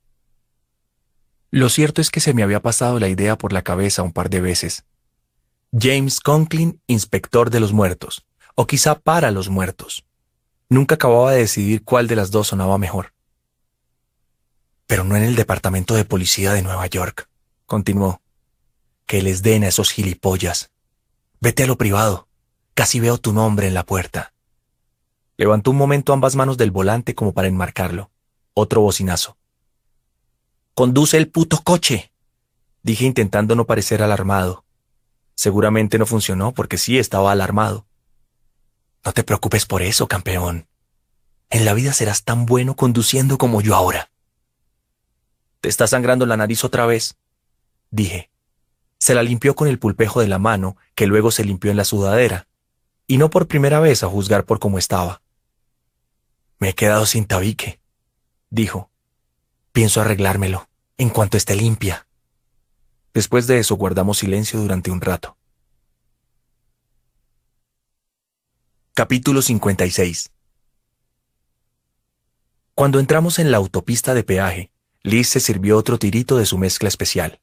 Lo cierto es que se me había pasado la idea por la cabeza un par de veces. James Conklin, inspector de los muertos o quizá para los muertos. Nunca acababa de decidir cuál de las dos sonaba mejor. Pero no en el departamento de policía de Nueva York, continuó. Que les den a esos gilipollas. Vete a lo privado. Casi veo tu nombre en la puerta. Levantó un momento ambas manos del volante como para enmarcarlo. Otro bocinazo. Conduce el puto coche. Dije intentando no parecer alarmado. Seguramente no funcionó porque sí estaba alarmado No te preocupes por eso, campeón. En la vida serás tan bueno conduciendo como yo ahora. ¿Te está sangrando la nariz otra vez? Dije. Se la limpió con el pulpejo de la mano, que luego se limpió en la sudadera, y no por primera vez a juzgar por cómo estaba. Me he quedado sin tabique, dijo. Pienso arreglármelo, en cuanto esté limpia. Después de eso guardamos silencio durante un rato. Capítulo 56 Cuando entramos en la autopista de peaje, Liz se sirvió otro tirito de su mezcla especial.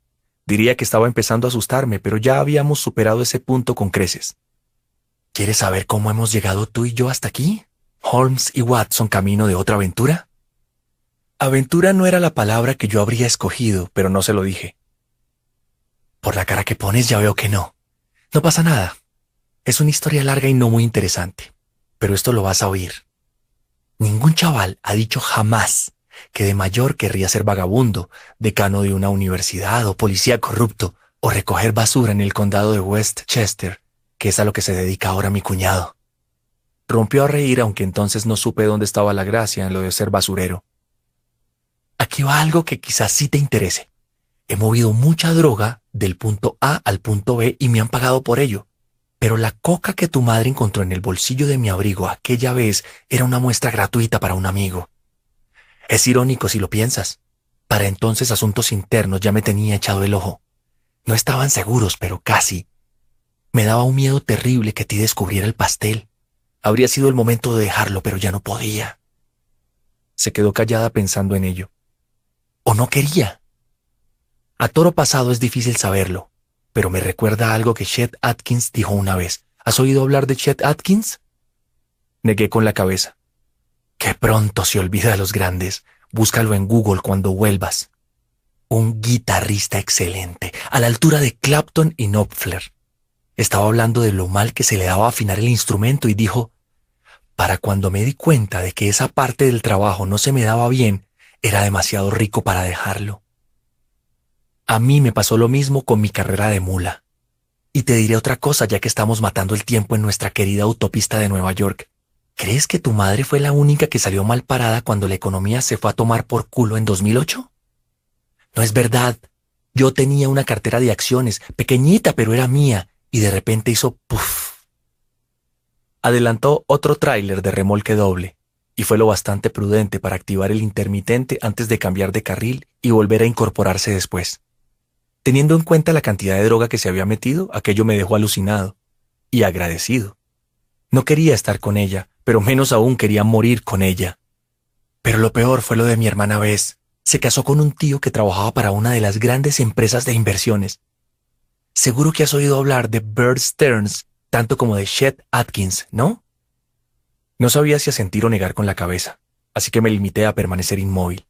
Diría que estaba empezando a asustarme, pero ya habíamos superado ese punto con creces. ¿Quieres saber cómo hemos llegado tú y yo hasta aquí? ¿Holmes y Watson camino de otra aventura? Aventura no era la palabra que yo habría escogido, pero no se lo dije. Por la cara que pones ya veo que no. No pasa nada. Es una historia larga y no muy interesante, pero esto lo vas a oír. Ningún chaval ha dicho jamás que de mayor querría ser vagabundo, decano de una universidad o policía corrupto, o recoger basura en el condado de Westchester, que es a lo que se dedica ahora mi cuñado. Rompió a reír, aunque entonces no supe dónde estaba la gracia en lo de ser basurero. Aquí va algo que quizás sí te interese. He movido mucha droga del punto A al punto B y me han pagado por ello. Pero la coca que tu madre encontró en el bolsillo de mi abrigo aquella vez era una muestra gratuita para un amigo. Es irónico si lo piensas. Para entonces asuntos internos ya me tenía echado el ojo. No estaban seguros, pero casi. Me daba un miedo terrible que ti descubriera el pastel. Habría sido el momento de dejarlo, pero ya no podía. Se quedó callada pensando en ello. ¿O no quería? A toro pasado es difícil saberlo, pero me recuerda algo que Chet Atkins dijo una vez. ¿Has oído hablar de Chet Atkins? Negué con la cabeza. Qué pronto se olvida a los grandes. Búscalo en Google cuando vuelvas. Un guitarrista excelente, a la altura de Clapton y Knopfler. Estaba hablando de lo mal que se le daba afinar el instrumento y dijo, para cuando me di cuenta de que esa parte del trabajo no se me daba bien, era demasiado rico para dejarlo. A mí me pasó lo mismo con mi carrera de mula. Y te diré otra cosa ya que estamos matando el tiempo en nuestra querida autopista de Nueva York. ¿Crees que tu madre fue la única que salió mal parada cuando la economía se fue a tomar por culo en 2008? No es verdad. Yo tenía una cartera de acciones, pequeñita pero era mía, y de repente hizo puff. Adelantó otro tráiler de remolque doble, y fue lo bastante prudente para activar el intermitente antes de cambiar de carril y volver a incorporarse después. Teniendo en cuenta la cantidad de droga que se había metido, aquello me dejó alucinado y agradecido. No quería estar con ella, pero menos aún quería morir con ella. Pero lo peor fue lo de mi hermana Bess. Se casó con un tío que trabajaba para una de las grandes empresas de inversiones. Seguro que has oído hablar de Bird Stearns, tanto como de Chet Atkins, ¿no? No sabía si asentir o negar con la cabeza, así que me limité a permanecer inmóvil.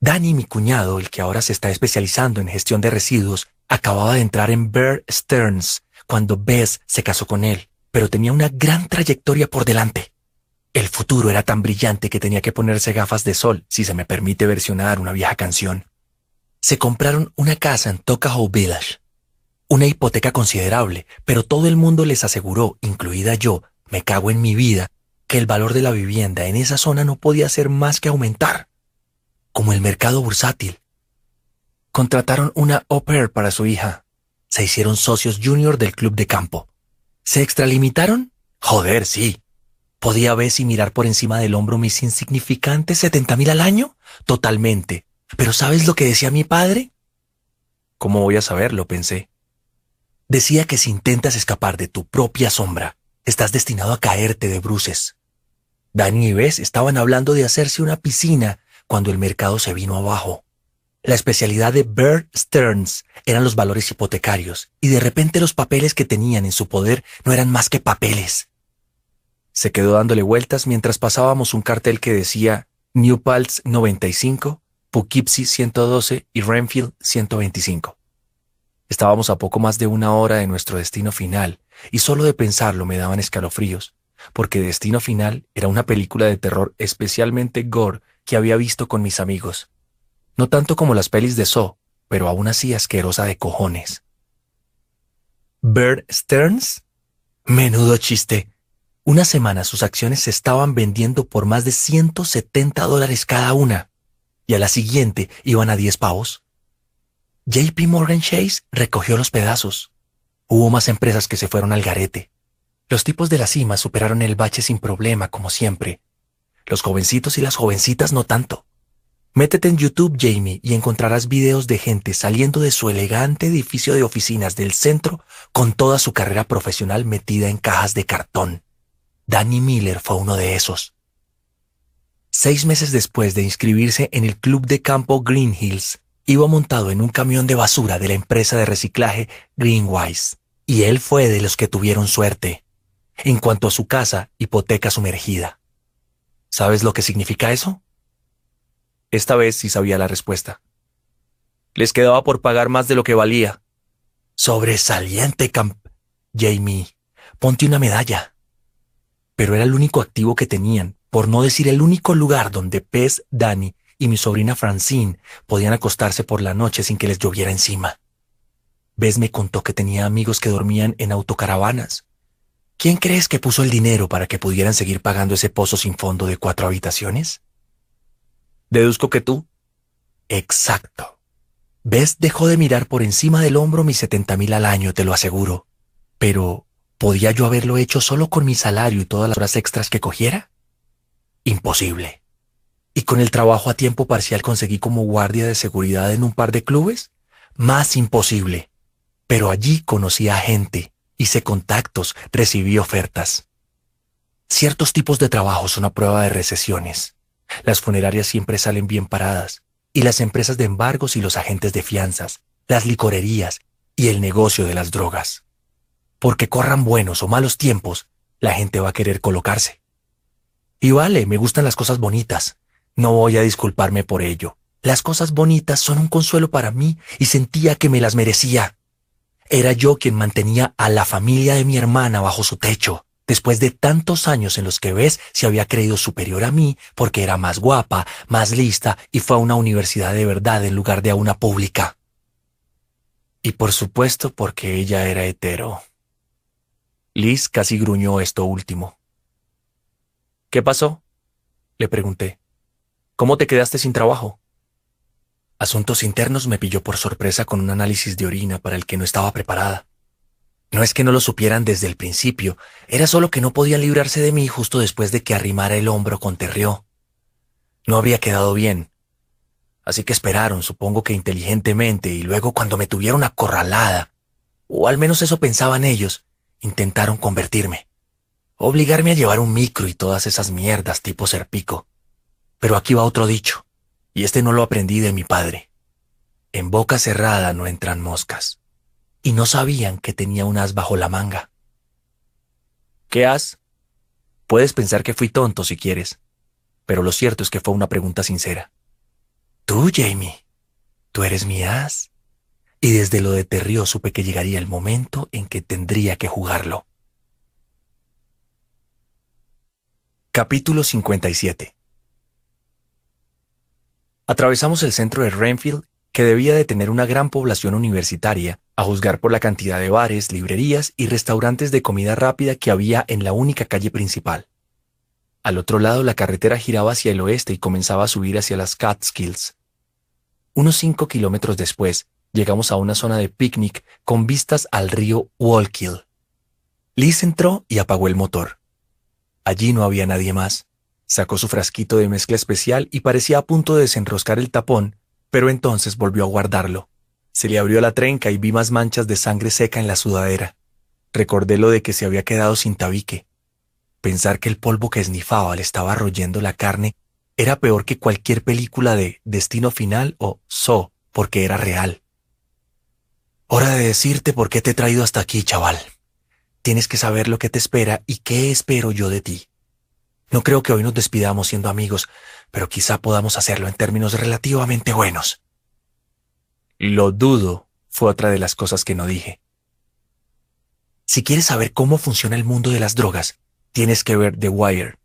Danny, mi cuñado, el que ahora se está especializando en gestión de residuos, acababa de entrar en Bear Stearns cuando Bess se casó con él, pero tenía una gran trayectoria por delante. El futuro era tan brillante que tenía que ponerse gafas de sol, si se me permite versionar una vieja canción. Se compraron una casa en Tocahoe Village. Una hipoteca considerable, pero todo el mundo les aseguró, incluida yo, me cago en mi vida, que el valor de la vivienda en esa zona no podía hacer más que aumentar como el mercado bursátil. Contrataron una au pair para su hija. Se hicieron socios junior del club de campo. ¿Se extralimitaron? Joder, sí. ¿Podía ver y mirar por encima del hombro mis insignificantes 70 mil al año? Totalmente. Pero ¿sabes lo que decía mi padre? ¿Cómo voy a saberlo? pensé. Decía que si intentas escapar de tu propia sombra, estás destinado a caerte de bruces. Dani y Bess estaban hablando de hacerse una piscina cuando el mercado se vino abajo. La especialidad de Bear Stearns eran los valores hipotecarios, y de repente los papeles que tenían en su poder no eran más que papeles. Se quedó dándole vueltas mientras pasábamos un cartel que decía New Paltz 95, Poughkeepsie 112 y Renfield 125. Estábamos a poco más de una hora de nuestro destino final, y solo de pensarlo me daban escalofríos, porque Destino Final era una película de terror especialmente gore que había visto con mis amigos. No tanto como las pelis de So, pero aún así asquerosa de cojones. Bird Stearns? Menudo chiste. Una semana sus acciones se estaban vendiendo por más de 170 dólares cada una, y a la siguiente iban a 10 pavos. JP Morgan Chase recogió los pedazos. Hubo más empresas que se fueron al garete. Los tipos de la cima superaron el bache sin problema, como siempre. Los jovencitos y las jovencitas no tanto. Métete en YouTube, Jamie, y encontrarás videos de gente saliendo de su elegante edificio de oficinas del centro con toda su carrera profesional metida en cajas de cartón. Danny Miller fue uno de esos. Seis meses después de inscribirse en el club de campo Green Hills, iba montado en un camión de basura de la empresa de reciclaje Greenwise, y él fue de los que tuvieron suerte. En cuanto a su casa, hipoteca sumergida. ¿Sabes lo que significa eso? Esta vez sí sabía la respuesta. Les quedaba por pagar más de lo que valía. Sobresaliente, Camp. Jamie, ponte una medalla. Pero era el único activo que tenían, por no decir el único lugar donde Pez, Danny y mi sobrina Francine podían acostarse por la noche sin que les lloviera encima. Bess me contó que tenía amigos que dormían en autocaravanas. ¿Quién crees que puso el dinero para que pudieran seguir pagando ese pozo sin fondo de cuatro habitaciones? Deduzco que tú. Exacto. Bess dejó de mirar por encima del hombro mis setenta mil al año, te lo aseguro. Pero, ¿podía yo haberlo hecho solo con mi salario y todas las horas extras que cogiera? Imposible. ¿Y con el trabajo a tiempo parcial conseguí como guardia de seguridad en un par de clubes? Más imposible. Pero allí conocí a gente, hice contactos, recibí ofertas. Ciertos tipos de trabajo son a prueba de recesiones. Las funerarias siempre salen bien paradas, y las empresas de embargos y los agentes de fianzas, las licorerías y el negocio de las drogas. Porque corran buenos o malos tiempos, la gente va a querer colocarse. Y vale, me gustan las cosas bonitas. No voy a disculparme por ello. Las cosas bonitas son un consuelo para mí y sentía que me las merecía. Era yo quien mantenía a la familia de mi hermana bajo su techo, después de tantos años en los que ves se había creído superior a mí porque era más guapa, más lista y fue a una universidad de verdad en lugar de a una pública. Y por supuesto porque ella era hetero. Liz casi gruñó esto último. ¿Qué pasó? Le pregunté. ¿Cómo te quedaste sin trabajo? Asuntos internos me pilló por sorpresa con un análisis de orina para el que no estaba preparada. No es que no lo supieran desde el principio, era solo que no podían librarse de mí justo después de que arrimara el hombro con Terrió. No habría quedado bien. Así que esperaron, supongo que inteligentemente, y luego cuando me tuvieron acorralada, o al menos eso pensaban ellos, intentaron convertirme. Obligarme a llevar un micro y todas esas mierdas tipo serpico. Pero aquí va otro dicho, y este no lo aprendí de mi padre. En boca cerrada no entran moscas y no sabían que tenía un as bajo la manga. ¿Qué as? Puedes pensar que fui tonto si quieres, pero lo cierto es que fue una pregunta sincera. Tú, Jamie, tú eres mi as. Y desde lo de Terrió supe que llegaría el momento en que tendría que jugarlo. Capítulo 57 Atravesamos el centro de Renfield que debía de tener una gran población universitaria, a juzgar por la cantidad de bares, librerías y restaurantes de comida rápida que había en la única calle principal. Al otro lado la carretera giraba hacia el oeste y comenzaba a subir hacia las Catskills. Unos cinco kilómetros después, llegamos a una zona de picnic con vistas al río Wallkill. Liz entró y apagó el motor. Allí no había nadie más. Sacó su frasquito de mezcla especial y parecía a punto de desenroscar el tapón pero entonces volvió a guardarlo. Se le abrió la trenca y vi más manchas de sangre seca en la sudadera. Recordé lo de que se había quedado sin tabique. Pensar que el polvo que esnifaba le estaba royendo la carne era peor que cualquier película de Destino Final o So, porque era real. Hora de decirte por qué te he traído hasta aquí, chaval. Tienes que saber lo que te espera y qué espero yo de ti. No creo que hoy nos despidamos siendo amigos, pero quizá podamos hacerlo en términos relativamente buenos. Lo dudo, fue otra de las cosas que no dije. Si quieres saber cómo funciona el mundo de las drogas, tienes que ver The Wire.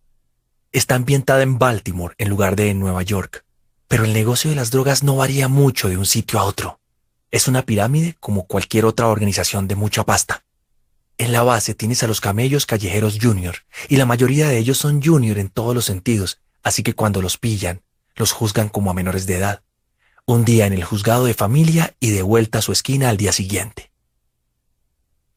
Está ambientada en Baltimore en lugar de en Nueva York, pero el negocio de las drogas no varía mucho de un sitio a otro. Es una pirámide como cualquier otra organización de mucha pasta. En la base tienes a los camellos callejeros junior, y la mayoría de ellos son junior en todos los sentidos, así que cuando los pillan, los juzgan como a menores de edad. Un día en el juzgado de familia y de vuelta a su esquina al día siguiente.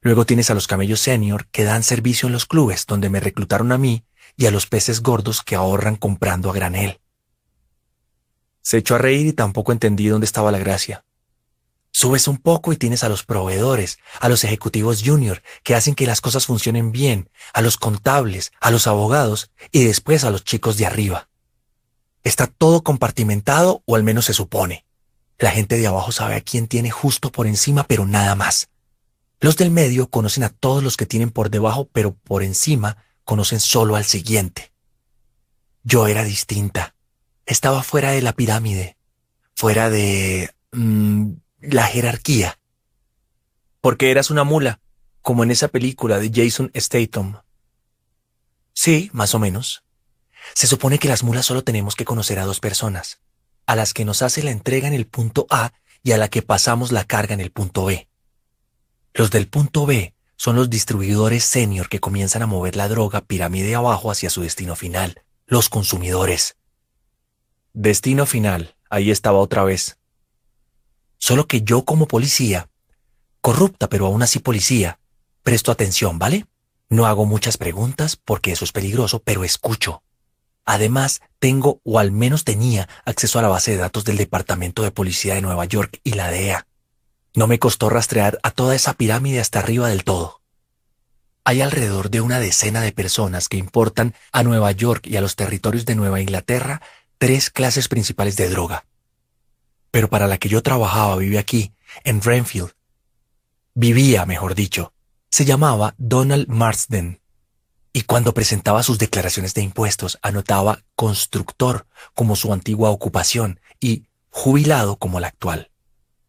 Luego tienes a los camellos senior que dan servicio en los clubes donde me reclutaron a mí y a los peces gordos que ahorran comprando a granel. Se echó a reír y tampoco entendí dónde estaba la gracia. Subes un poco y tienes a los proveedores, a los ejecutivos junior, que hacen que las cosas funcionen bien, a los contables, a los abogados y después a los chicos de arriba. Está todo compartimentado o al menos se supone. La gente de abajo sabe a quién tiene justo por encima, pero nada más. Los del medio conocen a todos los que tienen por debajo, pero por encima conocen solo al siguiente. Yo era distinta. Estaba fuera de la pirámide, fuera de... Mm, la jerarquía. Porque eras una mula, como en esa película de Jason Statham. Sí, más o menos. Se supone que las mulas solo tenemos que conocer a dos personas, a las que nos hace la entrega en el punto A y a la que pasamos la carga en el punto B. Los del punto B son los distribuidores senior que comienzan a mover la droga pirámide abajo hacia su destino final, los consumidores. Destino final, ahí estaba otra vez. Solo que yo como policía, corrupta pero aún así policía, presto atención, ¿vale? No hago muchas preguntas porque eso es peligroso, pero escucho. Además, tengo o al menos tenía acceso a la base de datos del Departamento de Policía de Nueva York y la DEA. No me costó rastrear a toda esa pirámide hasta arriba del todo. Hay alrededor de una decena de personas que importan a Nueva York y a los territorios de Nueva Inglaterra tres clases principales de droga pero para la que yo trabajaba vive aquí, en Renfield. Vivía, mejor dicho. Se llamaba Donald Marsden. Y cuando presentaba sus declaraciones de impuestos, anotaba constructor como su antigua ocupación y jubilado como la actual.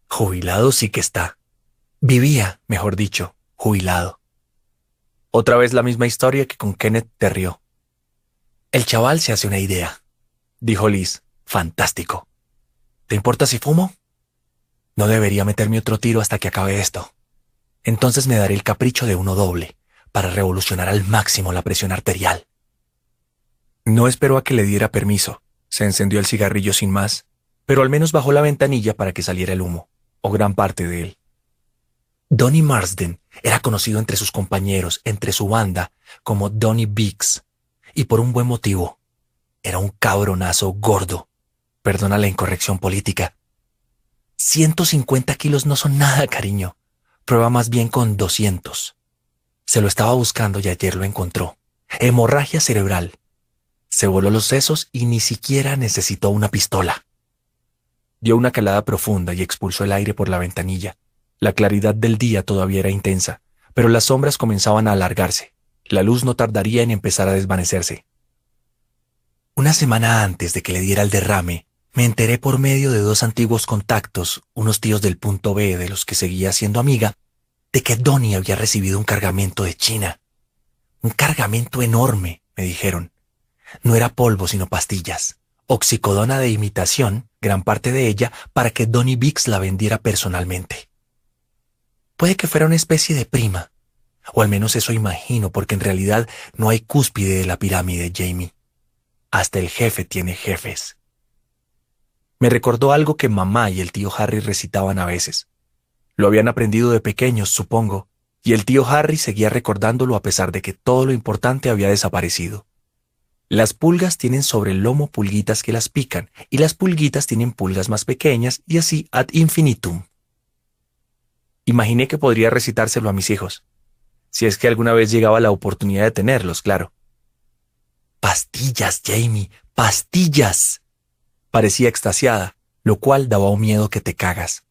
Jubilado sí que está. Vivía, mejor dicho, jubilado. Otra vez la misma historia que con Kenneth Terrió. El chaval se hace una idea, dijo Liz. Fantástico. ¿Te importa si fumo? No debería meterme otro tiro hasta que acabe esto. Entonces me daré el capricho de uno doble, para revolucionar al máximo la presión arterial. No esperó a que le diera permiso. Se encendió el cigarrillo sin más, pero al menos bajó la ventanilla para que saliera el humo, o gran parte de él. Donny Marsden era conocido entre sus compañeros, entre su banda, como Donny Biggs, y por un buen motivo. Era un cabronazo gordo, Perdona la incorrección política. 150 kilos no son nada, cariño. Prueba más bien con 200. Se lo estaba buscando y ayer lo encontró. Hemorragia cerebral. Se voló los sesos y ni siquiera necesitó una pistola. Dio una calada profunda y expulsó el aire por la ventanilla. La claridad del día todavía era intensa, pero las sombras comenzaban a alargarse. La luz no tardaría en empezar a desvanecerse. Una semana antes de que le diera el derrame, me enteré por medio de dos antiguos contactos, unos tíos del punto B de los que seguía siendo amiga, de que Donnie había recibido un cargamento de China. Un cargamento enorme, me dijeron. No era polvo, sino pastillas. Oxicodona de imitación, gran parte de ella, para que Donnie Bix la vendiera personalmente. Puede que fuera una especie de prima, o al menos eso imagino, porque en realidad no hay cúspide de la pirámide, Jamie. Hasta el jefe tiene jefes. Me recordó algo que mamá y el tío Harry recitaban a veces. Lo habían aprendido de pequeños, supongo, y el tío Harry seguía recordándolo a pesar de que todo lo importante había desaparecido. Las pulgas tienen sobre el lomo pulguitas que las pican, y las pulguitas tienen pulgas más pequeñas, y así ad infinitum. Imaginé que podría recitárselo a mis hijos, si es que alguna vez llegaba la oportunidad de tenerlos, claro. Pastillas, Jamie, pastillas parecía extasiada, lo cual daba un miedo que te cagas.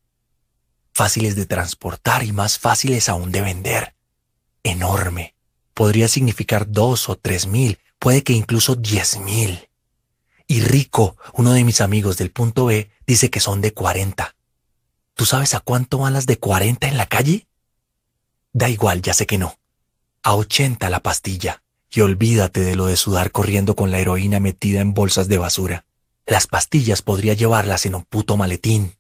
Fáciles de transportar y más fáciles aún de vender. Enorme. Podría significar dos o tres mil, puede que incluso diez mil. Y Rico, uno de mis amigos del punto B, dice que son de cuarenta. ¿Tú sabes a cuánto van las de cuarenta en la calle? Da igual, ya sé que no. A ochenta la pastilla. Y olvídate de lo de sudar corriendo con la heroína metida en bolsas de basura. Las pastillas podría llevarlas en un puto maletín.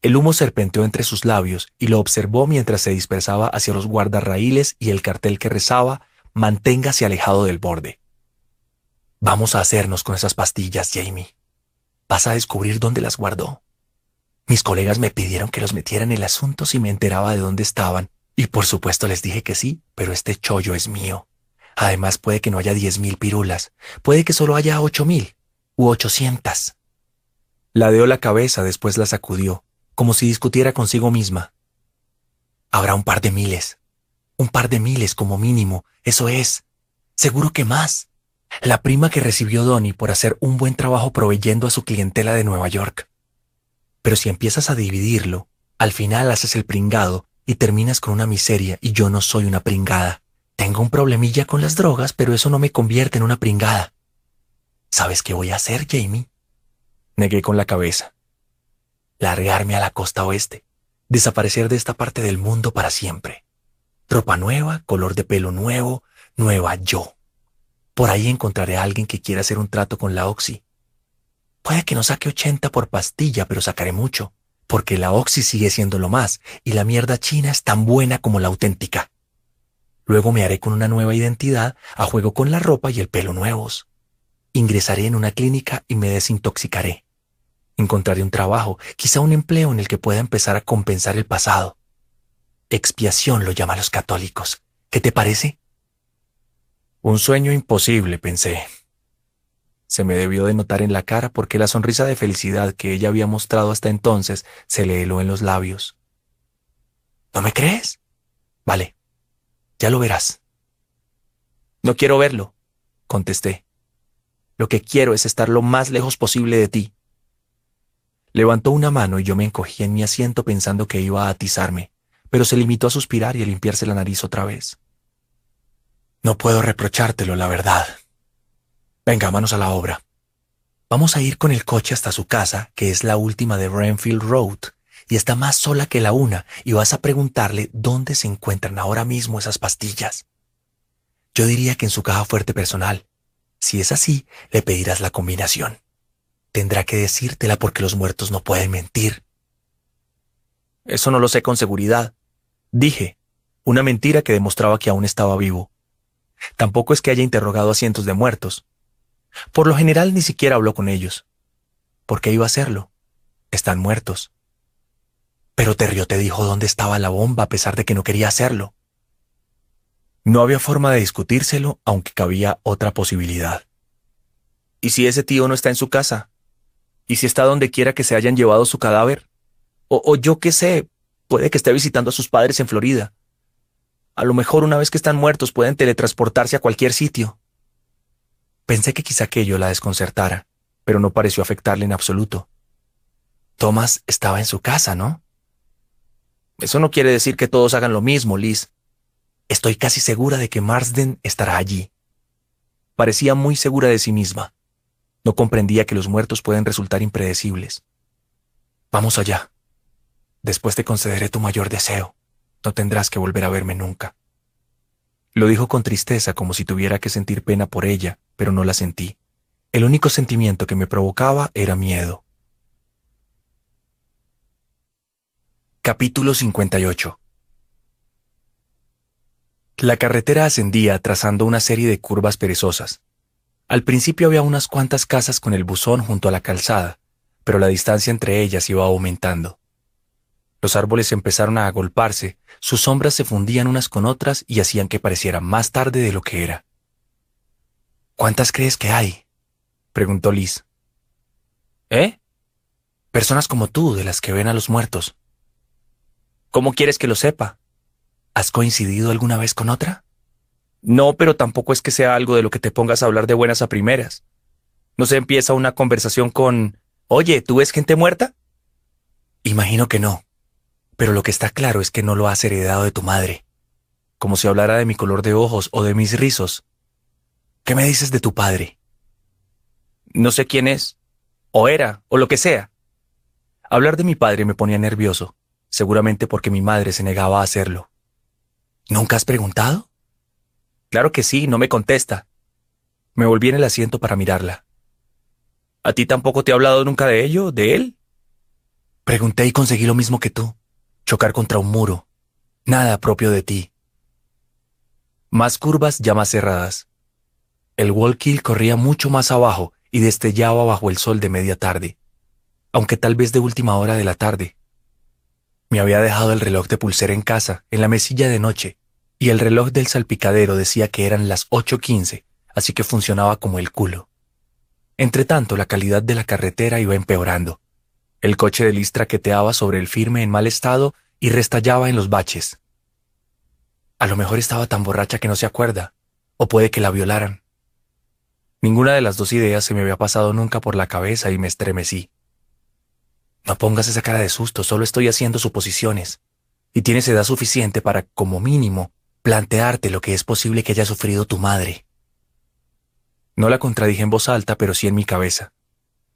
El humo serpenteó entre sus labios y lo observó mientras se dispersaba hacia los guardarraíles y el cartel que rezaba Manténgase alejado del borde. Vamos a hacernos con esas pastillas, Jamie. Vas a descubrir dónde las guardó. Mis colegas me pidieron que los metiera en el asunto si me enteraba de dónde estaban, y por supuesto les dije que sí, pero este chollo es mío. Además puede que no haya diez mil pirulas, puede que solo haya ocho mil u ochocientas. Ladeó la cabeza, después la sacudió, como si discutiera consigo misma. Habrá un par de miles, un par de miles como mínimo, eso es. Seguro que más. La prima que recibió Donnie por hacer un buen trabajo proveyendo a su clientela de Nueva York. Pero si empiezas a dividirlo, al final haces el pringado y terminas con una miseria y yo no soy una pringada. Tengo un problemilla con las drogas, pero eso no me convierte en una pringada. ¿Sabes qué voy a hacer, Jamie? Negué con la cabeza. Largarme a la costa oeste, desaparecer de esta parte del mundo para siempre. Ropa nueva, color de pelo nuevo, nueva yo. Por ahí encontraré a alguien que quiera hacer un trato con la Oxy. Puede que no saque 80 por pastilla, pero sacaré mucho, porque la Oxy sigue siendo lo más, y la mierda china es tan buena como la auténtica. Luego me haré con una nueva identidad, a juego con la ropa y el pelo nuevos. Ingresaré en una clínica y me desintoxicaré. Encontraré un trabajo, quizá un empleo en el que pueda empezar a compensar el pasado. Expiación lo llaman los católicos. ¿Qué te parece? Un sueño imposible, pensé. Se me debió de notar en la cara porque la sonrisa de felicidad que ella había mostrado hasta entonces se le heló en los labios. ¿No me crees? Vale, ya lo verás. No quiero verlo, contesté. Lo que quiero es estar lo más lejos posible de ti. Levantó una mano y yo me encogí en mi asiento pensando que iba a atizarme pero se limitó a suspirar y a limpiarse la nariz otra vez. No puedo reprochártelo, la verdad. Venga, manos a la obra. Vamos a ir con el coche hasta su casa, que es la última de Renfield Road, y está más sola que la una, y vas a preguntarle dónde se encuentran ahora mismo esas pastillas. Yo diría que en su caja fuerte personal. Si es así, le pedirás la combinación. Tendrá que decírtela porque los muertos no pueden mentir. Eso no lo sé con seguridad. Dije, una mentira que demostraba que aún estaba vivo. Tampoco es que haya interrogado a cientos de muertos. Por lo general ni siquiera habló con ellos. ¿Por qué iba a hacerlo? Están muertos. Pero Terrio te dijo dónde estaba la bomba a pesar de que no quería hacerlo. No había forma de discutírselo, aunque cabía otra posibilidad. ¿Y si ese tío no está en su casa? ¿Y si está donde quiera que se hayan llevado su cadáver? O, yo qué sé, puede que esté visitando a sus padres en Florida. A lo mejor una vez que están muertos pueden teletransportarse a cualquier sitio. Pensé que quizá aquello la desconcertara, pero no pareció afectarle en absoluto. Thomas estaba en su casa, ¿no? Eso no quiere decir que todos hagan lo mismo, Liz. Estoy casi segura de que Marsden estará allí. Parecía muy segura de sí misma. No comprendía que los muertos pueden resultar impredecibles. Vamos allá. Después te concederé tu mayor deseo. No tendrás que volver a verme nunca. Lo dijo con tristeza como si tuviera que sentir pena por ella, pero no la sentí. El único sentimiento que me provocaba era miedo. Capítulo 58 La carretera ascendía trazando una serie de curvas perezosas. Al principio había unas cuantas casas con el buzón junto a la calzada, pero la distancia entre ellas iba aumentando. Los árboles empezaron a agolparse, sus sombras se fundían unas con otras y hacían que pareciera más tarde de lo que era. ¿Cuántas crees que hay? preguntó Liz. ¿Eh? Personas como tú, de las que ven a los muertos. ¿Cómo quieres que lo sepa? ¿Has coincidido alguna vez con otra? No, pero tampoco es que sea algo de lo que te pongas a hablar de buenas a primeras. ¿No se empieza una conversación con, oye, ¿tú ves gente muerta? Imagino que no pero lo que está claro es que no lo has heredado de tu madre, como si hablara de mi color de ojos o de mis rizos. ¿Qué me dices de tu padre? No sé quién es, o era, o lo que sea. Hablar de mi padre me ponía nervioso, seguramente porque mi madre se negaba a hacerlo. ¿Nunca has preguntado? Claro que sí, no me contesta. Me volví en el asiento para mirarla. ¿A ti tampoco te he hablado nunca de ello, de él? Pregunté y conseguí lo mismo que tú. Chocar contra un muro. Nada propio de ti. Más curvas ya más cerradas. El Wallkill corría mucho más abajo y destellaba bajo el sol de media tarde, aunque tal vez de última hora de la tarde. Me había dejado el reloj de pulsera en casa, en la mesilla de noche, y el reloj del salpicadero decía que eran las 8.15, así que funcionaba como el culo. Entretanto, la calidad de la carretera iba empeorando. El coche de Liz traqueteaba sobre el firme en mal estado y restallaba en los baches. A lo mejor estaba tan borracha que no se acuerda, o puede que la violaran. Ninguna de las dos ideas se me había pasado nunca por la cabeza y me estremecí. No pongas esa cara de susto, solo estoy haciendo suposiciones. Y tienes edad suficiente para, como mínimo, plantearte lo que es posible que haya sufrido tu madre. No la contradije en voz alta, pero sí en mi cabeza.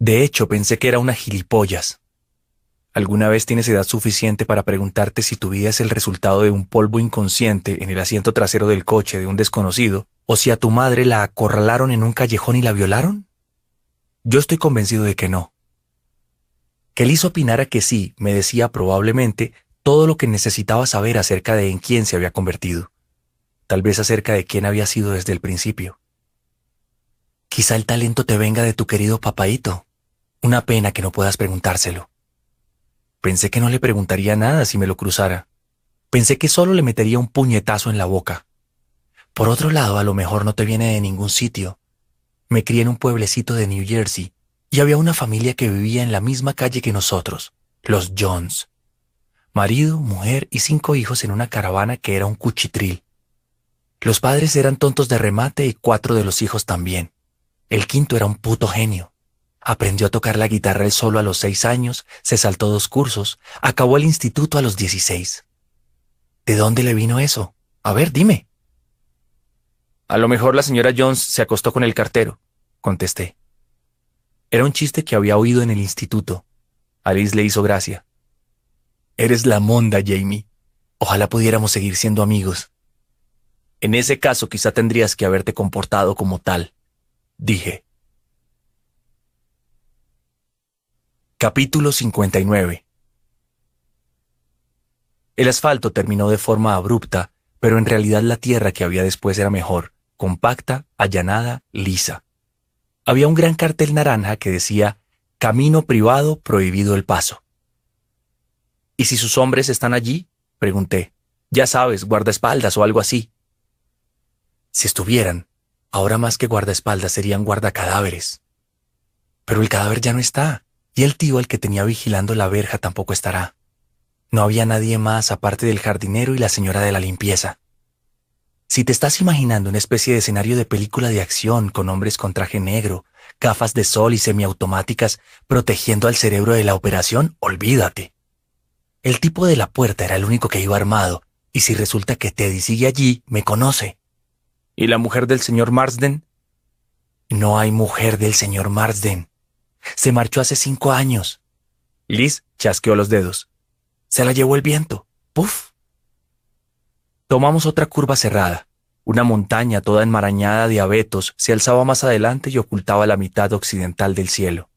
De hecho, pensé que era una gilipollas. ¿Alguna vez tienes edad suficiente para preguntarte si tu vida es el resultado de un polvo inconsciente en el asiento trasero del coche de un desconocido, o si a tu madre la acorralaron en un callejón y la violaron? Yo estoy convencido de que no. Liz opinara que sí me decía probablemente todo lo que necesitaba saber acerca de en quién se había convertido, tal vez acerca de quién había sido desde el principio. Quizá el talento te venga de tu querido papaito. Una pena que no puedas preguntárselo. Pensé que no le preguntaría nada si me lo cruzara. Pensé que solo le metería un puñetazo en la boca. Por otro lado, a lo mejor no te viene de ningún sitio. Me crié en un pueblecito de New Jersey y había una familia que vivía en la misma calle que nosotros, los Jones. Marido, mujer y cinco hijos en una caravana que era un cuchitril. Los padres eran tontos de remate y cuatro de los hijos también. El quinto era un puto genio. Aprendió a tocar la guitarra él solo a los seis años, se saltó dos cursos, acabó el instituto a los dieciséis. ¿De dónde le vino eso? A ver, dime. A lo mejor la señora Jones se acostó con el cartero, contesté. Era un chiste que había oído en el instituto. Alice le hizo gracia. Eres la monda, Jamie. Ojalá pudiéramos seguir siendo amigos. En ese caso quizá tendrías que haberte comportado como tal dije. Capítulo 59 El asfalto terminó de forma abrupta, pero en realidad la tierra que había después era mejor, compacta, allanada, lisa. Había un gran cartel naranja que decía Camino privado prohibido el paso. ¿Y si sus hombres están allí? pregunté. Ya sabes, guardaespaldas o algo así. Si estuvieran, Ahora más que guardaespaldas serían guardacadáveres. Pero el cadáver ya no está, y el tío al que tenía vigilando la verja tampoco estará. No había nadie más aparte del jardinero y la señora de la limpieza. Si te estás imaginando una especie de escenario de película de acción con hombres con traje negro, gafas de sol y semiautomáticas protegiendo al cerebro de la operación, olvídate. El tipo de la puerta era el único que iba armado, y si resulta que Teddy sigue allí, me conoce. ¿Y la mujer del señor Marsden? No hay mujer del señor Marsden. Se marchó hace cinco años. Liz chasqueó los dedos. Se la llevó el viento. ¡Puf! Tomamos otra curva cerrada. Una montaña toda enmarañada de abetos se alzaba más adelante y ocultaba la mitad occidental del cielo.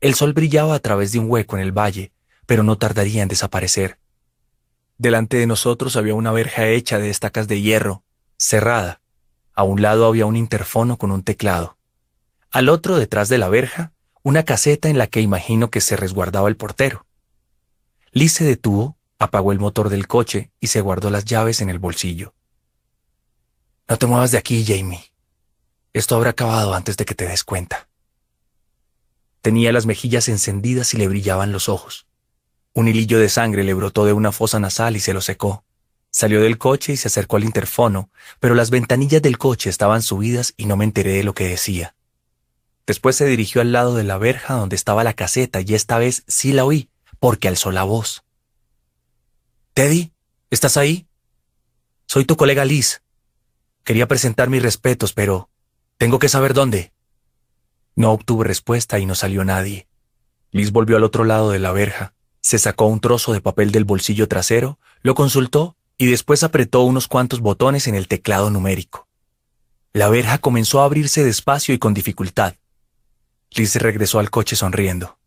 El sol brillaba a través de un hueco en el valle, pero no tardaría en desaparecer. Delante de nosotros había una verja hecha de estacas de hierro, cerrada, a un lado había un interfono con un teclado. Al otro, detrás de la verja, una caseta en la que imagino que se resguardaba el portero. Liz se detuvo, apagó el motor del coche y se guardó las llaves en el bolsillo. No te muevas de aquí, Jamie. Esto habrá acabado antes de que te des cuenta. Tenía las mejillas encendidas y le brillaban los ojos. Un hilillo de sangre le brotó de una fosa nasal y se lo secó. Salió del coche y se acercó al interfono, pero las ventanillas del coche estaban subidas y no me enteré de lo que decía. Después se dirigió al lado de la verja donde estaba la caseta y esta vez sí la oí, porque alzó la voz. Teddy, ¿estás ahí? Soy tu colega Liz. Quería presentar mis respetos, pero tengo que saber dónde. No obtuve respuesta y no salió nadie. Liz volvió al otro lado de la verja, se sacó un trozo de papel del bolsillo trasero, lo consultó y después apretó unos cuantos botones en el teclado numérico. La verja comenzó a abrirse despacio y con dificultad. Liz regresó al coche sonriendo.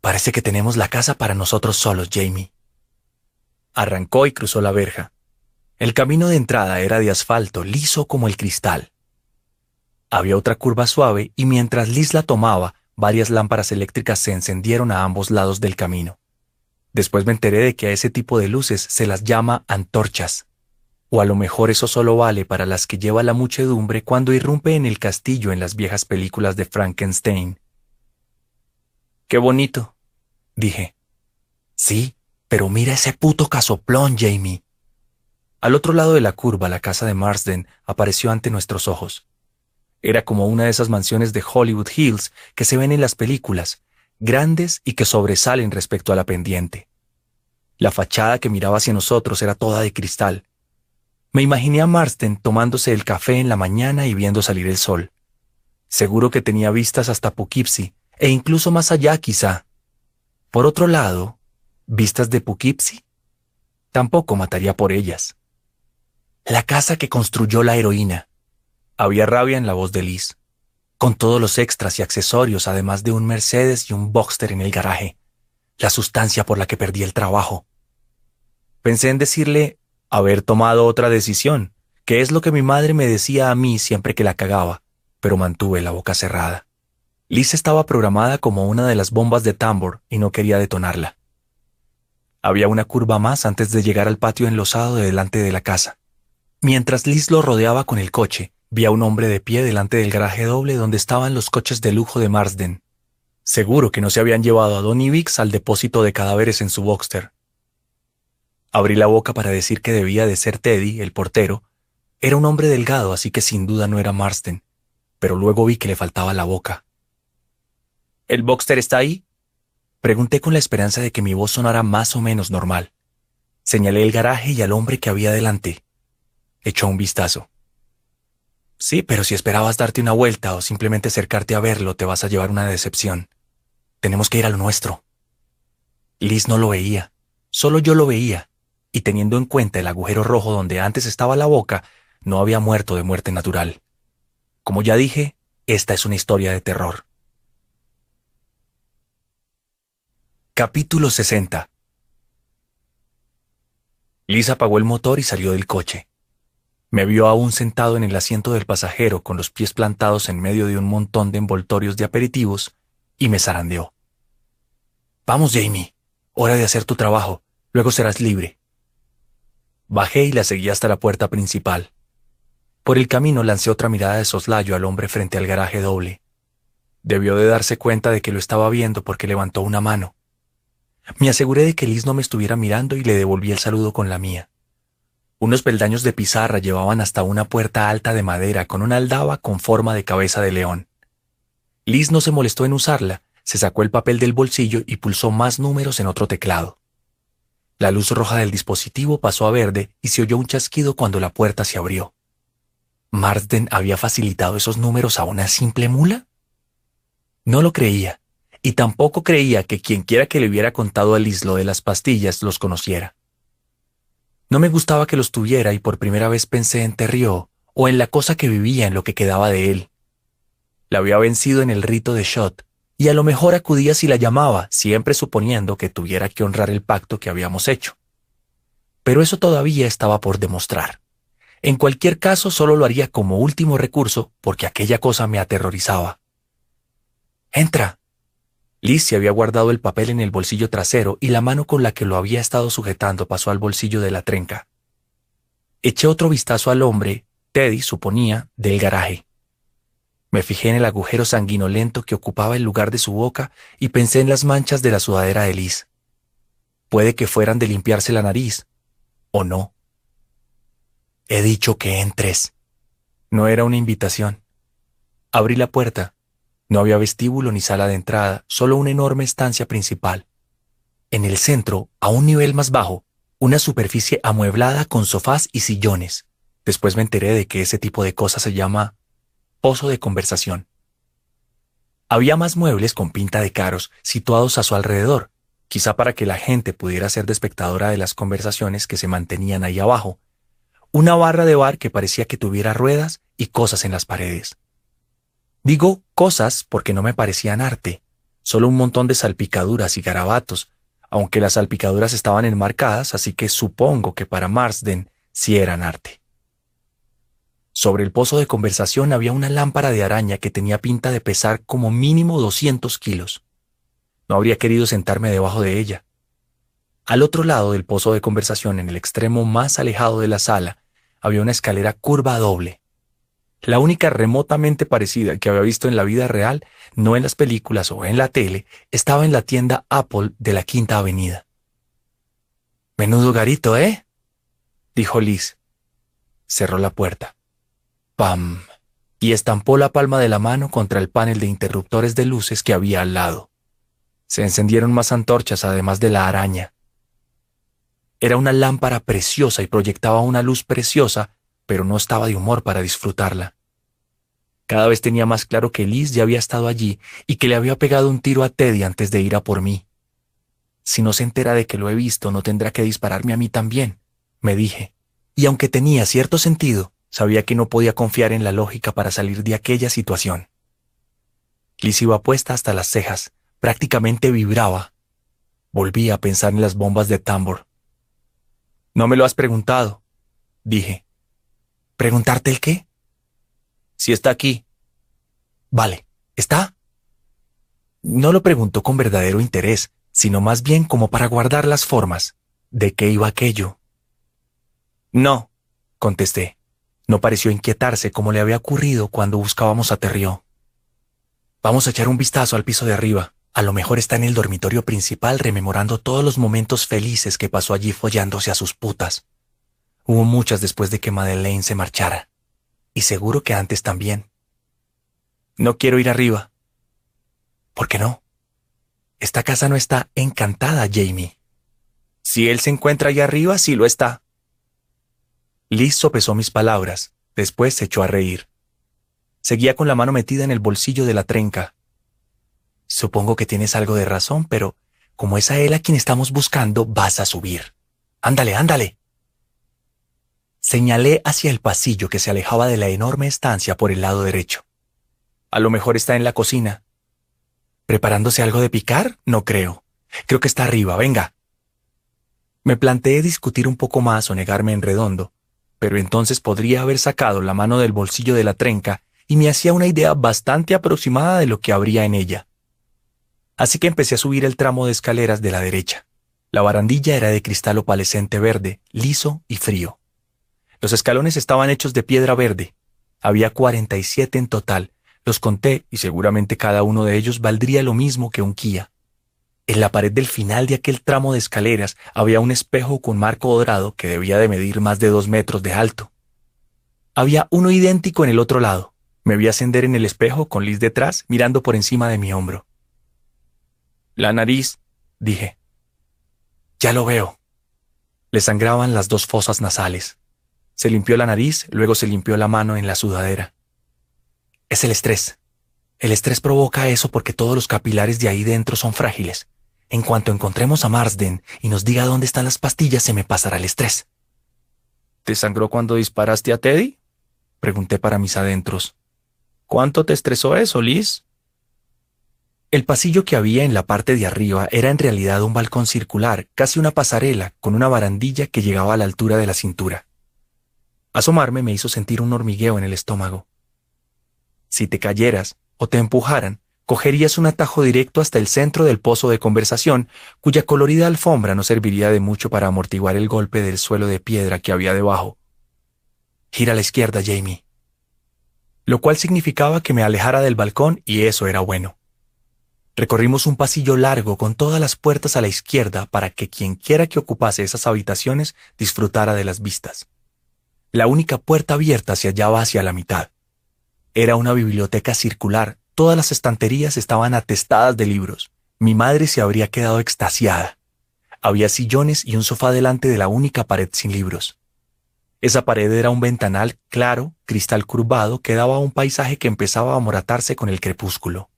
Parece que tenemos la casa para nosotros solos, Jamie. Arrancó y cruzó la verja. El camino de entrada era de asfalto, liso como el cristal. Había otra curva suave y mientras Liz la tomaba, varias lámparas eléctricas se encendieron a ambos lados del camino. Después me enteré de que a ese tipo de luces se las llama antorchas. O a lo mejor eso solo vale para las que lleva la muchedumbre cuando irrumpe en el castillo en las viejas películas de Frankenstein. Qué bonito, dije. Sí, pero mira ese puto casoplón, Jamie. Al otro lado de la curva, la casa de Marsden apareció ante nuestros ojos. Era como una de esas mansiones de Hollywood Hills que se ven en las películas, grandes y que sobresalen respecto a la pendiente. La fachada que miraba hacia nosotros era toda de cristal. Me imaginé a Marsden tomándose el café en la mañana y viendo salir el sol. Seguro que tenía vistas hasta Poughkeepsie, e incluso más allá quizá. Por otro lado, vistas de Poughkeepsie. Tampoco mataría por ellas. La casa que construyó la heroína, había rabia en la voz de Liz, con todos los extras y accesorios, además de un Mercedes y un Boxster en el garaje, la sustancia por la que perdí el trabajo. Pensé en decirle haber tomado otra decisión, que es lo que mi madre me decía a mí siempre que la cagaba, pero mantuve la boca cerrada. Liz estaba programada como una de las bombas de tambor y no quería detonarla. Había una curva más antes de llegar al patio enlosado de delante de la casa. Mientras Liz lo rodeaba con el coche, Vi a un hombre de pie delante del garaje doble donde estaban los coches de lujo de Marsden. Seguro que no se habían llevado a Don Vix al depósito de cadáveres en su Boxster. Abrí la boca para decir que debía de ser Teddy, el portero. Era un hombre delgado, así que sin duda no era Marsden, pero luego vi que le faltaba la boca. ¿El Boxster está ahí? Pregunté con la esperanza de que mi voz sonara más o menos normal. Señalé el garaje y al hombre que había delante. Echó un vistazo. Sí, pero si esperabas darte una vuelta o simplemente acercarte a verlo, te vas a llevar una decepción. Tenemos que ir a lo nuestro. Liz no lo veía, solo yo lo veía, y teniendo en cuenta el agujero rojo donde antes estaba la boca, no había muerto de muerte natural. Como ya dije, esta es una historia de terror. Capítulo 60 Liz apagó el motor y salió del coche. Me vio aún sentado en el asiento del pasajero con los pies plantados en medio de un montón de envoltorios de aperitivos y me zarandeó. Vamos, Jamie. Hora de hacer tu trabajo. Luego serás libre. Bajé y la seguí hasta la puerta principal. Por el camino lancé otra mirada de soslayo al hombre frente al garaje doble. Debió de darse cuenta de que lo estaba viendo porque levantó una mano. Me aseguré de que Liz no me estuviera mirando y le devolví el saludo con la mía. Unos peldaños de pizarra llevaban hasta una puerta alta de madera con una aldaba con forma de cabeza de león. Liz no se molestó en usarla, se sacó el papel del bolsillo y pulsó más números en otro teclado. La luz roja del dispositivo pasó a verde y se oyó un chasquido cuando la puerta se abrió. ¿Marsden había facilitado esos números a una simple mula? No lo creía, y tampoco creía que quienquiera que le hubiera contado a Liz lo de las pastillas los conociera. No me gustaba que los tuviera y por primera vez pensé en Terrió o en la cosa que vivía en lo que quedaba de él. La había vencido en el rito de Shot y a lo mejor acudía si la llamaba, siempre suponiendo que tuviera que honrar el pacto que habíamos hecho. Pero eso todavía estaba por demostrar. En cualquier caso, solo lo haría como último recurso porque aquella cosa me aterrorizaba. Entra, Liz se había guardado el papel en el bolsillo trasero y la mano con la que lo había estado sujetando pasó al bolsillo de la trenca. Eché otro vistazo al hombre, Teddy, suponía, del garaje. Me fijé en el agujero sanguinolento que ocupaba el lugar de su boca y pensé en las manchas de la sudadera de Liz. Puede que fueran de limpiarse la nariz, o no. He dicho que entres. No era una invitación. Abrí la puerta no había vestíbulo ni sala de entrada, solo una enorme estancia principal. En el centro, a un nivel más bajo, una superficie amueblada con sofás y sillones. Después me enteré de que ese tipo de cosas se llama pozo de conversación. Había más muebles con pinta de caros situados a su alrededor, quizá para que la gente pudiera ser de espectadora de las conversaciones que se mantenían ahí abajo. Una barra de bar que parecía que tuviera ruedas y cosas en las paredes. Digo cosas porque no me parecían arte. solo un montón de salpicaduras y garabatos, aunque las salpicaduras estaban enmarcadas, así que supongo que para Marsden sí eran arte. Sobre el pozo de conversación había una lámpara de araña que tenía pinta de pesar como mínimo 200 kilos. No habría querido sentarme debajo de ella. Al otro lado del pozo de conversación, en el extremo más alejado de la sala, había una escalera curva doble. La única remotamente parecida que había visto en la vida real, no en las películas o en la tele, estaba en la tienda Apple de la Quinta Avenida. Menudo garito, ¿eh? dijo Liz. Cerró la puerta. ¡Pam! y estampó la palma de la mano contra el panel de interruptores de luces que había al lado. Se encendieron más antorchas además de la araña. Era una lámpara preciosa y proyectaba una luz preciosa, pero no estaba de humor para disfrutarla. Cada vez tenía más claro que Liz ya había estado allí y que le había pegado un tiro a Teddy antes de ir a por mí. Si no se entera de que lo he visto, no tendrá que dispararme a mí también, me dije. Y aunque tenía cierto sentido, sabía que no podía confiar en la lógica para salir de aquella situación. Liz iba puesta hasta las cejas, prácticamente vibraba. Volví a pensar en las bombas de tambor, no me lo has preguntado, dije. ¿Preguntarte el qué? Si está aquí. Vale, ¿está? No lo preguntó con verdadero interés, sino más bien como para guardar las formas. ¿De qué iba aquello? No, contesté. No pareció inquietarse como le había ocurrido cuando buscábamos a Terrió. Vamos a echar un vistazo al piso de arriba. A lo mejor está en el dormitorio principal rememorando todos los momentos felices que pasó allí follándose a sus putas. Hubo muchas después de que Madeleine se marchara. Y seguro que antes también. No quiero ir arriba. ¿Por qué no? Esta casa no está encantada, Jamie. Si él se encuentra allá arriba, sí lo está. Liz sopesó mis palabras, después se echó a reír. Seguía con la mano metida en el bolsillo de la trenca, Supongo que tienes algo de razón, pero como es a él a quien estamos buscando, vas a subir. Ándale, ándale. Señalé hacia el pasillo que se alejaba de la enorme estancia por el lado derecho. A lo mejor está en la cocina. ¿Preparándose algo de picar? No creo. Creo que está arriba, venga. Me planteé discutir un poco más o negarme en redondo, pero entonces podría haber sacado la mano del bolsillo de la trenca y me hacía una idea bastante aproximada de lo que habría en ella así que empecé a subir el tramo de escaleras de la derecha. La barandilla era de cristal opalescente verde, liso y frío. Los escalones estaban hechos de piedra verde. Había 47 en total. Los conté y seguramente cada uno de ellos valdría lo mismo que un Kia. En la pared del final de aquel tramo de escaleras había un espejo con marco dorado que debía de medir más de dos metros de alto. Había uno idéntico en el otro lado. Me vi ascender en el espejo con Liz detrás, mirando por encima de mi hombro. La nariz, dije. Ya lo veo. Le sangraban las dos fosas nasales. Se limpió la nariz, luego se limpió la mano en la sudadera. Es el estrés. El estrés provoca eso porque todos los capilares de ahí dentro son frágiles. En cuanto encontremos a Marsden y nos diga dónde están las pastillas, se me pasará el estrés. ¿Te sangró cuando disparaste a Teddy? Pregunté para mis adentros. ¿Cuánto te estresó eso, Liz? El pasillo que había en la parte de arriba era en realidad un balcón circular, casi una pasarela, con una barandilla que llegaba a la altura de la cintura. Asomarme me hizo sentir un hormigueo en el estómago. Si te cayeras o te empujaran, cogerías un atajo directo hasta el centro del pozo de conversación, cuya colorida alfombra no serviría de mucho para amortiguar el golpe del suelo de piedra que había debajo. Gira a la izquierda, Jamie. Lo cual significaba que me alejara del balcón y eso era bueno. Recorrimos un pasillo largo con todas las puertas a la izquierda para que quien quiera que ocupase esas habitaciones disfrutara de las vistas. La única puerta abierta se hallaba hacia la mitad. Era una biblioteca circular, todas las estanterías estaban atestadas de libros. Mi madre se habría quedado extasiada. Había sillones y un sofá delante de la única pared sin libros. Esa pared era un ventanal claro, cristal curvado, que daba un paisaje que empezaba a moratarse con el crepúsculo.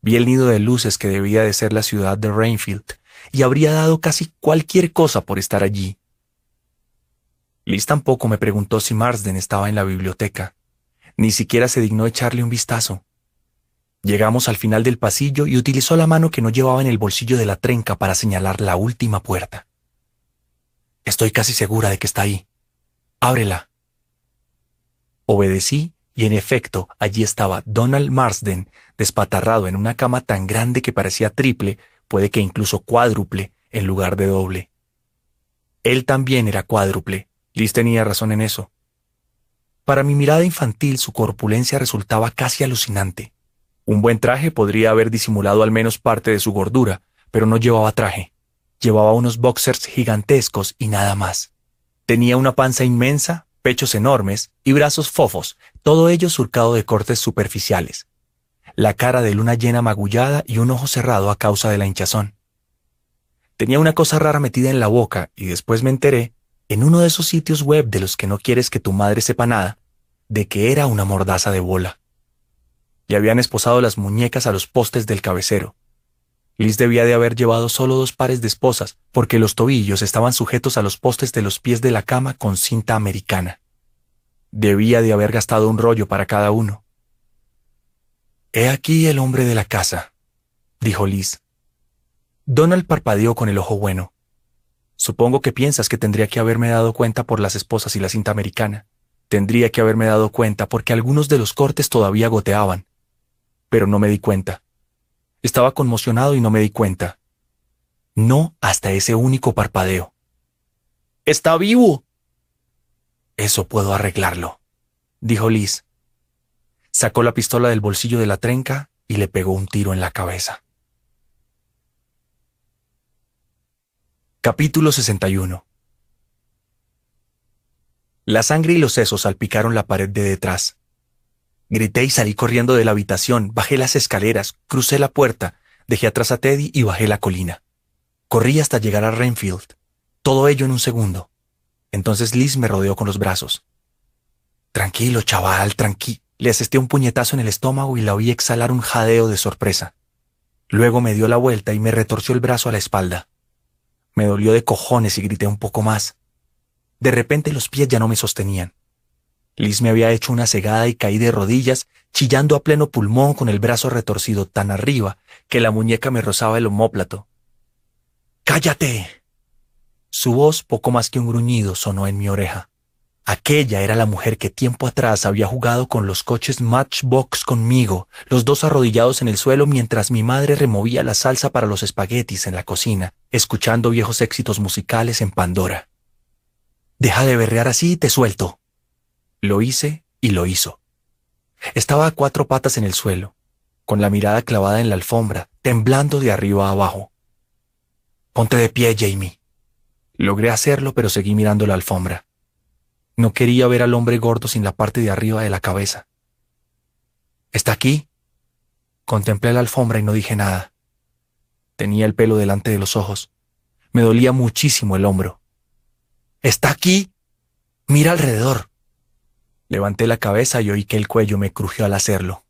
Vi el nido de luces que debía de ser la ciudad de Rainfield, y habría dado casi cualquier cosa por estar allí. Liz tampoco me preguntó si Marsden estaba en la biblioteca. Ni siquiera se dignó echarle un vistazo. Llegamos al final del pasillo y utilizó la mano que no llevaba en el bolsillo de la trenca para señalar la última puerta. Estoy casi segura de que está ahí. Ábrela. Obedecí y en efecto allí estaba Donald Marsden despatarrado en una cama tan grande que parecía triple, puede que incluso cuádruple, en lugar de doble. Él también era cuádruple. Liz tenía razón en eso. Para mi mirada infantil su corpulencia resultaba casi alucinante. Un buen traje podría haber disimulado al menos parte de su gordura, pero no llevaba traje. Llevaba unos boxers gigantescos y nada más. Tenía una panza inmensa, pechos enormes y brazos fofos, todo ello surcado de cortes superficiales. La cara de luna llena magullada y un ojo cerrado a causa de la hinchazón. Tenía una cosa rara metida en la boca y después me enteré, en uno de esos sitios web de los que no quieres que tu madre sepa nada, de que era una mordaza de bola. Le habían esposado las muñecas a los postes del cabecero. Liz debía de haber llevado solo dos pares de esposas, porque los tobillos estaban sujetos a los postes de los pies de la cama con cinta americana. Debía de haber gastado un rollo para cada uno. He aquí el hombre de la casa, dijo Liz. Donald parpadeó con el ojo bueno. Supongo que piensas que tendría que haberme dado cuenta por las esposas y la cinta americana. Tendría que haberme dado cuenta porque algunos de los cortes todavía goteaban, pero no me di cuenta. Estaba conmocionado y no me di cuenta. No hasta ese único parpadeo. ¡Está vivo! Eso puedo arreglarlo, dijo Liz. Sacó la pistola del bolsillo de la trenca y le pegó un tiro en la cabeza. Capítulo 61 La sangre y los sesos salpicaron la pared de detrás. Grité y salí corriendo de la habitación, bajé las escaleras, crucé la puerta, dejé atrás a Teddy y bajé la colina. Corrí hasta llegar a Renfield. Todo ello en un segundo. Entonces Liz me rodeó con los brazos. Tranquilo, chaval, tranqui. Le asesté un puñetazo en el estómago y la oí exhalar un jadeo de sorpresa. Luego me dio la vuelta y me retorció el brazo a la espalda. Me dolió de cojones y grité un poco más. De repente los pies ya no me sostenían. Liz me había hecho una cegada y caí de rodillas, chillando a pleno pulmón con el brazo retorcido tan arriba que la muñeca me rozaba el homóplato. ¡Cállate! Su voz, poco más que un gruñido, sonó en mi oreja. Aquella era la mujer que tiempo atrás había jugado con los coches Matchbox conmigo, los dos arrodillados en el suelo mientras mi madre removía la salsa para los espaguetis en la cocina, escuchando viejos éxitos musicales en Pandora. Deja de berrear así y te suelto. Lo hice y lo hizo. Estaba a cuatro patas en el suelo, con la mirada clavada en la alfombra, temblando de arriba a abajo. Ponte de pie, Jamie. Logré hacerlo, pero seguí mirando la alfombra. No quería ver al hombre gordo sin la parte de arriba de la cabeza. ¿Está aquí? Contemplé la alfombra y no dije nada. Tenía el pelo delante de los ojos. Me dolía muchísimo el hombro. ¿Está aquí? Mira alrededor. Levanté la cabeza y oí que el cuello me crujió al hacerlo.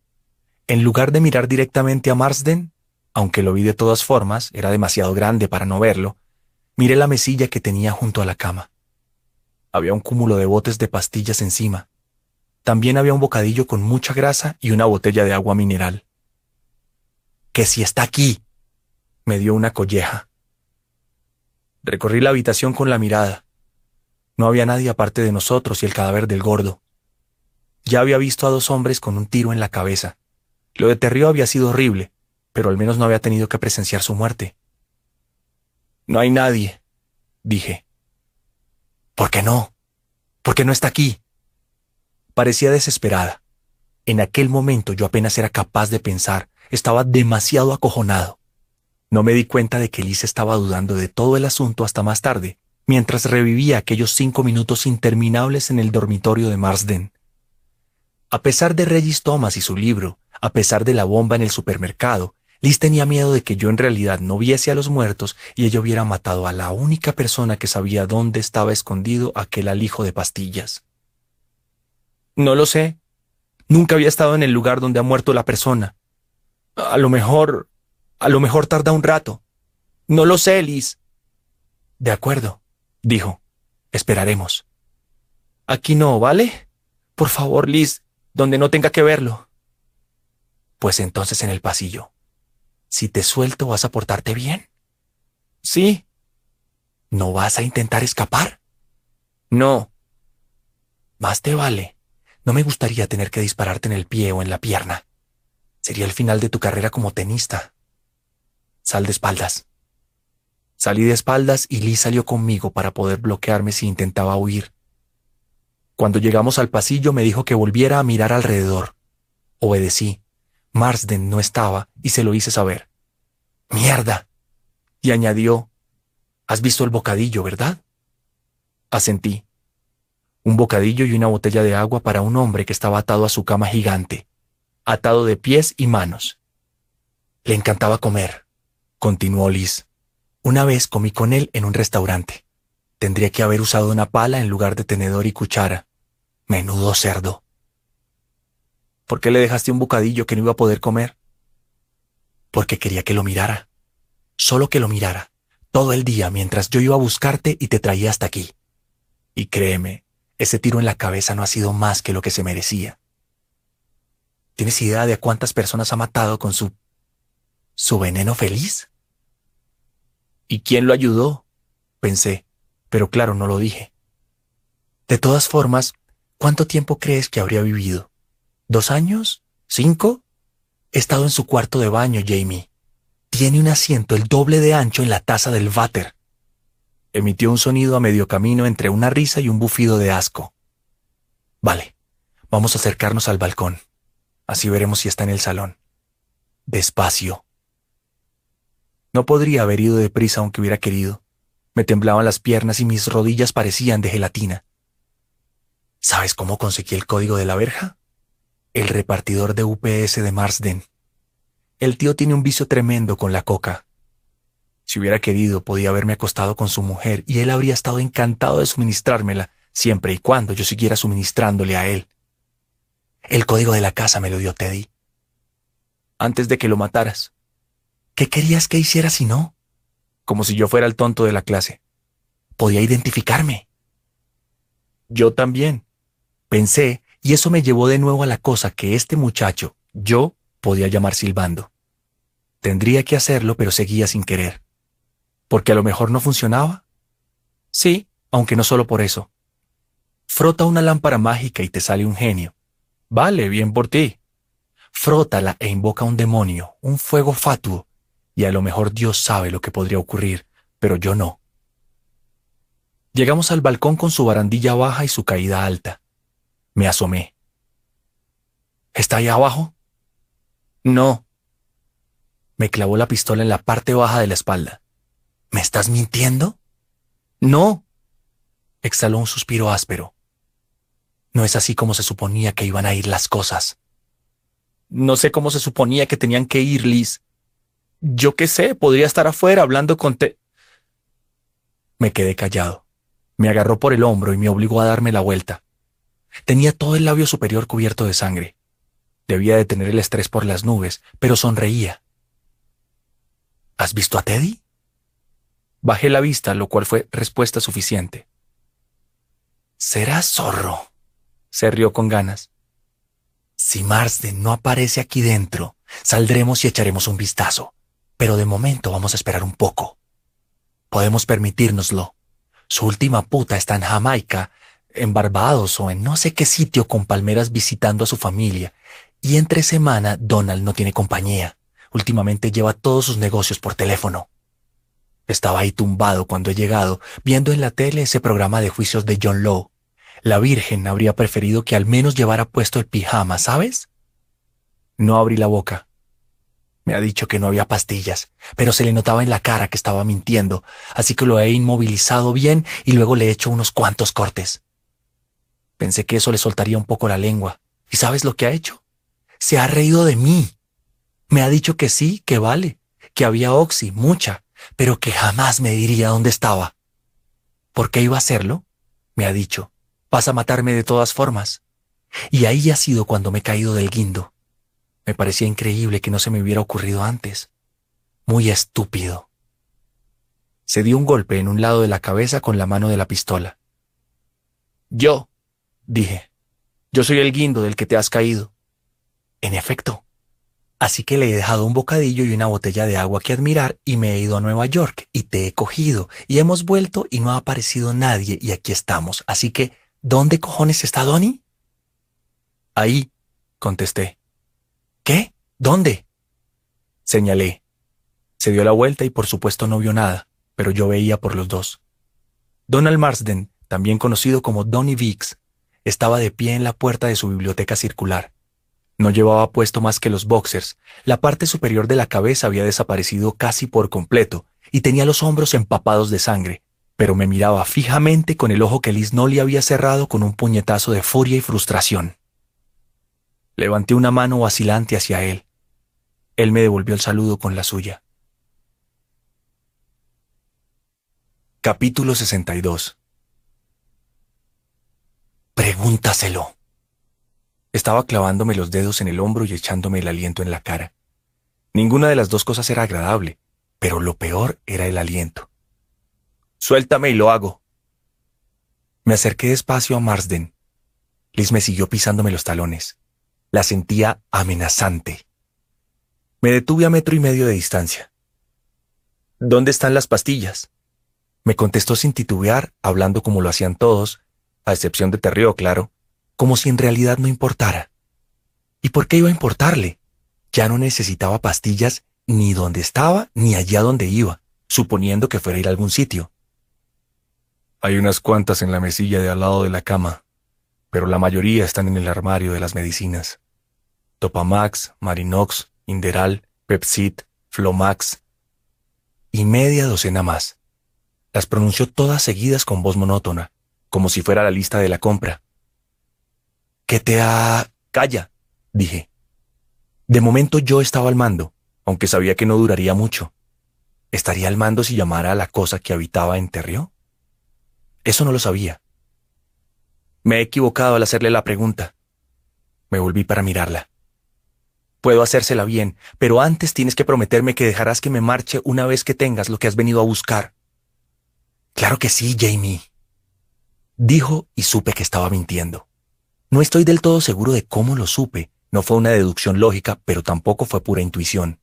En lugar de mirar directamente a Marsden, aunque lo vi de todas formas, era demasiado grande para no verlo, miré la mesilla que tenía junto a la cama. Había un cúmulo de botes de pastillas encima. También había un bocadillo con mucha grasa y una botella de agua mineral. Que si está aquí, me dio una colleja. Recorrí la habitación con la mirada. No había nadie aparte de nosotros y el cadáver del gordo. Ya había visto a dos hombres con un tiro en la cabeza. Lo de Terrio había sido horrible, pero al menos no había tenido que presenciar su muerte. No hay nadie, dije. ¿Por qué no? ¿Por qué no está aquí? Parecía desesperada. En aquel momento yo apenas era capaz de pensar, estaba demasiado acojonado. No me di cuenta de que Liz estaba dudando de todo el asunto hasta más tarde, mientras revivía aquellos cinco minutos interminables en el dormitorio de Marsden. A pesar de Regis Thomas y su libro, a pesar de la bomba en el supermercado, Liz tenía miedo de que yo en realidad no viese a los muertos y ella hubiera matado a la única persona que sabía dónde estaba escondido aquel alijo de pastillas. No lo sé. Nunca había estado en el lugar donde ha muerto la persona. A lo mejor... A lo mejor tarda un rato. No lo sé, Liz. De acuerdo, dijo. Esperaremos. Aquí no, ¿vale? Por favor, Liz, donde no tenga que verlo. Pues entonces en el pasillo. Si te suelto, ¿vas a portarte bien? Sí. ¿No vas a intentar escapar? No. Más te vale. No me gustaría tener que dispararte en el pie o en la pierna. Sería el final de tu carrera como tenista. Sal de espaldas. Salí de espaldas y Lee salió conmigo para poder bloquearme si intentaba huir. Cuando llegamos al pasillo me dijo que volviera a mirar alrededor. Obedecí. Marsden no estaba y se lo hice saber. ¡Mierda! Y añadió, Has visto el bocadillo, ¿verdad? Asentí. Un bocadillo y una botella de agua para un hombre que estaba atado a su cama gigante, atado de pies y manos. Le encantaba comer, continuó Liz. Una vez comí con él en un restaurante. Tendría que haber usado una pala en lugar de tenedor y cuchara. Menudo cerdo. ¿Por qué le dejaste un bocadillo que no iba a poder comer? Porque quería que lo mirara. Solo que lo mirara. Todo el día mientras yo iba a buscarte y te traía hasta aquí. Y créeme, ese tiro en la cabeza no ha sido más que lo que se merecía. ¿Tienes idea de cuántas personas ha matado con su... su veneno feliz? ¿Y quién lo ayudó? Pensé, pero claro, no lo dije. De todas formas, ¿cuánto tiempo crees que habría vivido? ¿Dos años? ¿Cinco? He estado en su cuarto de baño, Jamie. Tiene un asiento el doble de ancho en la taza del váter. Emitió un sonido a medio camino entre una risa y un bufido de asco. Vale, vamos a acercarnos al balcón. Así veremos si está en el salón. Despacio. No podría haber ido deprisa aunque hubiera querido. Me temblaban las piernas y mis rodillas parecían de gelatina. ¿Sabes cómo conseguí el código de la verja? El repartidor de UPS de Marsden. El tío tiene un vicio tremendo con la coca. Si hubiera querido, podía haberme acostado con su mujer y él habría estado encantado de suministrármela, siempre y cuando yo siguiera suministrándole a él. El código de la casa me lo dio Teddy. Antes de que lo mataras. ¿Qué querías que hiciera si no? Como si yo fuera el tonto de la clase. Podía identificarme. Yo también. Pensé, y eso me llevó de nuevo a la cosa que este muchacho, yo, podía llamar silbando. Tendría que hacerlo, pero seguía sin querer. ¿Porque a lo mejor no funcionaba? Sí, aunque no solo por eso. Frota una lámpara mágica y te sale un genio. Vale, bien por ti. Frótala e invoca un demonio, un fuego fatuo, y a lo mejor Dios sabe lo que podría ocurrir, pero yo no. Llegamos al balcón con su barandilla baja y su caída alta. Me asomé. ¿Está ahí abajo? No. Me clavó la pistola en la parte baja de la espalda. ¿Me estás mintiendo? No. Exhaló un suspiro áspero. No es así como se suponía que iban a ir las cosas. No sé cómo se suponía que tenían que ir, Liz. Yo qué sé, podría estar afuera hablando con te... Me quedé callado. Me agarró por el hombro y me obligó a darme la vuelta. Tenía todo el labio superior cubierto de sangre. Debía de tener el estrés por las nubes, pero sonreía. ¿Has visto a Teddy? Bajé la vista, lo cual fue respuesta suficiente. Será zorro. Se rió con ganas. Si Marsden no aparece aquí dentro, saldremos y echaremos un vistazo pero de momento vamos a esperar un poco. Podemos permitírnoslo. Su última puta está en Jamaica, en Barbados o en no sé qué sitio con palmeras visitando a su familia. Y entre semana Donald no tiene compañía. Últimamente lleva todos sus negocios por teléfono. Estaba ahí tumbado cuando he llegado, viendo en la tele ese programa de juicios de John Lowe. La Virgen habría preferido que al menos llevara puesto el pijama, ¿sabes? No abrí la boca. Me ha dicho que no había pastillas, pero se le notaba en la cara que estaba mintiendo, así que lo he inmovilizado bien y luego le he hecho unos cuantos cortes. Pensé que eso le soltaría un poco la lengua. ¿Y sabes lo que ha hecho? Se ha reído de mí. Me ha dicho que sí, que vale, que había oxi, mucha, pero que jamás me diría dónde estaba. ¿Por qué iba a hacerlo? Me ha dicho. Vas a matarme de todas formas. Y ahí ha sido cuando me he caído del guindo. Me parecía increíble que no se me hubiera ocurrido antes. Muy estúpido. Se dio un golpe en un lado de la cabeza con la mano de la pistola. Yo, dije, yo soy el guindo del que te has caído. En efecto. Así que le he dejado un bocadillo y una botella de agua que admirar y me he ido a Nueva York y te he cogido y hemos vuelto y no ha aparecido nadie y aquí estamos. Así que, ¿dónde cojones está Donnie? Ahí, contesté. ¿Qué? ¿Dónde? Señalé. Se dio la vuelta y por supuesto no vio nada, pero yo veía por los dos. Donald Marsden, también conocido como Donny Vicks, estaba de pie en la puerta de su biblioteca circular. No llevaba puesto más que los boxers, la parte superior de la cabeza había desaparecido casi por completo y tenía los hombros empapados de sangre, pero me miraba fijamente con el ojo que Liz no le había cerrado con un puñetazo de furia y frustración. Levanté una mano vacilante hacia él. Él me devolvió el saludo con la suya. Capítulo 62 Pregúntaselo. Estaba clavándome los dedos en el hombro y echándome el aliento en la cara. Ninguna de las dos cosas era agradable, pero lo peor era el aliento. Suéltame y lo hago. Me acerqué despacio a Marsden. Liz me siguió pisándome los talones. La sentía amenazante. Me detuve a metro y medio de distancia. ¿Dónde están las pastillas? Me contestó sin titubear, hablando como lo hacían todos, a excepción de Terrio, claro como si en realidad no importara. ¿Y por qué iba a importarle? Ya no necesitaba pastillas ni donde estaba ni allá donde iba, suponiendo que fuera a ir a algún sitio. Hay unas cuantas en la mesilla de al lado de la cama, pero la mayoría están en el armario de las medicinas. Topamax, Marinox, Inderal, Pepsid, Flomax y media docena más. Las pronunció todas seguidas con voz monótona, como si fuera la lista de la compra. ¿Qué te ha... Calla, dije. De momento yo estaba al mando, aunque sabía que no duraría mucho. ¿Estaría al mando si llamara a la cosa que habitaba en Terrio? Eso no lo sabía. Me he equivocado al hacerle la pregunta. Me volví para mirarla. Puedo hacérsela bien, pero antes tienes que prometerme que dejarás que me marche una vez que tengas lo que has venido a buscar. Claro que sí, Jamie. Dijo y supe que estaba mintiendo. No estoy del todo seguro de cómo lo supe. No fue una deducción lógica, pero tampoco fue pura intuición.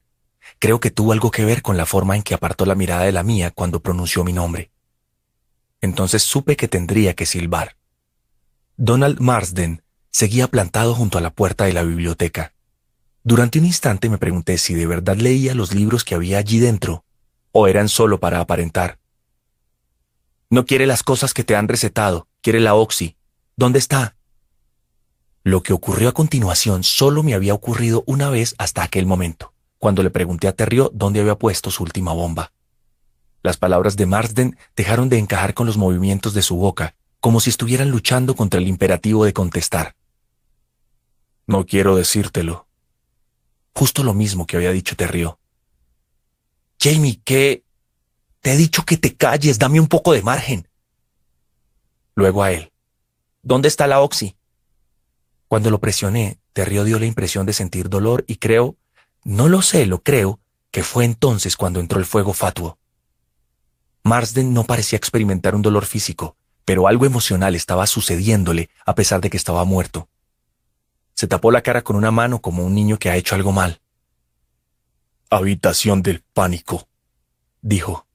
Creo que tuvo algo que ver con la forma en que apartó la mirada de la mía cuando pronunció mi nombre. Entonces supe que tendría que silbar. Donald Marsden seguía plantado junto a la puerta de la biblioteca. Durante un instante me pregunté si de verdad leía los libros que había allí dentro, o eran solo para aparentar. No quiere las cosas que te han recetado, quiere la oxi. ¿Dónde está? Lo que ocurrió a continuación solo me había ocurrido una vez hasta aquel momento, cuando le pregunté a Terrio dónde había puesto su última bomba. Las palabras de Marsden dejaron de encajar con los movimientos de su boca, como si estuvieran luchando contra el imperativo de contestar. No quiero decírtelo. Justo lo mismo que había dicho Terrio. Jamie, ¿qué? Te he dicho que te calles, dame un poco de margen. Luego a él. ¿Dónde está la Oxy? Cuando lo presioné, Terrio dio la impresión de sentir dolor y creo, no lo sé, lo creo, que fue entonces cuando entró el fuego fatuo. Marsden no parecía experimentar un dolor físico, pero algo emocional estaba sucediéndole a pesar de que estaba muerto. Se tapó la cara con una mano como un niño que ha hecho algo mal. Habitación del pánico, dijo.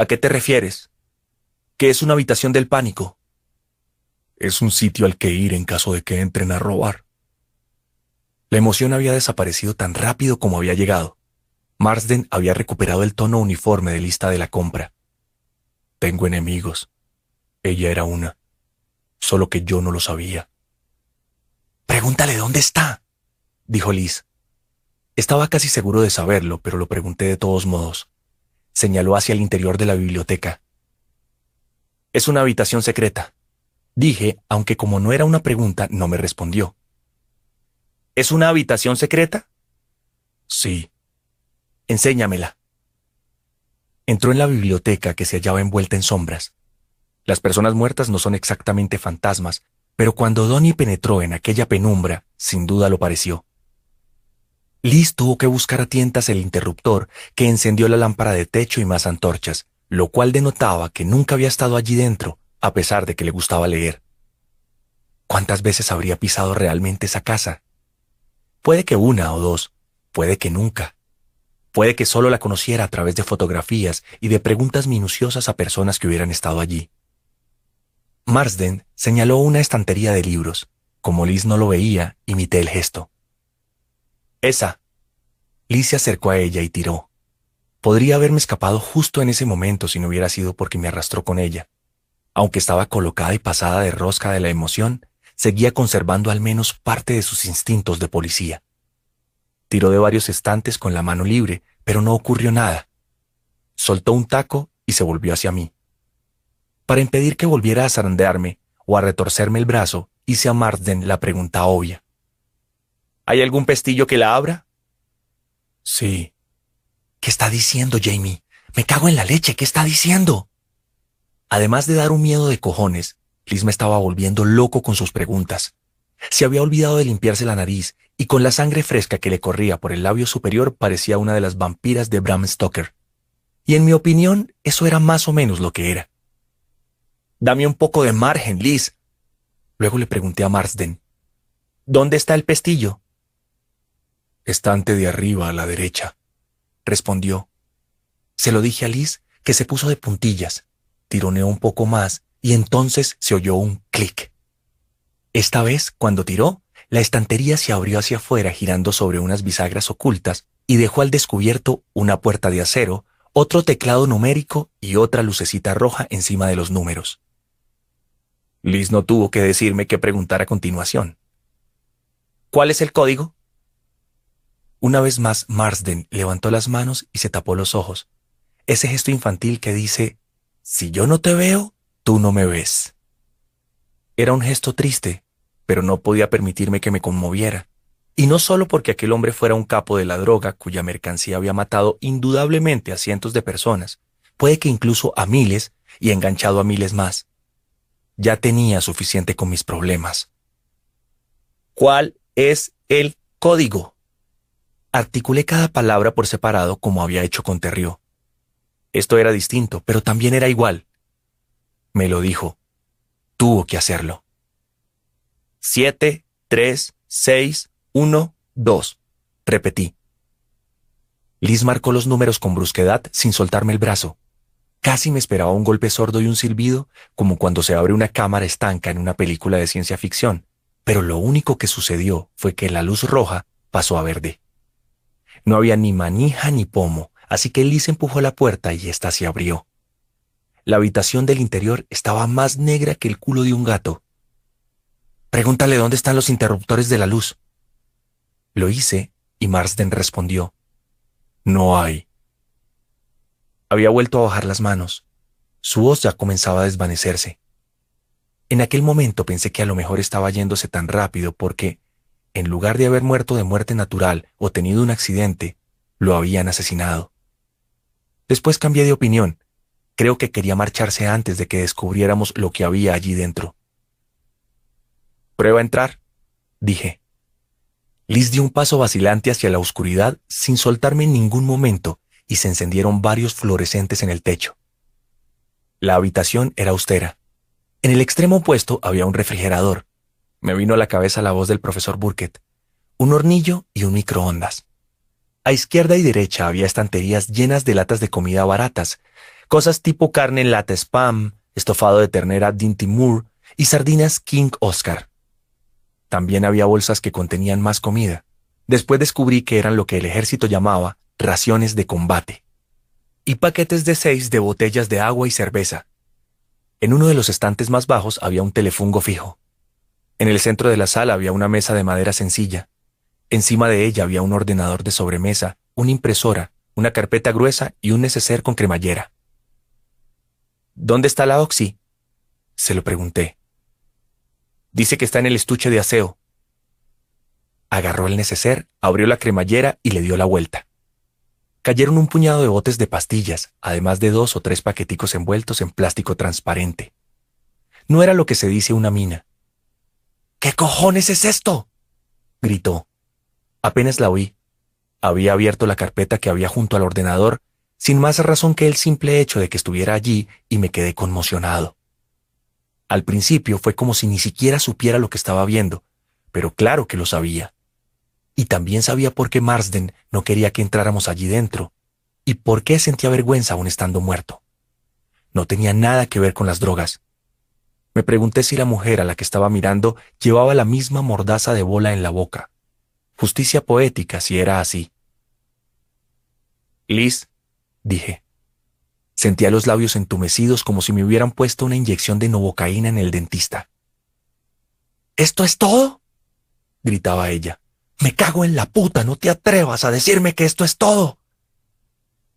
¿A qué te refieres? ¿Qué es una habitación del pánico? Es un sitio al que ir en caso de que entren a robar. La emoción había desaparecido tan rápido como había llegado. Marsden había recuperado el tono uniforme de lista de la compra. Tengo enemigos. Ella era una. Solo que yo no lo sabía. Pregúntale dónde está, dijo Liz. Estaba casi seguro de saberlo, pero lo pregunté de todos modos. Señaló hacia el interior de la biblioteca. Es una habitación secreta. Dije, aunque como no era una pregunta, no me respondió. ¿Es una habitación secreta? Sí. Enséñamela. Entró en la biblioteca que se hallaba envuelta en sombras. Las personas muertas no son exactamente fantasmas, pero cuando Donnie penetró en aquella penumbra, sin duda lo pareció. Liz tuvo que buscar a tientas el interruptor que encendió la lámpara de techo y más antorchas, lo cual denotaba que nunca había estado allí dentro a pesar de que le gustaba leer. ¿Cuántas veces habría pisado realmente esa casa? Puede que una o dos, puede que nunca. Puede que solo la conociera a través de fotografías y de preguntas minuciosas a personas que hubieran estado allí. Marsden señaló una estantería de libros. Como Liz no lo veía, imité el gesto. Esa. Liz se acercó a ella y tiró. Podría haberme escapado justo en ese momento si no hubiera sido porque me arrastró con ella. Aunque estaba colocada y pasada de rosca de la emoción, seguía conservando al menos parte de sus instintos de policía. Tiró de varios estantes con la mano libre, pero no ocurrió nada. Soltó un taco y se volvió hacia mí. Para impedir que volviera a zarandearme o a retorcerme el brazo, hice a Marsden la pregunta obvia. ¿Hay algún pestillo que la abra? Sí, ¿Qué está diciendo, Jamie? Me cago en la leche, ¿qué está diciendo? Además de dar un miedo de cojones, Liz me estaba volviendo loco con sus preguntas. Se había olvidado de limpiarse la nariz y con la sangre fresca que le corría por el labio superior parecía una de las vampiras de Bram Stoker. Y en mi opinión, eso era más o menos lo que era. Dame un poco de margen, Liz. Luego le pregunté a Marsden. ¿Dónde está el pestillo? Estante de arriba a la derecha respondió. Se lo dije a Liz, que se puso de puntillas, tironeó un poco más y entonces se oyó un clic. Esta vez, cuando tiró, la estantería se abrió hacia afuera girando sobre unas bisagras ocultas y dejó al descubierto una puerta de acero, otro teclado numérico y otra lucecita roja encima de los números. Liz no tuvo que decirme qué preguntar a continuación. ¿Cuál es el código? Una vez más, Marsden levantó las manos y se tapó los ojos. Ese gesto infantil que dice, si yo no te veo, tú no me ves. Era un gesto triste, pero no podía permitirme que me conmoviera. Y no solo porque aquel hombre fuera un capo de la droga cuya mercancía había matado indudablemente a cientos de personas, puede que incluso a miles y enganchado a miles más. Ya tenía suficiente con mis problemas. ¿Cuál es el código? Articulé cada palabra por separado como había hecho con Terrió. Esto era distinto, pero también era igual. Me lo dijo. Tuvo que hacerlo. Siete, tres, seis, uno, dos. Repetí. Liz marcó los números con brusquedad sin soltarme el brazo. Casi me esperaba un golpe sordo y un silbido, como cuando se abre una cámara estanca en una película de ciencia ficción, pero lo único que sucedió fue que la luz roja pasó a verde. No había ni manija ni pomo, así que Liz empujó la puerta y ésta se abrió. La habitación del interior estaba más negra que el culo de un gato. Pregúntale dónde están los interruptores de la luz. Lo hice y Marsden respondió. No hay. Había vuelto a bajar las manos. Su voz ya comenzaba a desvanecerse. En aquel momento pensé que a lo mejor estaba yéndose tan rápido porque, en lugar de haber muerto de muerte natural o tenido un accidente, lo habían asesinado. Después cambié de opinión. Creo que quería marcharse antes de que descubriéramos lo que había allí dentro. Prueba a entrar, dije. Liz dio un paso vacilante hacia la oscuridad sin soltarme en ningún momento y se encendieron varios fluorescentes en el techo. La habitación era austera. En el extremo opuesto había un refrigerador, me vino a la cabeza la voz del profesor Burkett. Un hornillo y un microondas. A izquierda y derecha había estanterías llenas de latas de comida baratas, cosas tipo carne en lata spam, estofado de ternera Dinty Moore y sardinas King Oscar. También había bolsas que contenían más comida. Después descubrí que eran lo que el ejército llamaba raciones de combate. Y paquetes de seis de botellas de agua y cerveza. En uno de los estantes más bajos había un telefungo fijo. En el centro de la sala había una mesa de madera sencilla. Encima de ella había un ordenador de sobremesa, una impresora, una carpeta gruesa y un neceser con cremallera. ¿Dónde está la Oxy? Se lo pregunté. Dice que está en el estuche de aseo. Agarró el neceser, abrió la cremallera y le dio la vuelta. Cayeron un puñado de botes de pastillas, además de dos o tres paqueticos envueltos en plástico transparente. No era lo que se dice una mina, ¿Qué cojones es esto? gritó. Apenas la oí. Había abierto la carpeta que había junto al ordenador, sin más razón que el simple hecho de que estuviera allí, y me quedé conmocionado. Al principio fue como si ni siquiera supiera lo que estaba viendo, pero claro que lo sabía. y también sabía por qué Marsden no quería que entráramos allí dentro, y por qué sentía vergüenza aún estando muerto. No tenía nada que ver con las drogas. Me pregunté si la mujer a la que estaba mirando llevaba la misma mordaza de bola en la boca. Justicia poética si era así. Liz, dije. Sentía los labios entumecidos como si me hubieran puesto una inyección de novocaína en el dentista. ¿Esto es todo? gritaba ella. Me cago en la puta, no te atrevas a decirme que esto es todo.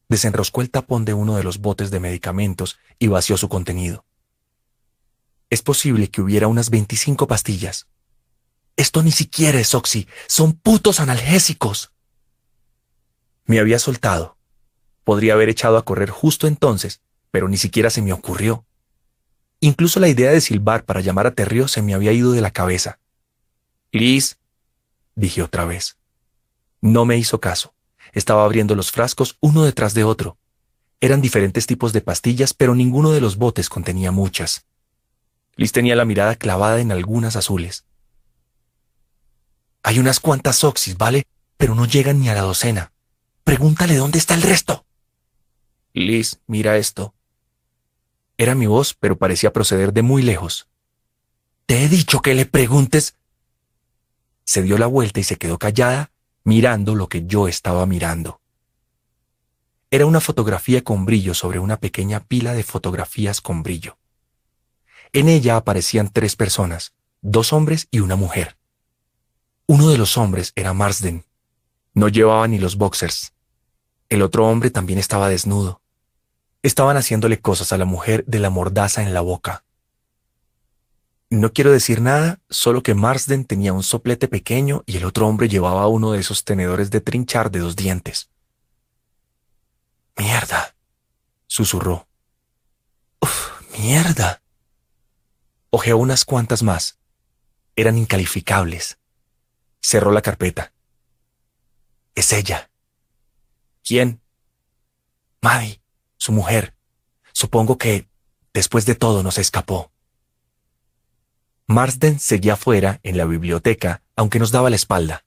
Desenroscó el tapón de uno de los botes de medicamentos y vació su contenido. Es posible que hubiera unas 25 pastillas. Esto ni siquiera es oxi, son putos analgésicos. Me había soltado. Podría haber echado a correr justo entonces, pero ni siquiera se me ocurrió. Incluso la idea de silbar para llamar a Terrio se me había ido de la cabeza. Liz, dije otra vez. No me hizo caso. Estaba abriendo los frascos uno detrás de otro. Eran diferentes tipos de pastillas, pero ninguno de los botes contenía muchas. Liz tenía la mirada clavada en algunas azules. Hay unas cuantas oxis, ¿vale? Pero no llegan ni a la docena. Pregúntale dónde está el resto. Liz, mira esto. Era mi voz, pero parecía proceder de muy lejos. Te he dicho que le preguntes. Se dio la vuelta y se quedó callada, mirando lo que yo estaba mirando. Era una fotografía con brillo sobre una pequeña pila de fotografías con brillo. En ella aparecían tres personas, dos hombres y una mujer. Uno de los hombres era Marsden. No llevaba ni los boxers. El otro hombre también estaba desnudo. Estaban haciéndole cosas a la mujer de la mordaza en la boca. No quiero decir nada, solo que Marsden tenía un soplete pequeño y el otro hombre llevaba uno de esos tenedores de trinchar de dos dientes. Mierda, susurró. Uf, mierda. Ojeó unas cuantas más. Eran incalificables. Cerró la carpeta. Es ella. ¿Quién? Maddie su mujer. Supongo que, después de todo, no se escapó. Marsden seguía fuera, en la biblioteca, aunque nos daba la espalda.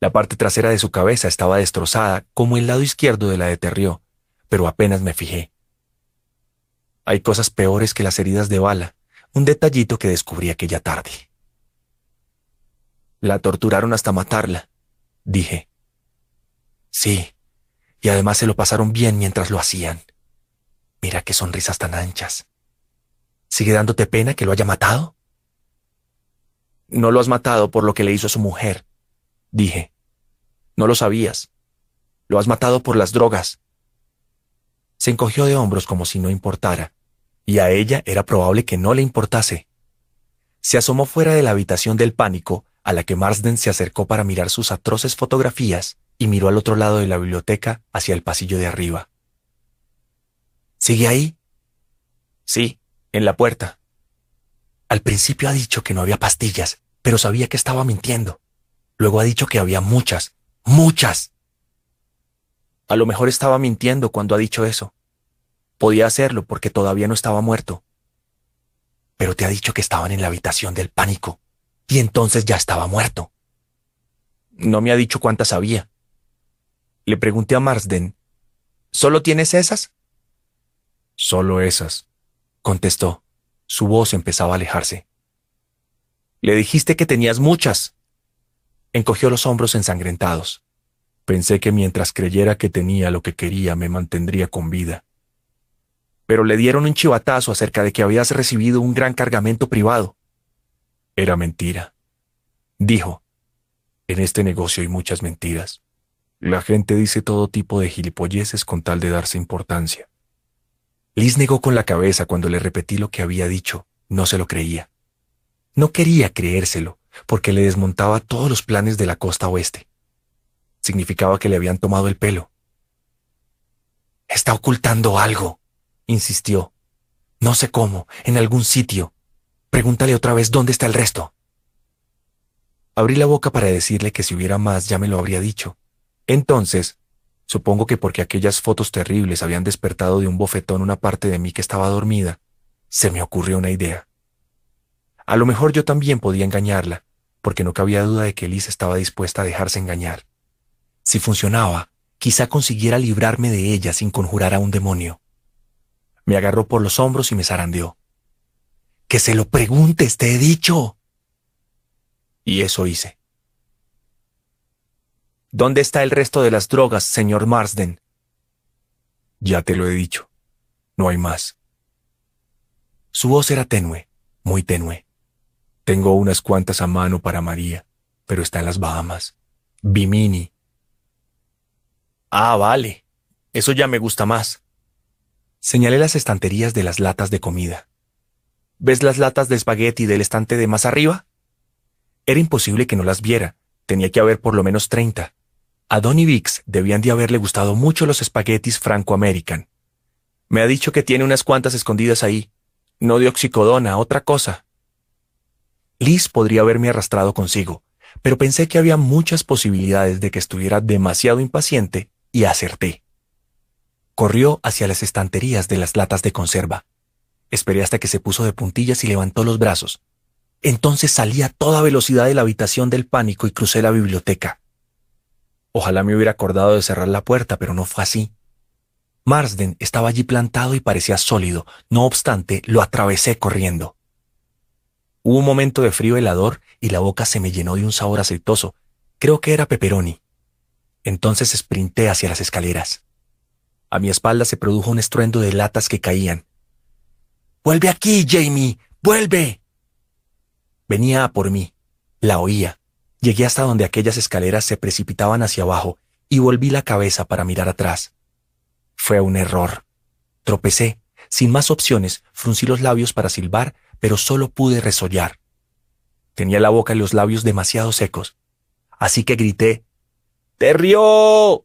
La parte trasera de su cabeza estaba destrozada, como el lado izquierdo de la de Terrió, pero apenas me fijé. Hay cosas peores que las heridas de bala, un detallito que descubrí aquella tarde. La torturaron hasta matarla, dije. Sí, y además se lo pasaron bien mientras lo hacían. Mira qué sonrisas tan anchas. ¿Sigue dándote pena que lo haya matado? No lo has matado por lo que le hizo a su mujer, dije. No lo sabías. Lo has matado por las drogas. Se encogió de hombros como si no importara, y a ella era probable que no le importase. Se asomó fuera de la habitación del pánico, a la que Marsden se acercó para mirar sus atroces fotografías, y miró al otro lado de la biblioteca hacia el pasillo de arriba. ¿Sigue ahí? Sí, en la puerta. Al principio ha dicho que no había pastillas, pero sabía que estaba mintiendo. Luego ha dicho que había muchas, muchas. A lo mejor estaba mintiendo cuando ha dicho eso. Podía hacerlo porque todavía no estaba muerto. Pero te ha dicho que estaban en la habitación del pánico, y entonces ya estaba muerto. No me ha dicho cuántas había. Le pregunté a Marsden, ¿Solo tienes esas? Solo esas, contestó. Su voz empezaba a alejarse. Le dijiste que tenías muchas. Encogió los hombros ensangrentados. Pensé que mientras creyera que tenía lo que quería me mantendría con vida. Pero le dieron un chivatazo acerca de que habías recibido un gran cargamento privado. Era mentira. Dijo, en este negocio hay muchas mentiras. La gente dice todo tipo de gilipolleces con tal de darse importancia. Liz negó con la cabeza cuando le repetí lo que había dicho. No se lo creía. No quería creérselo, porque le desmontaba todos los planes de la costa oeste. Significaba que le habían tomado el pelo. Está ocultando algo, insistió. No sé cómo, en algún sitio. Pregúntale otra vez dónde está el resto. Abrí la boca para decirle que si hubiera más ya me lo habría dicho, entonces, supongo que porque aquellas fotos terribles habían despertado de un bofetón una parte de mí que estaba dormida, se me ocurrió una idea. A lo mejor yo también podía engañarla, porque no cabía duda de que Liz estaba dispuesta a dejarse engañar. Si funcionaba, quizá consiguiera librarme de ella sin conjurar a un demonio. Me agarró por los hombros y me zarandeó. Que se lo preguntes, te he dicho. Y eso hice. ¿Dónde está el resto de las drogas, señor Marsden? Ya te lo he dicho. No hay más. Su voz era tenue, muy tenue. Tengo unas cuantas a mano para María, pero está en las Bahamas. Bimini. Ah, vale. Eso ya me gusta más. Señalé las estanterías de las latas de comida. ¿Ves las latas de espagueti del estante de más arriba? Era imposible que no las viera. Tenía que haber por lo menos treinta. A Donny Vix debían de haberle gustado mucho los espaguetis franco-american. Me ha dicho que tiene unas cuantas escondidas ahí, no de oxicodona, otra cosa. Liz podría haberme arrastrado consigo, pero pensé que había muchas posibilidades de que estuviera demasiado impaciente y acerté. Corrió hacia las estanterías de las latas de conserva. Esperé hasta que se puso de puntillas y levantó los brazos. Entonces salí a toda velocidad de la habitación del pánico y crucé la biblioteca. Ojalá me hubiera acordado de cerrar la puerta, pero no fue así. Marsden estaba allí plantado y parecía sólido, no obstante, lo atravesé corriendo. Hubo un momento de frío helador y la boca se me llenó de un sabor aceitoso. Creo que era pepperoni. Entonces sprinté hacia las escaleras. A mi espalda se produjo un estruendo de latas que caían. ¡Vuelve aquí, Jamie! ¡Vuelve! Venía a por mí. La oía. Llegué hasta donde aquellas escaleras se precipitaban hacia abajo y volví la cabeza para mirar atrás. Fue un error. Tropecé. Sin más opciones, fruncí los labios para silbar, pero solo pude resollar. Tenía la boca y los labios demasiado secos. Así que grité, ¡Terrió!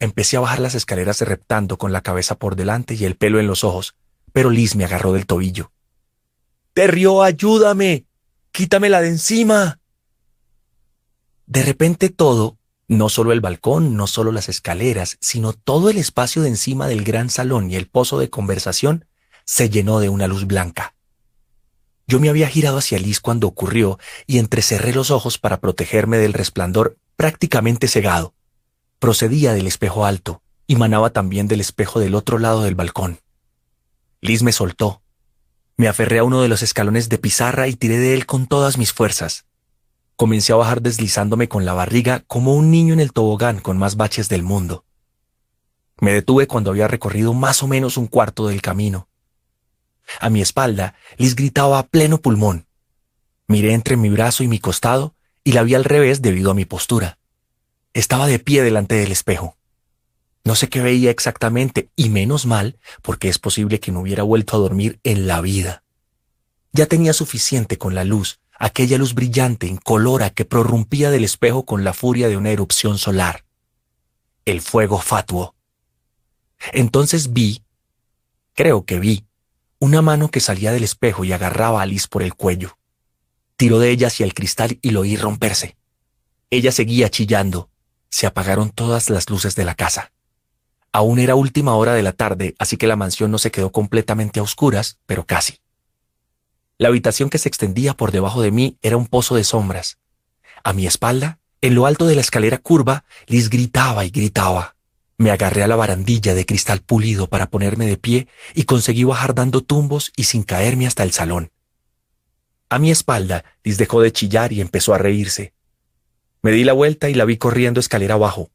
Empecé a bajar las escaleras reptando con la cabeza por delante y el pelo en los ojos, pero Liz me agarró del tobillo. ¡Terrió, ayúdame! ¡Quítamela de encima! De repente todo no solo el balcón, no solo las escaleras, sino todo el espacio de encima del gran salón y el pozo de conversación se llenó de una luz blanca. Yo me había girado hacia Liz cuando ocurrió y entrecerré los ojos para protegerme del resplandor prácticamente cegado. Procedía del espejo alto y manaba también del espejo del otro lado del balcón. Liz me soltó. Me aferré a uno de los escalones de pizarra y tiré de él con todas mis fuerzas. Comencé a bajar deslizándome con la barriga como un niño en el tobogán con más baches del mundo. Me detuve cuando había recorrido más o menos un cuarto del camino. A mi espalda, Liz gritaba a pleno pulmón. Miré entre mi brazo y mi costado y la vi al revés debido a mi postura. Estaba de pie delante del espejo. No sé qué veía exactamente, y menos mal, porque es posible que no hubiera vuelto a dormir en la vida. Ya tenía suficiente con la luz aquella luz brillante, incolora, que prorrumpía del espejo con la furia de una erupción solar. El fuego fatuo. Entonces vi, creo que vi, una mano que salía del espejo y agarraba a Alice por el cuello. Tiró de ella hacia el cristal y lo oí romperse. Ella seguía chillando. Se apagaron todas las luces de la casa. Aún era última hora de la tarde, así que la mansión no se quedó completamente a oscuras, pero casi. La habitación que se extendía por debajo de mí era un pozo de sombras. A mi espalda, en lo alto de la escalera curva, Liz gritaba y gritaba. Me agarré a la barandilla de cristal pulido para ponerme de pie y conseguí bajar dando tumbos y sin caerme hasta el salón. A mi espalda, Liz dejó de chillar y empezó a reírse. Me di la vuelta y la vi corriendo escalera abajo.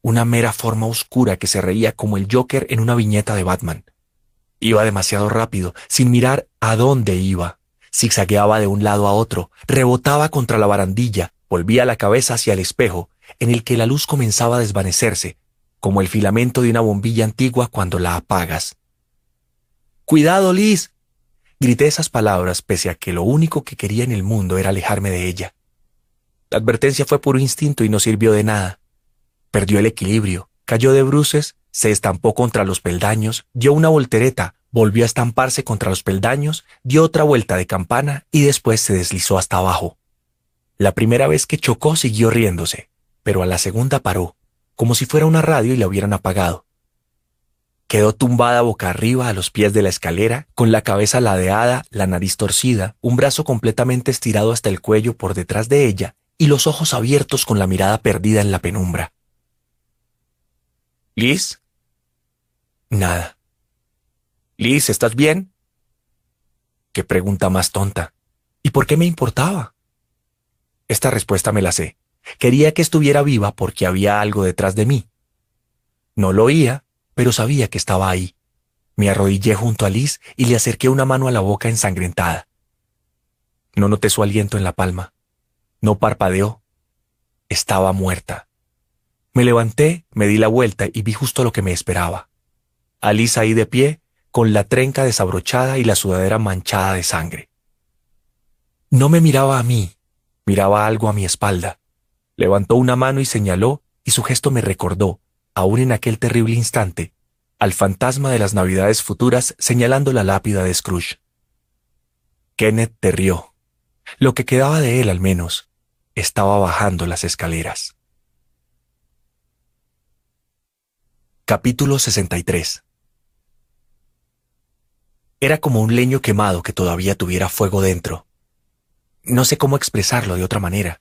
Una mera forma oscura que se reía como el Joker en una viñeta de Batman. Iba demasiado rápido, sin mirar a dónde iba. Zigzagueaba de un lado a otro, rebotaba contra la barandilla, volvía la cabeza hacia el espejo, en el que la luz comenzaba a desvanecerse, como el filamento de una bombilla antigua cuando la apagas. ¡Cuidado, Liz! Grité esas palabras pese a que lo único que quería en el mundo era alejarme de ella. La advertencia fue puro instinto y no sirvió de nada. Perdió el equilibrio, cayó de bruces, se estampó contra los peldaños, dio una voltereta, Volvió a estamparse contra los peldaños, dio otra vuelta de campana y después se deslizó hasta abajo. La primera vez que chocó siguió riéndose, pero a la segunda paró, como si fuera una radio y la hubieran apagado. Quedó tumbada boca arriba a los pies de la escalera, con la cabeza ladeada, la nariz torcida, un brazo completamente estirado hasta el cuello por detrás de ella y los ojos abiertos con la mirada perdida en la penumbra. Liz. Nada. Liz, ¿estás bien? Qué pregunta más tonta. ¿Y por qué me importaba? Esta respuesta me la sé. Quería que estuviera viva porque había algo detrás de mí. No lo oía, pero sabía que estaba ahí. Me arrodillé junto a Liz y le acerqué una mano a la boca ensangrentada. No noté su aliento en la palma. No parpadeó. Estaba muerta. Me levanté, me di la vuelta y vi justo lo que me esperaba. A Liz ahí de pie, con la trenca desabrochada y la sudadera manchada de sangre. No me miraba a mí, miraba algo a mi espalda. Levantó una mano y señaló, y su gesto me recordó, aún en aquel terrible instante, al fantasma de las navidades futuras señalando la lápida de Scrooge. Kenneth te rió. Lo que quedaba de él, al menos, estaba bajando las escaleras. Capítulo 63 Era como un leño quemado que todavía tuviera fuego dentro. No sé cómo expresarlo de otra manera.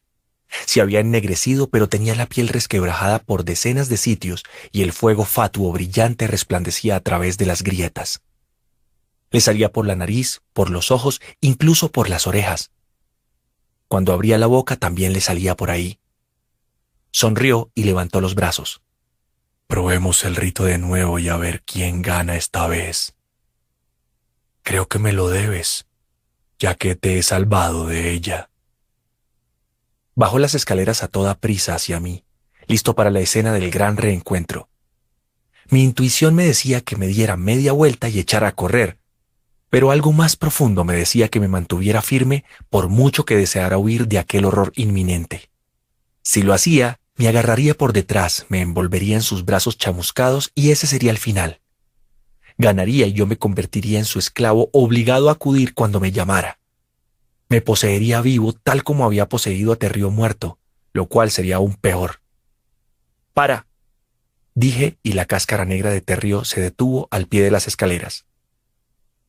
Se había ennegrecido, pero tenía la piel resquebrajada por decenas de sitios y el fuego fatuo brillante resplandecía a través de las grietas. Le salía por la nariz, por los ojos, incluso por las orejas. Cuando abría la boca también le salía por ahí. Sonrió y levantó los brazos. Probemos el rito de nuevo y a ver quién gana esta vez. Creo que me lo debes, ya que te he salvado de ella. Bajó las escaleras a toda prisa hacia mí, listo para la escena del gran reencuentro. Mi intuición me decía que me diera media vuelta y echara a correr, pero algo más profundo me decía que me mantuviera firme por mucho que deseara huir de aquel horror inminente. Si lo hacía, me agarraría por detrás, me envolvería en sus brazos chamuscados y ese sería el final. Ganaría y yo me convertiría en su esclavo obligado a acudir cuando me llamara me poseería vivo tal como había poseído a Terrio muerto, lo cual sería aún peor. Para, dije, y la cáscara negra de Terrio se detuvo al pie de las escaleras.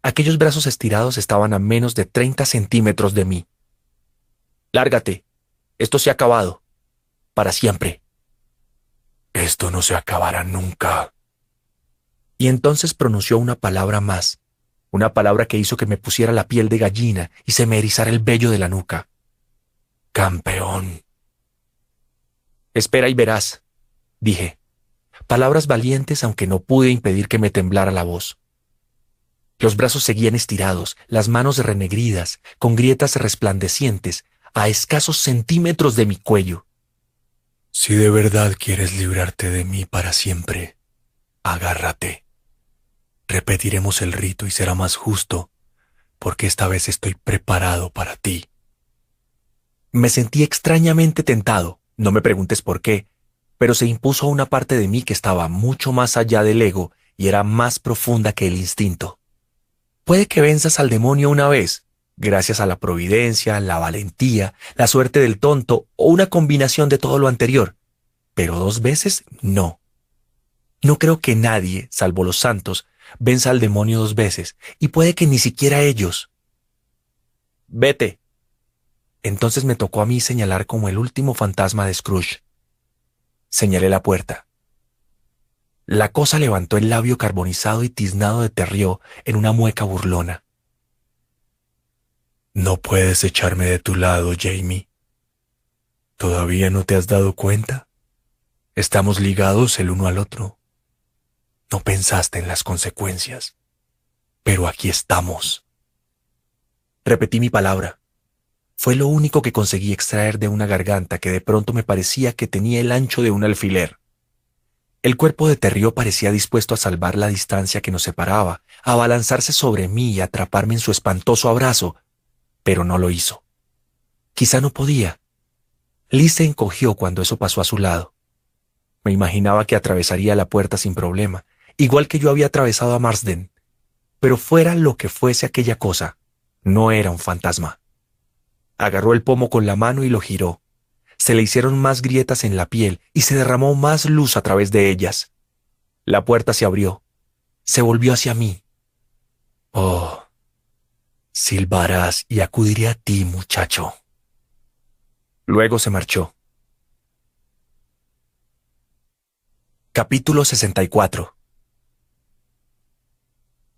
Aquellos brazos estirados estaban a menos de treinta centímetros de mí. Lárgate. Esto se ha acabado. Para siempre. Esto no se acabará nunca. Y entonces pronunció una palabra más, una palabra que hizo que me pusiera la piel de gallina y se me erizara el vello de la nuca. Campeón. Espera y verás, dije. Palabras valientes aunque no pude impedir que me temblara la voz. Los brazos seguían estirados, las manos renegridas, con grietas resplandecientes, a escasos centímetros de mi cuello. Si de verdad quieres librarte de mí para siempre, agárrate. Repetiremos el rito y será más justo, porque esta vez estoy preparado para ti. Me sentí extrañamente tentado, no me preguntes por qué, pero se impuso una parte de mí que estaba mucho más allá del ego y era más profunda que el instinto. Puede que venzas al demonio una vez, gracias a la providencia, la valentía, la suerte del tonto o una combinación de todo lo anterior, pero dos veces no. No creo que nadie, salvo los santos, venza al demonio dos veces, y puede que ni siquiera ellos. Vete. Entonces me tocó a mí señalar como el último fantasma de Scrooge. Señalé la puerta. La cosa levantó el labio carbonizado y tiznado de Terrió en una mueca burlona. No puedes echarme de tu lado, Jamie. ¿Todavía no te has dado cuenta? Estamos ligados el uno al otro. No pensaste en las consecuencias. Pero aquí estamos. Repetí mi palabra. Fue lo único que conseguí extraer de una garganta que de pronto me parecía que tenía el ancho de un alfiler. El cuerpo de Terrió parecía dispuesto a salvar la distancia que nos separaba, a abalanzarse sobre mí y atraparme en su espantoso abrazo, pero no lo hizo. Quizá no podía. Liz se encogió cuando eso pasó a su lado. Me imaginaba que atravesaría la puerta sin problema, igual que yo había atravesado a Marsden. Pero fuera lo que fuese aquella cosa, no era un fantasma. Agarró el pomo con la mano y lo giró. Se le hicieron más grietas en la piel y se derramó más luz a través de ellas. La puerta se abrió. se volvió hacia mí. Oh, silbarás y acudiré a ti, muchacho. Luego se marchó. Capítulo 64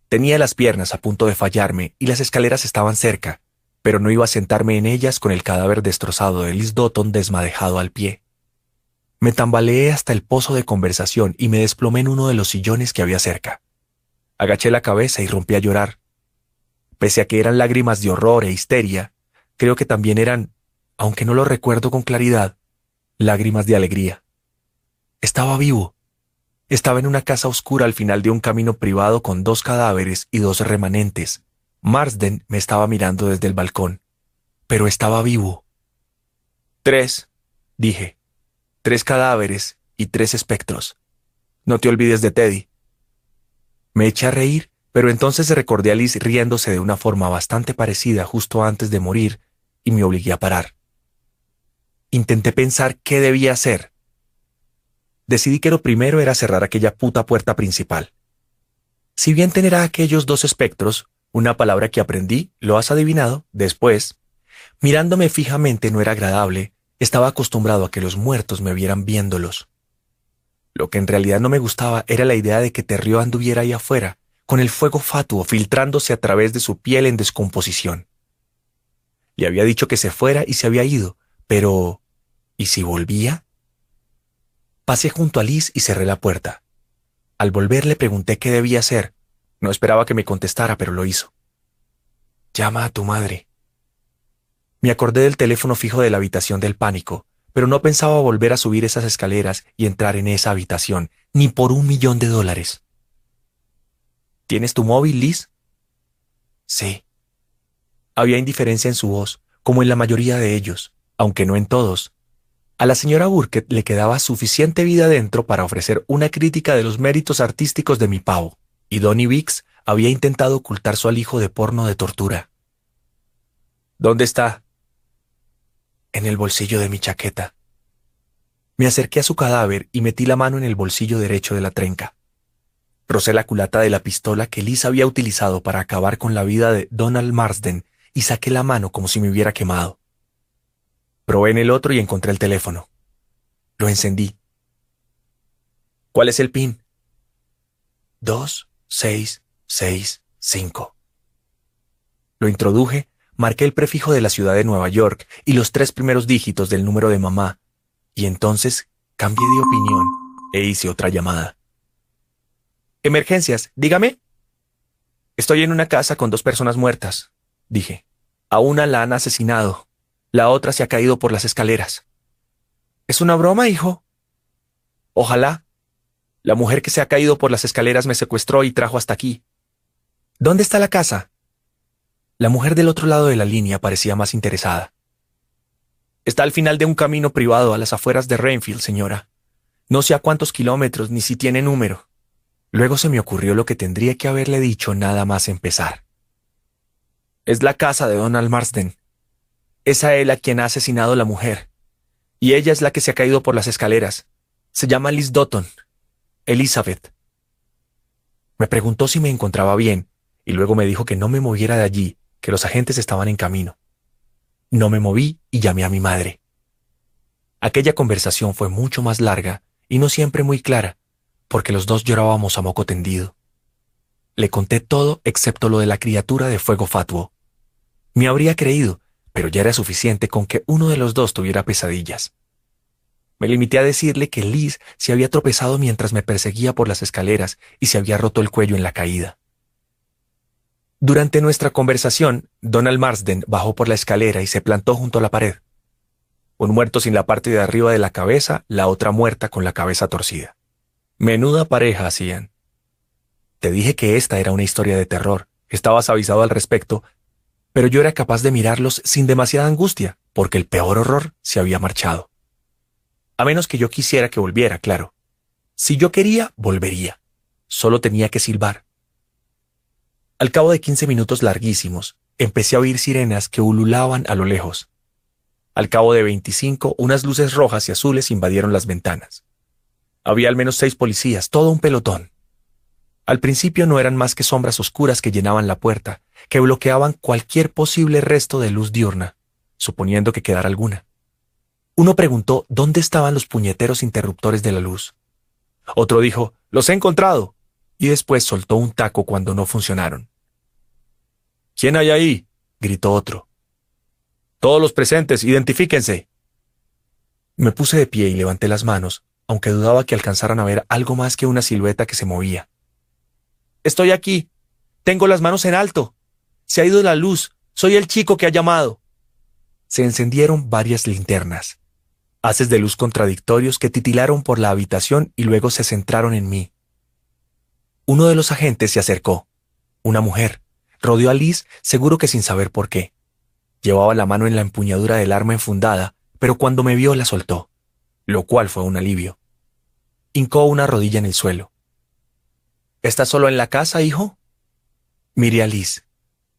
Tenía las piernas a punto de fallarme y las escaleras estaban cerca, pero no iba a sentarme en ellas con el cadáver destrozado de Liz desmadejado al pie. Me tambaleé hasta el pozo de conversación y me desplomé en uno de los sillones que había cerca. Agaché la cabeza y rompí a llorar. Pese a que eran lágrimas de horror e histeria, creo que también eran, aunque no lo recuerdo con claridad, lágrimas de alegría. Estaba vivo estaba en una casa oscura al final de un camino privado con dos cadáveres y dos remanentes. Marsden me estaba mirando desde el balcón. Pero estaba vivo. Tres, dije. Tres cadáveres y tres espectros. No te olvides de Teddy. Me eché a reír, pero entonces recordé a Liz riéndose de una forma bastante parecida justo antes de morir y me obligué a parar. Intenté pensar qué debía hacer, decidí que lo primero era cerrar aquella puta puerta principal. Si bien tener a aquellos dos espectros, una palabra que aprendí, lo has adivinado, después, mirándome fijamente no era agradable, estaba acostumbrado a que los muertos me vieran viéndolos. Lo que en realidad no me gustaba era la idea de que Terrio anduviera ahí afuera, con el fuego fatuo filtrándose a través de su piel en descomposición. Le había dicho que se fuera y se había ido, pero ¿y si volvía? Pasé junto a Liz y cerré la puerta. Al volver le pregunté qué debía hacer. No esperaba que me contestara, pero lo hizo. Llama a tu madre. Me acordé del teléfono fijo de la habitación del pánico, pero no pensaba volver a subir esas escaleras y entrar en esa habitación, ni por un millón de dólares. ¿Tienes tu móvil, Liz? Sí. Había indiferencia en su voz, como en la mayoría de ellos, aunque no en todos, a la señora Burkett le quedaba suficiente vida dentro para ofrecer una crítica de los méritos artísticos de mi pavo, y Donny Wicks había intentado ocultar su alijo de porno de tortura. ¿Dónde está? En el bolsillo de mi chaqueta. Me acerqué a su cadáver y metí la mano en el bolsillo derecho de la trenca. Rocé la culata de la pistola que Liz había utilizado para acabar con la vida de Donald Marsden y saqué la mano como si me hubiera quemado. Probé en el otro y encontré el teléfono. Lo encendí. ¿Cuál es el PIN? Dos, seis, seis, cinco. Lo introduje, marqué el prefijo de la ciudad de Nueva York y los tres primeros dígitos del número de mamá, y entonces cambié de opinión e hice otra llamada. Emergencias, dígame. Estoy en una casa con dos personas muertas, dije. A una la han asesinado. La otra se ha caído por las escaleras. ¿Es una broma, hijo? Ojalá. La mujer que se ha caído por las escaleras me secuestró y trajo hasta aquí. ¿Dónde está la casa? La mujer del otro lado de la línea parecía más interesada. Está al final de un camino privado a las afueras de Rainfield, señora. No sé a cuántos kilómetros ni si tiene número. Luego se me ocurrió lo que tendría que haberle dicho nada más empezar. Es la casa de Donald Marsden. Es a él a quien ha asesinado la mujer. Y ella es la que se ha caído por las escaleras. Se llama Liz Dotton. Elizabeth. Me preguntó si me encontraba bien, y luego me dijo que no me moviera de allí, que los agentes estaban en camino. No me moví y llamé a mi madre. Aquella conversación fue mucho más larga y no siempre muy clara, porque los dos llorábamos a moco tendido. Le conté todo excepto lo de la criatura de fuego fatuo. Me habría creído, pero ya era suficiente con que uno de los dos tuviera pesadillas. Me limité a decirle que Liz se había tropezado mientras me perseguía por las escaleras y se había roto el cuello en la caída. Durante nuestra conversación, Donald Marsden bajó por la escalera y se plantó junto a la pared. Un muerto sin la parte de arriba de la cabeza, la otra muerta con la cabeza torcida. Menuda pareja hacían. Te dije que esta era una historia de terror. Estabas avisado al respecto, pero yo era capaz de mirarlos sin demasiada angustia, porque el peor horror se había marchado. A menos que yo quisiera que volviera, claro. Si yo quería, volvería. Solo tenía que silbar. Al cabo de quince minutos larguísimos, empecé a oír sirenas que ululaban a lo lejos. Al cabo de veinticinco, unas luces rojas y azules invadieron las ventanas. Había al menos seis policías, todo un pelotón. Al principio no eran más que sombras oscuras que llenaban la puerta, que bloqueaban cualquier posible resto de luz diurna, suponiendo que quedara alguna. Uno preguntó dónde estaban los puñeteros interruptores de la luz. Otro dijo, los he encontrado, y después soltó un taco cuando no funcionaron. ¿Quién hay ahí? gritó otro. Todos los presentes, identifíquense. Me puse de pie y levanté las manos, aunque dudaba que alcanzaran a ver algo más que una silueta que se movía. Estoy aquí. Tengo las manos en alto. Se ha ido la luz. Soy el chico que ha llamado. Se encendieron varias linternas, haces de luz contradictorios que titilaron por la habitación y luego se centraron en mí. Uno de los agentes se acercó. Una mujer. Rodeó a Liz, seguro que sin saber por qué. Llevaba la mano en la empuñadura del arma enfundada, pero cuando me vio la soltó, lo cual fue un alivio hincó una rodilla en el suelo. ¿Estás solo en la casa, hijo? Miré a Liz.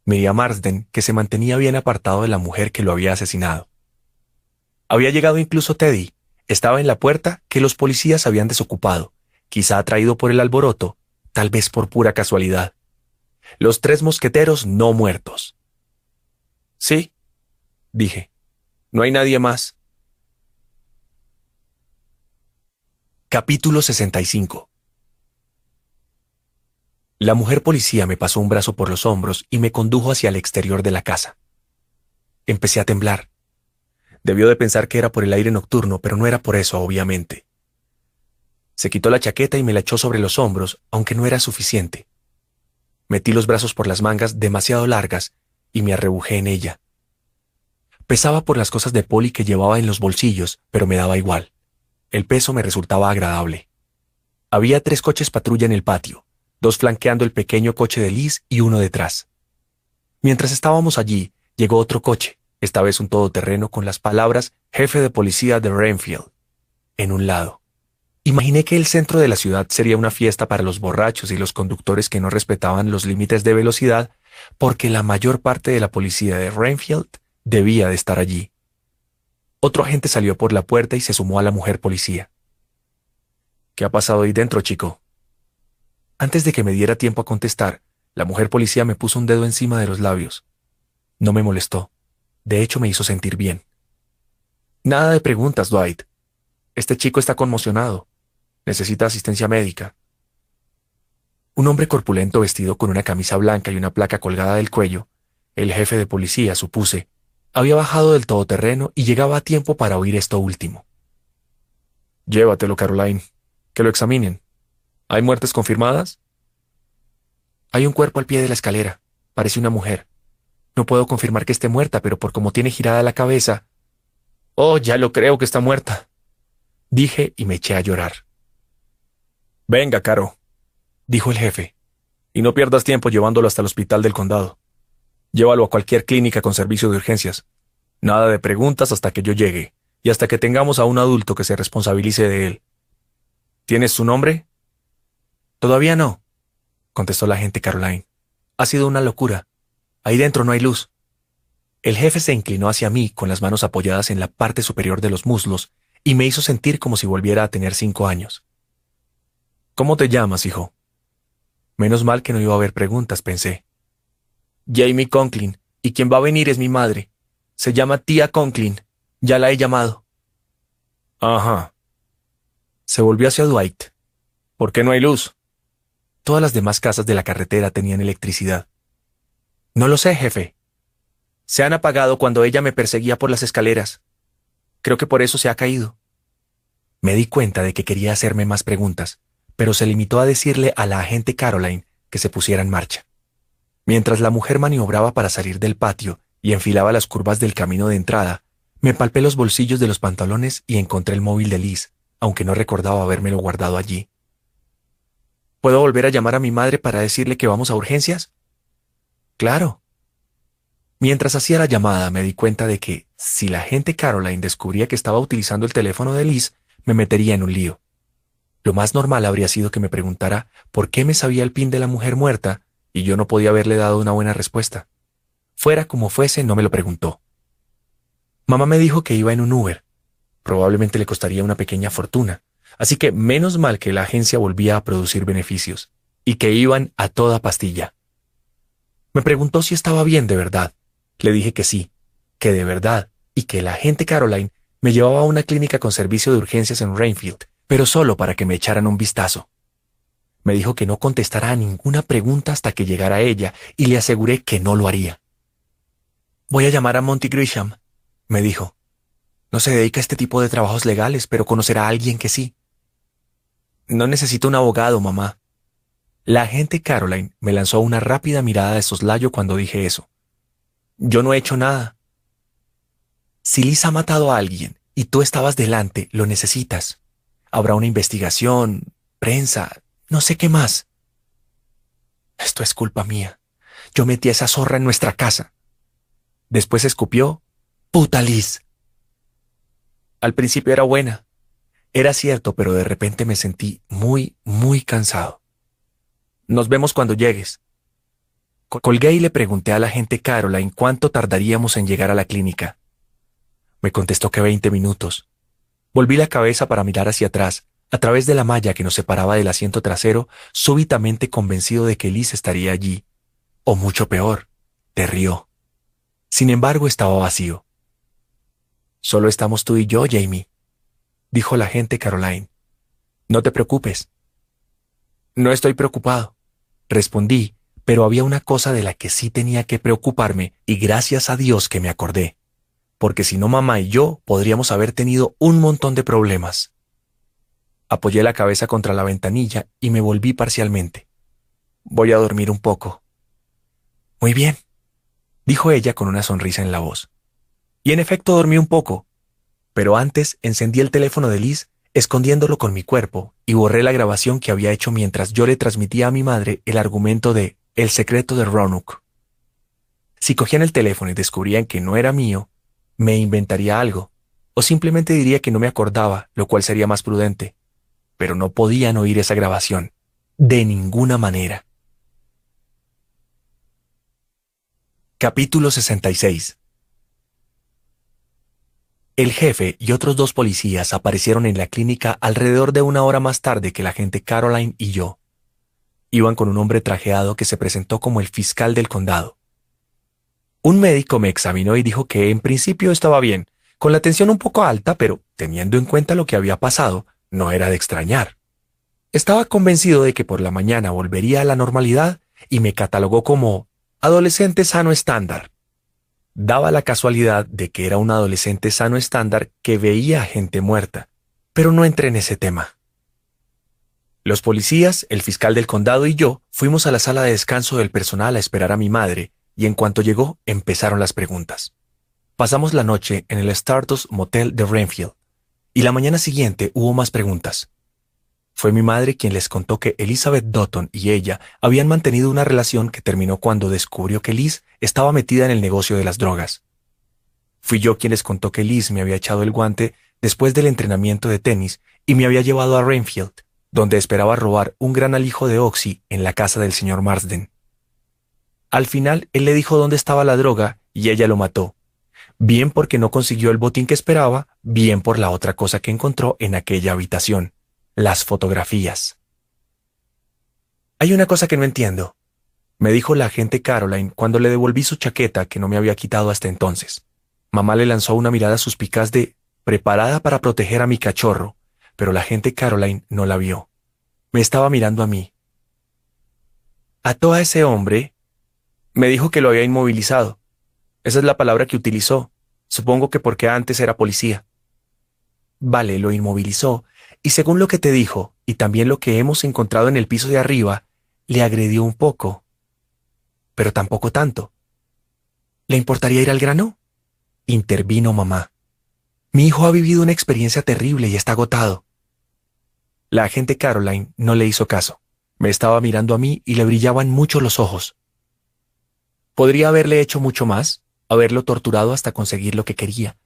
Miré a Marsden, que se mantenía bien apartado de la mujer que lo había asesinado. Había llegado incluso Teddy. Estaba en la puerta que los policías habían desocupado, quizá atraído por el alboroto, tal vez por pura casualidad. Los tres mosqueteros no muertos. Sí, dije. No hay nadie más. Capítulo 65 La mujer policía me pasó un brazo por los hombros y me condujo hacia el exterior de la casa. Empecé a temblar. Debió de pensar que era por el aire nocturno, pero no era por eso, obviamente. Se quitó la chaqueta y me la echó sobre los hombros, aunque no era suficiente. Metí los brazos por las mangas demasiado largas y me arrebujé en ella. Pesaba por las cosas de poli que llevaba en los bolsillos, pero me daba igual. El peso me resultaba agradable. Había tres coches patrulla en el patio, dos flanqueando el pequeño coche de Liz y uno detrás. Mientras estábamos allí, llegó otro coche, esta vez un todoterreno con las palabras jefe de policía de Renfield, en un lado. Imaginé que el centro de la ciudad sería una fiesta para los borrachos y los conductores que no respetaban los límites de velocidad, porque la mayor parte de la policía de Renfield debía de estar allí. Otro agente salió por la puerta y se sumó a la mujer policía. ¿Qué ha pasado ahí dentro, chico? Antes de que me diera tiempo a contestar, la mujer policía me puso un dedo encima de los labios. No me molestó. De hecho, me hizo sentir bien. Nada de preguntas, Dwight. Este chico está conmocionado. Necesita asistencia médica. Un hombre corpulento vestido con una camisa blanca y una placa colgada del cuello, el jefe de policía, supuse, había bajado del todoterreno y llegaba a tiempo para oír esto último. Llévatelo, Caroline. Que lo examinen. ¿Hay muertes confirmadas? Hay un cuerpo al pie de la escalera. Parece una mujer. No puedo confirmar que esté muerta, pero por cómo tiene girada la cabeza. Oh, ya lo creo que está muerta. Dije y me eché a llorar. Venga, Caro, dijo el jefe, y no pierdas tiempo llevándolo hasta el hospital del condado. Llévalo a cualquier clínica con servicio de urgencias. Nada de preguntas hasta que yo llegue, y hasta que tengamos a un adulto que se responsabilice de él. ¿Tienes su nombre? Todavía no, contestó la agente Caroline. Ha sido una locura. Ahí dentro no hay luz. El jefe se inclinó hacia mí con las manos apoyadas en la parte superior de los muslos y me hizo sentir como si volviera a tener cinco años. ¿Cómo te llamas, hijo? Menos mal que no iba a haber preguntas, pensé. Jamie Conklin, y quien va a venir es mi madre. Se llama tía Conklin. Ya la he llamado. Ajá. Se volvió hacia Dwight. ¿Por qué no hay luz? Todas las demás casas de la carretera tenían electricidad. No lo sé, jefe. Se han apagado cuando ella me perseguía por las escaleras. Creo que por eso se ha caído. Me di cuenta de que quería hacerme más preguntas, pero se limitó a decirle a la agente Caroline que se pusiera en marcha. Mientras la mujer maniobraba para salir del patio y enfilaba las curvas del camino de entrada, me palpé los bolsillos de los pantalones y encontré el móvil de Liz, aunque no recordaba habérmelo guardado allí. ¿Puedo volver a llamar a mi madre para decirle que vamos a urgencias? Claro. Mientras hacía la llamada me di cuenta de que, si la gente Caroline descubría que estaba utilizando el teléfono de Liz, me metería en un lío. Lo más normal habría sido que me preguntara por qué me sabía el pin de la mujer muerta y yo no podía haberle dado una buena respuesta. Fuera como fuese, no me lo preguntó. Mamá me dijo que iba en un Uber. Probablemente le costaría una pequeña fortuna, así que menos mal que la agencia volvía a producir beneficios. y que iban a toda pastilla. Me preguntó si estaba bien de verdad. Le dije que sí, que de verdad, y que la agente Caroline me llevaba a una clínica con servicio de urgencias en Rainfield, pero solo para que me echaran un vistazo. Me dijo que no contestara a ninguna pregunta hasta que llegara ella, y le aseguré que no lo haría. Voy a llamar a Monty Grisham, me dijo. No se dedica a este tipo de trabajos legales, pero conocerá a alguien que sí. No necesito un abogado, mamá. La agente Caroline me lanzó una rápida mirada de soslayo cuando dije eso. Yo no he hecho nada. Si Liz ha matado a alguien y tú estabas delante, lo necesitas. Habrá una investigación, prensa, no sé qué más. Esto es culpa mía. Yo metí a esa zorra en nuestra casa. Después escupió, puta Liz. Al principio era buena. Era cierto, pero de repente me sentí muy, muy cansado. Nos vemos cuando llegues. Colgué y le pregunté a la gente Caroline cuánto tardaríamos en llegar a la clínica. Me contestó que 20 minutos. Volví la cabeza para mirar hacia atrás, a través de la malla que nos separaba del asiento trasero, súbitamente convencido de que Liz estaría allí. O mucho peor, te rió. Sin embargo, estaba vacío. Solo estamos tú y yo, Jamie, dijo la gente Caroline. No te preocupes. No estoy preocupado, respondí, pero había una cosa de la que sí tenía que preocuparme y gracias a Dios que me acordé porque si no mamá y yo podríamos haber tenido un montón de problemas. Apoyé la cabeza contra la ventanilla y me volví parcialmente. Voy a dormir un poco. Muy bien, dijo ella con una sonrisa en la voz. Y en efecto dormí un poco, pero antes encendí el teléfono de Liz, escondiéndolo con mi cuerpo, y borré la grabación que había hecho mientras yo le transmitía a mi madre el argumento de El secreto de Roanoke. Si cogían el teléfono y descubrían que no era mío, me inventaría algo, o simplemente diría que no me acordaba, lo cual sería más prudente. Pero no podían oír esa grabación, de ninguna manera. Capítulo 66 El jefe y otros dos policías aparecieron en la clínica alrededor de una hora más tarde que la gente Caroline y yo. Iban con un hombre trajeado que se presentó como el fiscal del condado. Un médico me examinó y dijo que en principio estaba bien, con la tensión un poco alta, pero teniendo en cuenta lo que había pasado, no era de extrañar. Estaba convencido de que por la mañana volvería a la normalidad y me catalogó como adolescente sano estándar. Daba la casualidad de que era un adolescente sano estándar que veía a gente muerta, pero no entré en ese tema. Los policías, el fiscal del condado y yo fuimos a la sala de descanso del personal a esperar a mi madre, y en cuanto llegó empezaron las preguntas. Pasamos la noche en el Stardust Motel de Renfield, y la mañana siguiente hubo más preguntas. Fue mi madre quien les contó que Elizabeth Dutton y ella habían mantenido una relación que terminó cuando descubrió que Liz estaba metida en el negocio de las drogas. Fui yo quien les contó que Liz me había echado el guante después del entrenamiento de tenis y me había llevado a Renfield, donde esperaba robar un gran alijo de Oxy en la casa del señor Marsden. Al final, él le dijo dónde estaba la droga y ella lo mató. Bien porque no consiguió el botín que esperaba, bien por la otra cosa que encontró en aquella habitación, las fotografías. Hay una cosa que no entiendo, me dijo la agente Caroline cuando le devolví su chaqueta que no me había quitado hasta entonces. Mamá le lanzó una mirada suspicaz de preparada para proteger a mi cachorro, pero la agente Caroline no la vio. Me estaba mirando a mí. Ató a ese hombre me dijo que lo había inmovilizado. Esa es la palabra que utilizó. Supongo que porque antes era policía. Vale, lo inmovilizó, y según lo que te dijo, y también lo que hemos encontrado en el piso de arriba, le agredió un poco. Pero tampoco tanto. ¿Le importaría ir al grano? Intervino mamá. Mi hijo ha vivido una experiencia terrible y está agotado. La agente Caroline no le hizo caso. Me estaba mirando a mí y le brillaban mucho los ojos. Podría haberle hecho mucho más, haberlo torturado hasta conseguir lo que quería,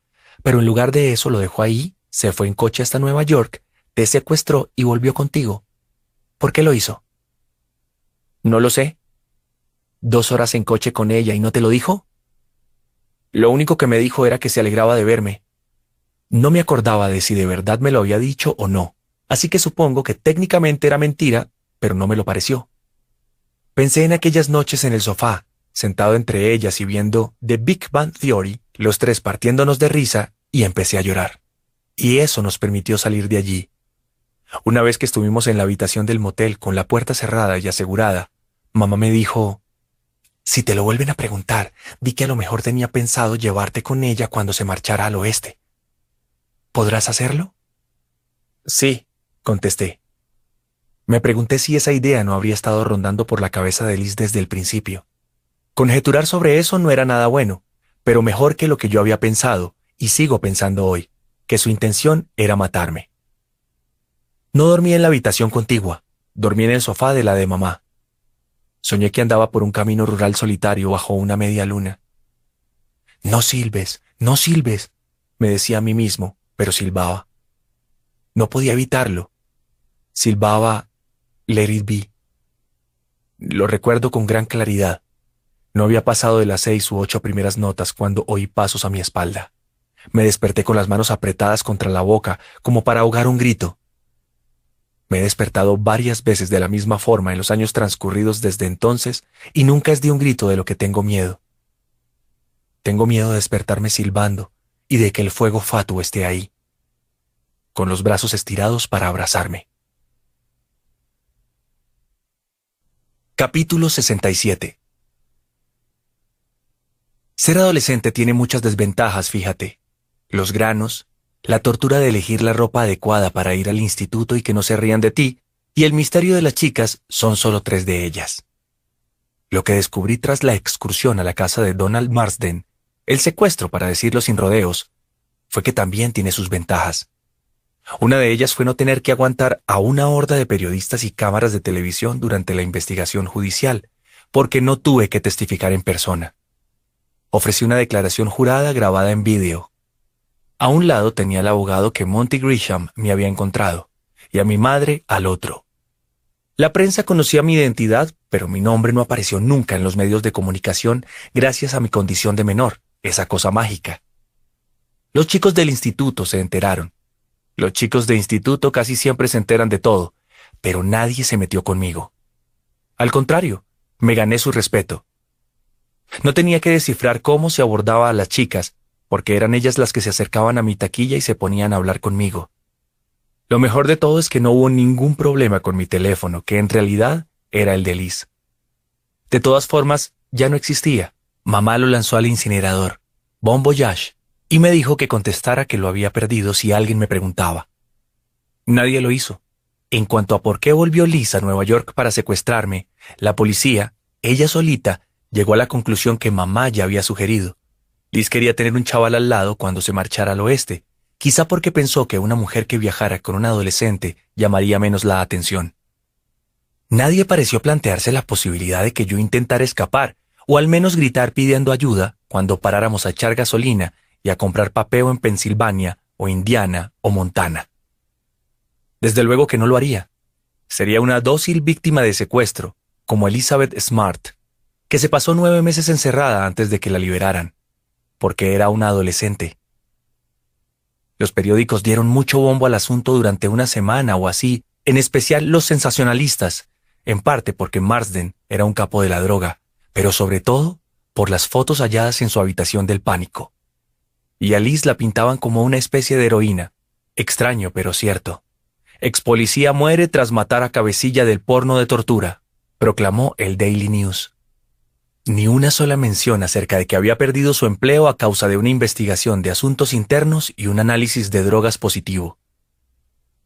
pero en lugar de eso lo dejó ahí, se fue en coche hasta Nueva York, te secuestró y volvió contigo. ¿Por qué lo hizo? No lo sé. ¿Dos horas en coche con ella y no te lo dijo? Lo único que me dijo era que se alegraba de verme. No me acordaba de si de verdad me lo había dicho o no, así que supongo que técnicamente era mentira, pero no me lo pareció. Pensé en aquellas noches en el sofá, sentado entre ellas y viendo The Big Bang Theory, los tres partiéndonos de risa, y empecé a llorar. Y eso nos permitió salir de allí. Una vez que estuvimos en la habitación del motel con la puerta cerrada y asegurada, mamá me dijo, si te lo vuelven a preguntar, di que a lo mejor tenía pensado llevarte con ella cuando se marchara al oeste. ¿Podrás hacerlo? Sí, contesté. Me pregunté si esa idea no habría estado rondando por la cabeza de Liz desde el principio. Conjeturar sobre eso no era nada bueno, pero mejor que lo que yo había pensado, y sigo pensando hoy, que su intención era matarme. No dormí en la habitación contigua, dormí en el sofá de la de mamá. Soñé que andaba por un camino rural solitario bajo una media luna. No silbes, no silbes, me decía a mí mismo, pero silbaba. No podía evitarlo. Silbaba Let it be. Lo recuerdo con gran claridad. No había pasado de las seis u ocho primeras notas cuando oí pasos a mi espalda. Me desperté con las manos apretadas contra la boca, como para ahogar un grito. Me he despertado varias veces de la misma forma en los años transcurridos desde entonces y nunca es de un grito de lo que tengo miedo. Tengo miedo de despertarme silbando y de que el fuego fatuo esté ahí, con los brazos estirados para abrazarme. Capítulo 67 Ser adolescente tiene muchas desventajas, fíjate. Los granos, la tortura de elegir la ropa adecuada para ir al instituto y que no se rían de ti, y el misterio de las chicas son solo tres de ellas. Lo que descubrí tras la excursión a la casa de Donald Marsden, el secuestro para decirlo sin rodeos, fue que también tiene sus ventajas. Una de ellas fue no tener que aguantar a una horda de periodistas y cámaras de televisión durante la investigación judicial, porque no tuve que testificar en persona. Ofrecí una declaración jurada grabada en vídeo, a un lado tenía al abogado que Monty Grisham me había encontrado, y a mi madre al otro. La prensa conocía mi identidad, pero mi nombre no apareció nunca en los medios de comunicación gracias a mi condición de menor, esa cosa mágica. Los chicos del instituto se enteraron. Los chicos de instituto casi siempre se enteran de todo, pero nadie se metió conmigo. Al contrario, me gané su respeto. No tenía que descifrar cómo se abordaba a las chicas, porque eran ellas las que se acercaban a mi taquilla y se ponían a hablar conmigo. Lo mejor de todo es que no hubo ningún problema con mi teléfono, que en realidad era el de Liz. De todas formas, ya no existía. Mamá lo lanzó al incinerador, Bon Voyage, y me dijo que contestara que lo había perdido si alguien me preguntaba. Nadie lo hizo. En cuanto a por qué volvió Liz a Nueva York para secuestrarme, la policía, ella solita, llegó a la conclusión que mamá ya había sugerido, Liz quería tener un chaval al lado cuando se marchara al oeste, quizá porque pensó que una mujer que viajara con un adolescente llamaría menos la atención. Nadie pareció plantearse la posibilidad de que yo intentara escapar, o al menos gritar pidiendo ayuda cuando paráramos a echar gasolina y a comprar papeo en Pensilvania, o Indiana, o Montana. Desde luego que no lo haría. Sería una dócil víctima de secuestro, como Elizabeth Smart, que se pasó nueve meses encerrada antes de que la liberaran porque era una adolescente. Los periódicos dieron mucho bombo al asunto durante una semana o así, en especial los sensacionalistas, en parte porque Marsden era un capo de la droga, pero sobre todo por las fotos halladas en su habitación del pánico. Y a Liz la pintaban como una especie de heroína, extraño pero cierto. Ex policía muere tras matar a cabecilla del porno de tortura, proclamó el Daily News. Ni una sola mención acerca de que había perdido su empleo a causa de una investigación de asuntos internos y un análisis de drogas positivo.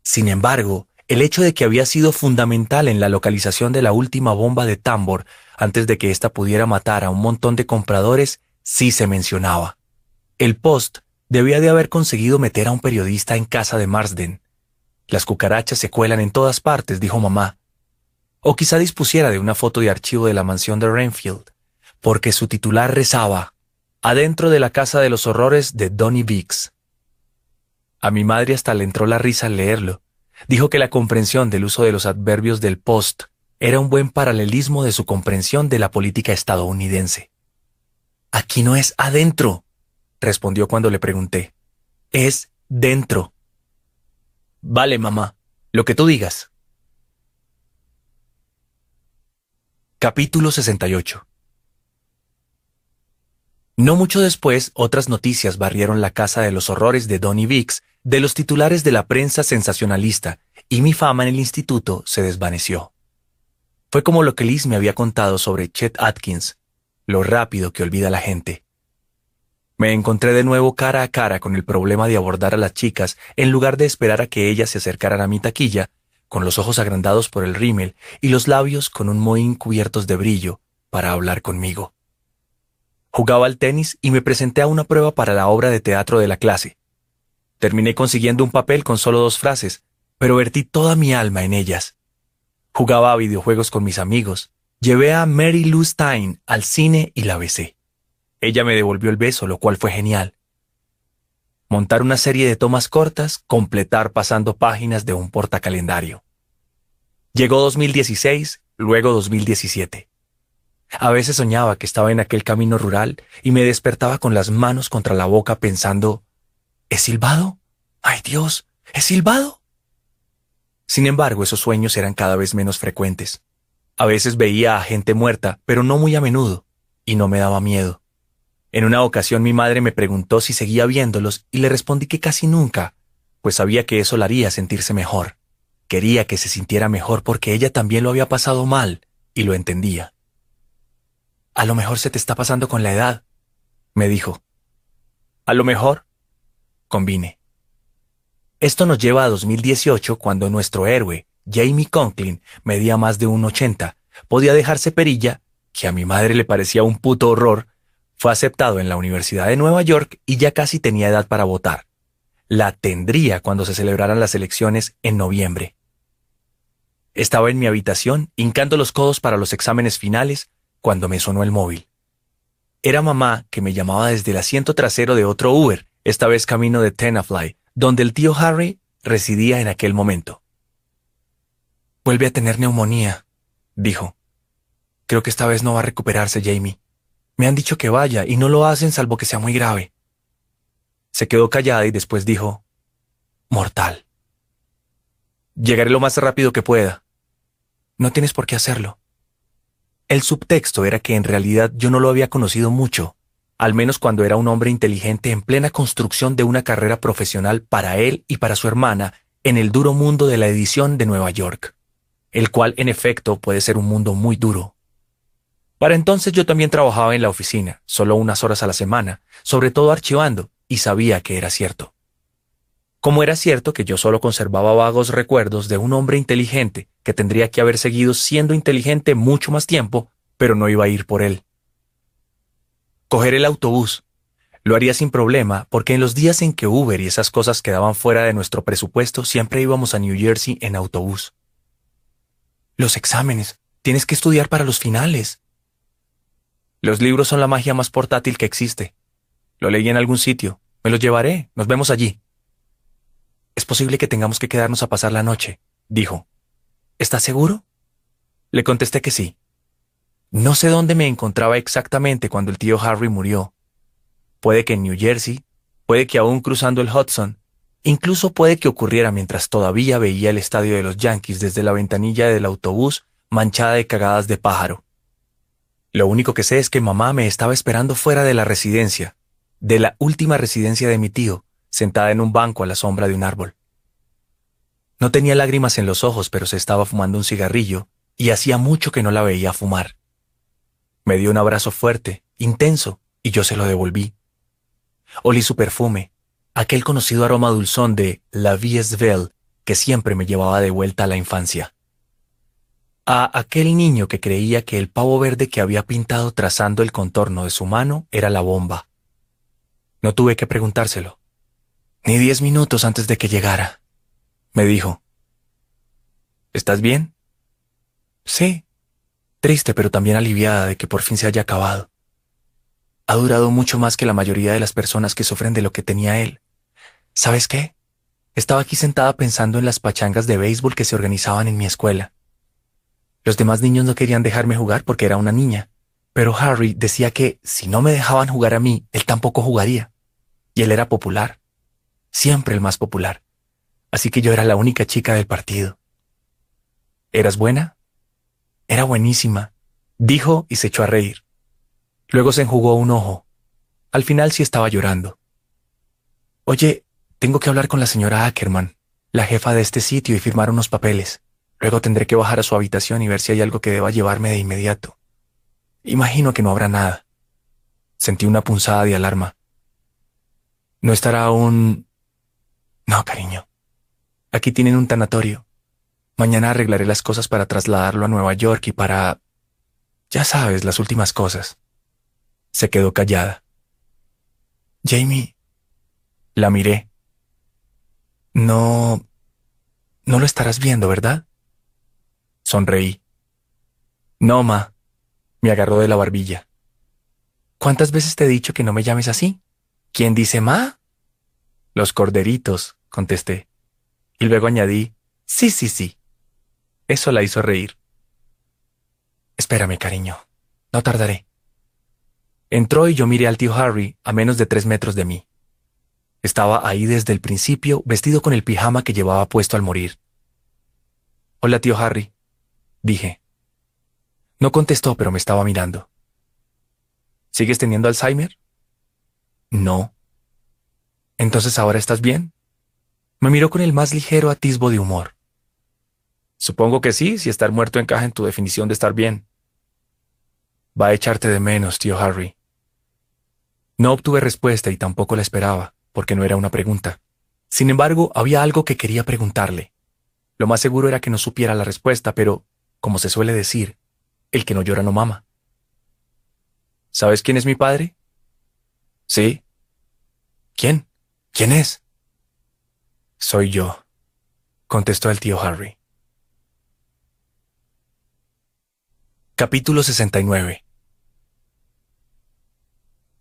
Sin embargo, el hecho de que había sido fundamental en la localización de la última bomba de tambor antes de que ésta pudiera matar a un montón de compradores sí se mencionaba. El Post debía de haber conseguido meter a un periodista en casa de Marsden. Las cucarachas se cuelan en todas partes, dijo mamá. O quizá dispusiera de una foto de archivo de la mansión de Renfield porque su titular rezaba, adentro de la casa de los horrores de Donny Biggs. A mi madre hasta le entró la risa al leerlo. Dijo que la comprensión del uso de los adverbios del post era un buen paralelismo de su comprensión de la política estadounidense. Aquí no es adentro, respondió cuando le pregunté. Es dentro. Vale, mamá, lo que tú digas. Capítulo 68 No mucho después, otras noticias barrieron la casa de los horrores de Donny Vicks de los titulares de la prensa sensacionalista, y mi fama en el instituto se desvaneció. Fue como lo que Liz me había contado sobre Chet Atkins, lo rápido que olvida la gente. Me encontré de nuevo cara a cara con el problema de abordar a las chicas en lugar de esperar a que ellas se acercaran a mi taquilla con los ojos agrandados por el rímel y los labios con un mohín cubiertos de brillo, para hablar conmigo. Jugaba al tenis y me presenté a una prueba para la obra de teatro de la clase. Terminé consiguiendo un papel con solo dos frases, pero vertí toda mi alma en ellas. Jugaba a videojuegos con mis amigos. Llevé a Mary Lou Stein al cine y la besé. Ella me devolvió el beso, lo cual fue genial. Montar una serie de tomas cortas, completar pasando páginas de un portacalendario. Llegó 2016, luego 2017. A veces soñaba que estaba en aquel camino rural y me despertaba con las manos contra la boca pensando, ¿es silbado? ¡Ay Dios! ¿Es silbado? Sin embargo, esos sueños eran cada vez menos frecuentes. A veces veía a gente muerta, pero no muy a menudo, y no me daba miedo. En una ocasión mi madre me preguntó si seguía viéndolos y le respondí que casi nunca, pues sabía que eso la haría sentirse mejor. Quería que se sintiera mejor porque ella también lo había pasado mal y lo entendía. A lo mejor se te está pasando con la edad, me dijo. A lo mejor, combine. Esto nos lleva a 2018 cuando nuestro héroe, Jamie Conklin, medía más de un ochenta, podía dejarse perilla, que a mi madre le parecía un puto horror, fue aceptado en la Universidad de Nueva York y ya casi tenía edad para votar. La tendría cuando se celebraran las elecciones en noviembre. Estaba en mi habitación, hincando los codos para los exámenes finales, cuando me sonó el móvil. Era mamá que me llamaba desde el asiento trasero de otro Uber, esta vez camino de Tenafly, donde el tío Harry residía en aquel momento. Vuelve a tener neumonía, dijo. Creo que esta vez no va a recuperarse, Jamie. Me han dicho que vaya y no lo hacen salvo que sea muy grave. Se quedó callada y después dijo, Mortal. Llegaré lo más rápido que pueda. No tienes por qué hacerlo. El subtexto era que en realidad yo no lo había conocido mucho, al menos cuando era un hombre inteligente en plena construcción de una carrera profesional para él y para su hermana en el duro mundo de la edición de Nueva York, el cual en efecto puede ser un mundo muy duro. Para entonces yo también trabajaba en la oficina, solo unas horas a la semana, sobre todo archivando, y sabía que era cierto. Como era cierto que yo solo conservaba vagos recuerdos de un hombre inteligente que tendría que haber seguido siendo inteligente mucho más tiempo, pero no iba a ir por él. Coger el autobús. Lo haría sin problema, porque en los días en que Uber y esas cosas quedaban fuera de nuestro presupuesto, siempre íbamos a New Jersey en autobús. Los exámenes. Tienes que estudiar para los finales. Los libros son la magia más portátil que existe. Lo leí en algún sitio. Me los llevaré. Nos vemos allí. Es posible que tengamos que quedarnos a pasar la noche, dijo. ¿Estás seguro? Le contesté que sí. No sé dónde me encontraba exactamente cuando el tío Harry murió. Puede que en New Jersey, puede que aún cruzando el Hudson, incluso puede que ocurriera mientras todavía veía el estadio de los Yankees desde la ventanilla del autobús manchada de cagadas de pájaro. Lo único que sé es que mamá me estaba esperando fuera de la residencia, de la última residencia de mi tío, sentada en un banco a la sombra de un árbol. No tenía lágrimas en los ojos, pero se estaba fumando un cigarrillo, y hacía mucho que no la veía fumar. Me dio un abrazo fuerte, intenso, y yo se lo devolví. Olí su perfume, aquel conocido aroma dulzón de La Vie Belle que siempre me llevaba de vuelta a la infancia a aquel niño que creía que el pavo verde que había pintado trazando el contorno de su mano era la bomba. No tuve que preguntárselo. Ni diez minutos antes de que llegara. Me dijo. ¿Estás bien? Sí. Triste, pero también aliviada de que por fin se haya acabado. Ha durado mucho más que la mayoría de las personas que sufren de lo que tenía él. ¿Sabes qué? Estaba aquí sentada pensando en las pachangas de béisbol que se organizaban en mi escuela. Los demás niños no querían dejarme jugar porque era una niña, pero Harry decía que si no me dejaban jugar a mí, él tampoco jugaría. Y él era popular, siempre el más popular. Así que yo era la única chica del partido. ¿Eras buena? Era buenísima. Dijo y se echó a reír. Luego se enjugó un ojo. Al final sí estaba llorando. Oye, tengo que hablar con la señora Ackerman, la jefa de este sitio, y firmar unos papeles. Luego tendré que bajar a su habitación y ver si hay algo que deba llevarme de inmediato. Imagino que no habrá nada. Sentí una punzada de alarma. No estará aún... No, cariño. Aquí tienen un tanatorio. Mañana arreglaré las cosas para trasladarlo a Nueva York y para... Ya sabes, las últimas cosas. Se quedó callada. Jamie. La miré. No... No lo estarás viendo, ¿verdad? Sonreí. No, ma. Me agarró de la barbilla. ¿Cuántas veces te he dicho que no me llames así? ¿Quién dice ma? Los corderitos, contesté. Y luego añadí, sí, sí, sí. Eso la hizo reír. Espérame, cariño. No tardaré. Entró y yo miré al tío Harry a menos de tres metros de mí. Estaba ahí desde el principio, vestido con el pijama que llevaba puesto al morir. Hola, tío Harry, dije. No contestó, pero me estaba mirando. ¿Sigues teniendo Alzheimer? No. Entonces ahora estás bien. Me miró con el más ligero atisbo de humor. Supongo que sí, si estar muerto encaja en tu definición de estar bien. Va a echarte de menos, tío Harry. No obtuve respuesta y tampoco la esperaba, porque no era una pregunta. Sin embargo, había algo que quería preguntarle. Lo más seguro era que no supiera la respuesta, pero, como se suele decir, el que no llora no mama. ¿Sabes quién es mi padre? Sí. ¿Quién? ¿Quién es? Soy yo, contestó el tío Harry. Capítulo 69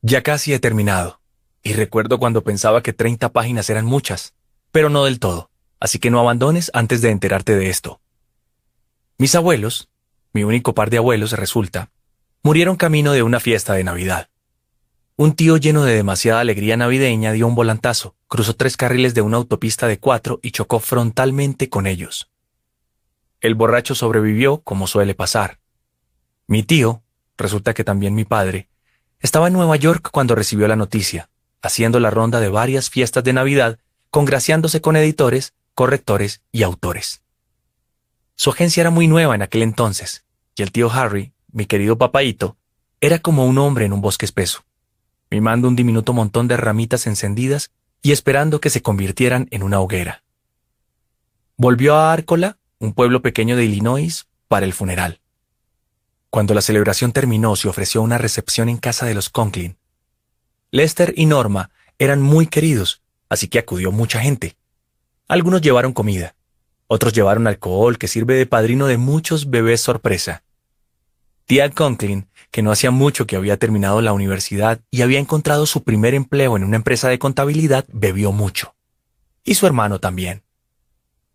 Ya casi he terminado, y recuerdo cuando pensaba que 30 páginas eran muchas, pero no del todo, así que no abandones antes de enterarte de esto. Mis abuelos, mi único par de abuelos resulta, murieron camino de una fiesta de Navidad. Un tío lleno de demasiada alegría navideña dio un volantazo, cruzó tres carriles de una autopista de cuatro y chocó frontalmente con ellos. El borracho sobrevivió, como suele pasar, mi tío, resulta que también mi padre, estaba en Nueva York cuando recibió la noticia, haciendo la ronda de varias fiestas de Navidad, congraciándose con editores, correctores y autores. Su agencia era muy nueva en aquel entonces, y el tío Harry, mi querido papaito, era como un hombre en un bosque espeso, mimando un diminuto montón de ramitas encendidas y esperando que se convirtieran en una hoguera. Volvió a Arcola, un pueblo pequeño de Illinois, para el funeral. Cuando la celebración terminó, se ofreció una recepción en casa de los Conklin. Lester y Norma eran muy queridos, así que acudió mucha gente. Algunos llevaron comida, otros llevaron alcohol que sirve de padrino de muchos bebés sorpresa. Tía Conklin, que no hacía mucho que había terminado la universidad y había encontrado su primer empleo en una empresa de contabilidad, bebió mucho. Y su hermano también.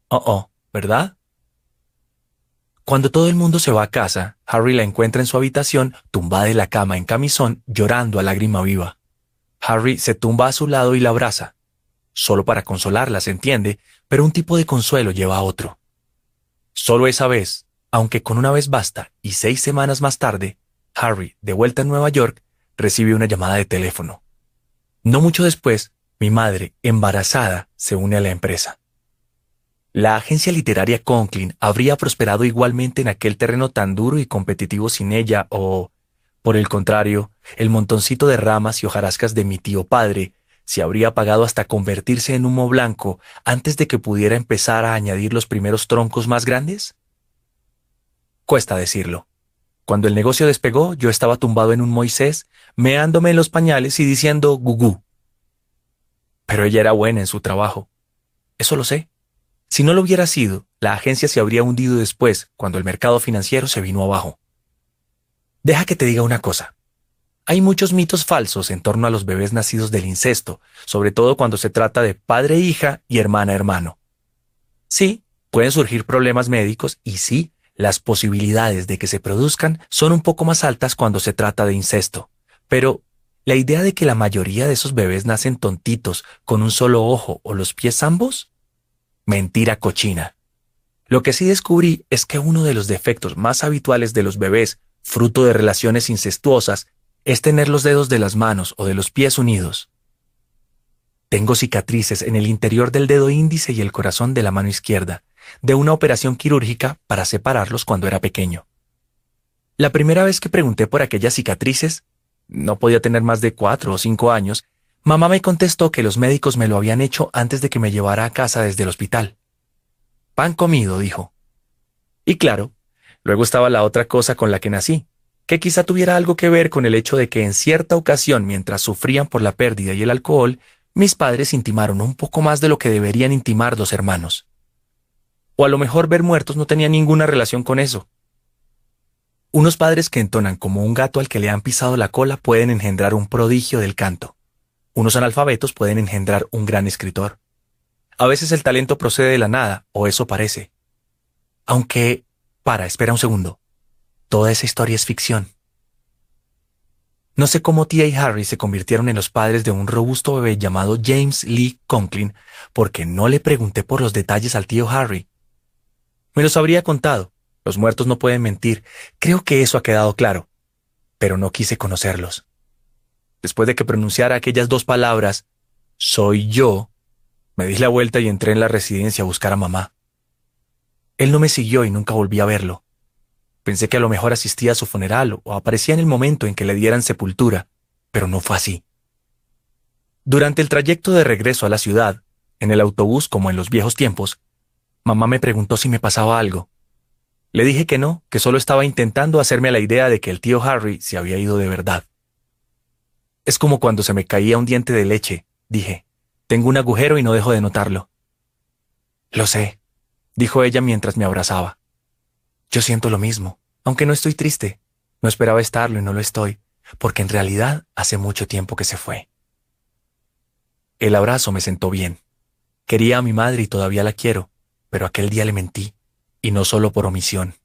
Oh, oh, ¿verdad? Cuando todo el mundo se va a casa, Harry la encuentra en su habitación, tumbada en la cama en camisón, llorando a lágrima viva. Harry se tumba a su lado y la abraza. Solo para consolarla, se entiende, pero un tipo de consuelo lleva a otro. Solo esa vez, aunque con una vez basta, y seis semanas más tarde, Harry, de vuelta en Nueva York, recibe una llamada de teléfono. No mucho después, mi madre, embarazada, se une a la empresa. La agencia literaria Conklin habría prosperado igualmente en aquel terreno tan duro y competitivo sin ella, o, por el contrario, el montoncito de ramas y hojarascas de mi tío padre se habría apagado hasta convertirse en humo blanco antes de que pudiera empezar a añadir los primeros troncos más grandes? Cuesta decirlo. Cuando el negocio despegó, yo estaba tumbado en un Moisés, meándome en los pañales y diciendo gugú. Pero ella era buena en su trabajo. Eso lo sé. Si no lo hubiera sido, la agencia se habría hundido después, cuando el mercado financiero se vino abajo. Deja que te diga una cosa. Hay muchos mitos falsos en torno a los bebés nacidos del incesto, sobre todo cuando se trata de padre-hija y hermana-hermano. Sí, pueden surgir problemas médicos y sí, las posibilidades de que se produzcan son un poco más altas cuando se trata de incesto. Pero la idea de que la mayoría de esos bebés nacen tontitos, con un solo ojo o los pies ambos, Mentira cochina. Lo que sí descubrí es que uno de los defectos más habituales de los bebés fruto de relaciones incestuosas, es tener los dedos de las manos o de los pies unidos. Tengo cicatrices en el interior del dedo índice y el corazón de la mano izquierda, de una operación quirúrgica para separarlos cuando era pequeño. La primera vez que pregunté por aquellas cicatrices, no podía tener más de cuatro o cinco años, mamá me contestó que los médicos me lo habían hecho antes de que me llevara a casa desde el hospital. Pan comido, dijo. Y claro, luego estaba la otra cosa con la que nací, que quizá tuviera algo que ver con el hecho de que en cierta ocasión, mientras sufrían por la pérdida y el alcohol, mis padres intimaron un poco más de lo que deberían intimar dos hermanos. O a lo mejor ver muertos no tenía ninguna relación con eso. Unos padres que entonan como un gato al que le han pisado la cola pueden engendrar un prodigio del canto. Unos analfabetos pueden engendrar un gran escritor. A veces el talento procede de la nada, o eso parece. Aunque... Para, espera un segundo. Toda esa historia es ficción. No sé cómo Tia y Harry se convirtieron en los padres de un robusto bebé llamado James Lee Conklin, porque no le pregunté por los detalles al tío Harry. Me los habría contado. Los muertos no pueden mentir. Creo que eso ha quedado claro. Pero no quise conocerlos. Después de que pronunciara aquellas dos palabras, soy yo, me di la vuelta y entré en la residencia a buscar a mamá. Él no me siguió y nunca volví a verlo. Pensé que a lo mejor asistía a su funeral o aparecía en el momento en que le dieran sepultura, pero no fue así. Durante el trayecto de regreso a la ciudad, en el autobús como en los viejos tiempos, mamá me preguntó si me pasaba algo. Le dije que no, que solo estaba intentando hacerme la idea de que el tío Harry se había ido de verdad. Es como cuando se me caía un diente de leche, dije. Tengo un agujero y no dejo de notarlo. Lo sé, dijo ella mientras me abrazaba. Yo siento lo mismo, aunque no estoy triste. No esperaba estarlo y no lo estoy, porque en realidad hace mucho tiempo que se fue. El abrazo me sentó bien. Quería a mi madre y todavía la quiero, pero aquel día le mentí, y no solo por omisión.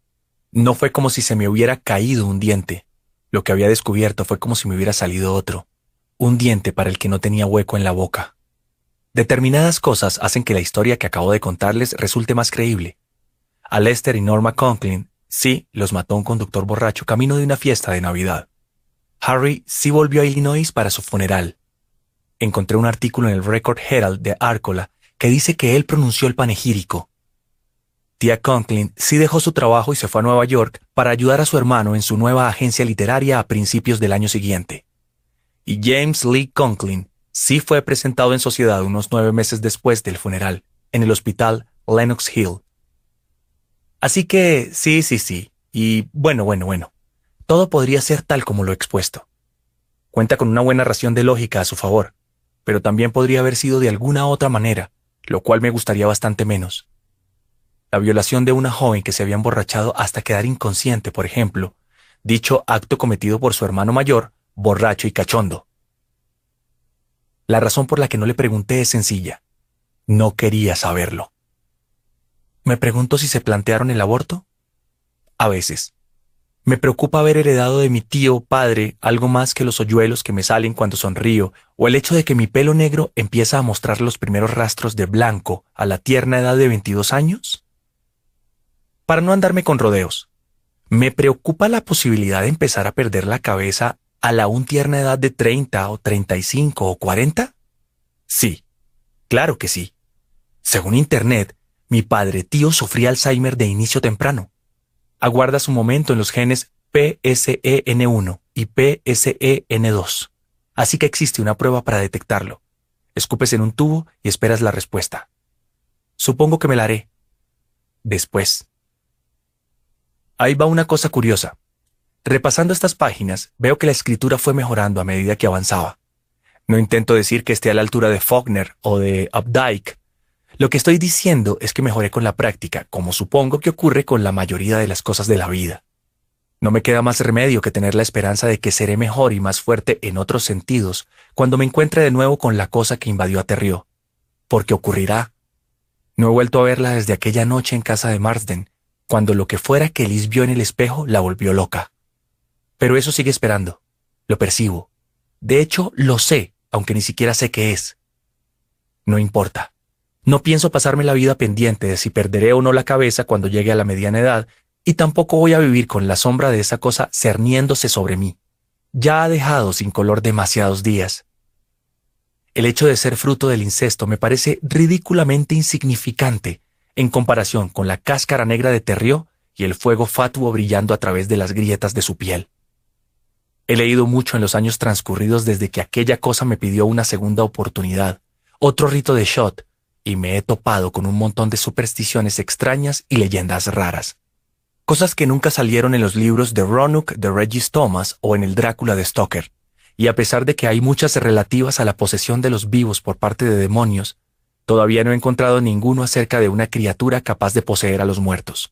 No fue como si se me hubiera caído un diente. Lo que había descubierto fue como si me hubiera salido otro, un diente para el que no tenía hueco en la boca. Determinadas cosas hacen que la historia que acabo de contarles resulte más creíble, a Lester y Norma Conklin sí los mató un conductor borracho camino de una fiesta de Navidad. Harry sí volvió a Illinois para su funeral. Encontré un artículo en el Record Herald de Arcola que dice que él pronunció el panegírico. Tía Conklin sí dejó su trabajo y se fue a Nueva York para ayudar a su hermano en su nueva agencia literaria a principios del año siguiente. Y James Lee Conklin sí fue presentado en sociedad unos nueve meses después del funeral, en el hospital Lenox Hill, Así que sí, sí, sí. Y bueno, bueno, bueno. Todo podría ser tal como lo he expuesto. Cuenta con una buena ración de lógica a su favor, pero también podría haber sido de alguna otra manera, lo cual me gustaría bastante menos. La violación de una joven que se había emborrachado hasta quedar inconsciente, por ejemplo, dicho acto cometido por su hermano mayor, borracho y cachondo. La razón por la que no le pregunté es sencilla. No quería saberlo. Me pregunto si se plantearon el aborto. A veces. Me preocupa haber heredado de mi tío padre algo más que los hoyuelos que me salen cuando sonrío, o el hecho de que mi pelo negro empieza a mostrar los primeros rastros de blanco a la tierna edad de 22 años. Para no andarme con rodeos, me preocupa la posibilidad de empezar a perder la cabeza a la aún tierna edad de 30 o 35 o 40? Sí, claro que sí. Según Internet, mi padre tío sufría Alzheimer de inicio temprano. Aguarda su momento en los genes PSEN1 y PSEN2. Así que existe una prueba para detectarlo. Escupes en un tubo y esperas la respuesta. Supongo que me la haré. Después. Ahí va una cosa curiosa. Repasando estas páginas, veo que la escritura fue mejorando a medida que avanzaba. No intento decir que esté a la altura de Faulkner o de Updike, lo que estoy diciendo es que mejoré con la práctica, como supongo que ocurre con la mayoría de las cosas de la vida. No me queda más remedio que tener la esperanza de que seré mejor y más fuerte en otros sentidos cuando me encuentre de nuevo con la cosa que invadió a Terrió. Porque ocurrirá. No he vuelto a verla desde aquella noche en casa de Marsden, cuando lo que fuera que Liz vio en el espejo la volvió loca. Pero eso sigue esperando. Lo percibo. De hecho, lo sé, aunque ni siquiera sé qué es. No importa. No pienso pasarme la vida pendiente de si perderé o no la cabeza cuando llegue a la mediana edad, y tampoco voy a vivir con la sombra de esa cosa cerniéndose sobre mí. Ya ha dejado sin color demasiados días. El hecho de ser fruto del incesto me parece ridículamente insignificante en comparación con la cáscara negra de Terrió y el fuego fatuo brillando a través de las grietas de su piel. He leído mucho en los años transcurridos desde que aquella cosa me pidió una segunda oportunidad, otro rito de shot, y me he topado con un montón de supersticiones extrañas y leyendas raras cosas que nunca salieron en los libros de Roanoke de Regis Thomas o en el Drácula de Stoker. Y a pesar de que hay muchas relativas a la posesión de los vivos por parte de demonios, todavía no he encontrado ninguno acerca de una criatura capaz de poseer a los muertos.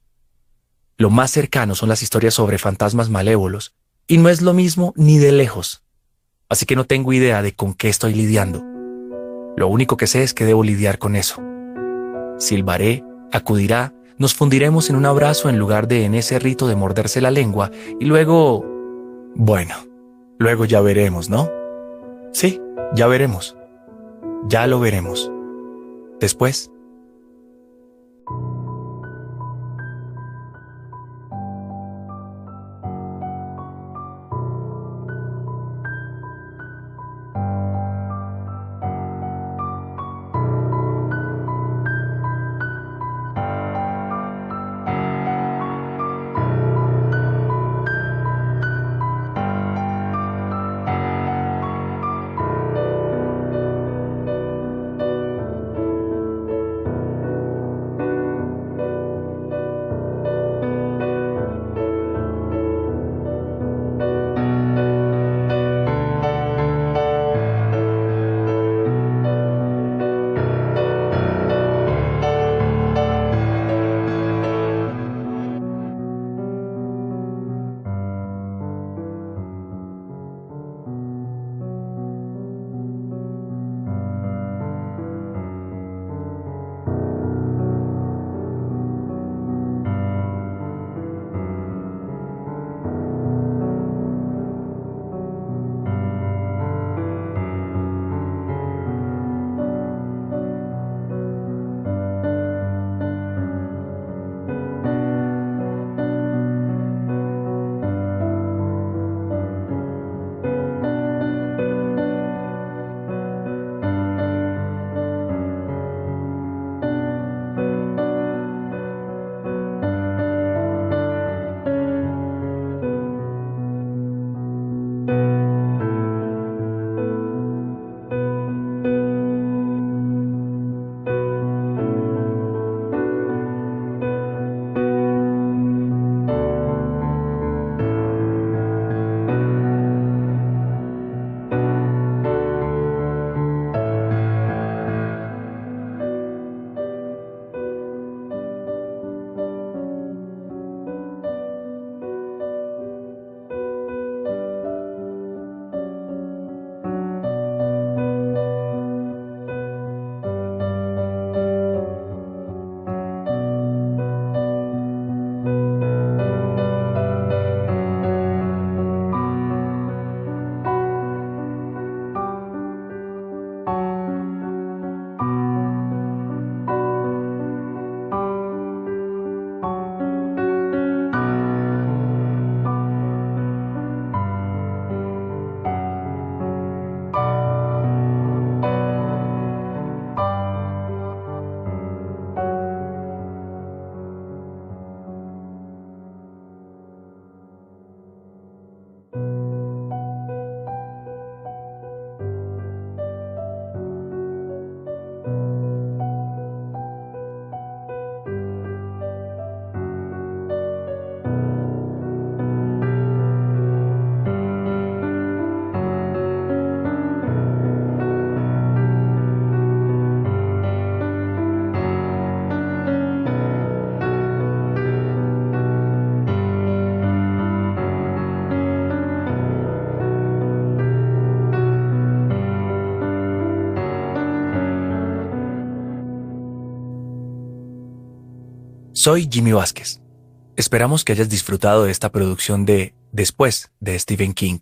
Lo más cercano son las historias sobre fantasmas malévolos, y no es lo mismo ni de lejos. Así que no tengo idea de con qué estoy lidiando. Lo único que sé es que debo lidiar con eso. Silbaré, acudirá nos fundiremos en un abrazo en lugar de en ese rito de morderse la lengua y luego... Bueno, luego ya veremos, ¿no? Sí, ya veremos. Ya lo veremos. Después Soy Jimmy Vázquez. Esperamos que hayas disfrutado de esta producción de Después de Stephen King.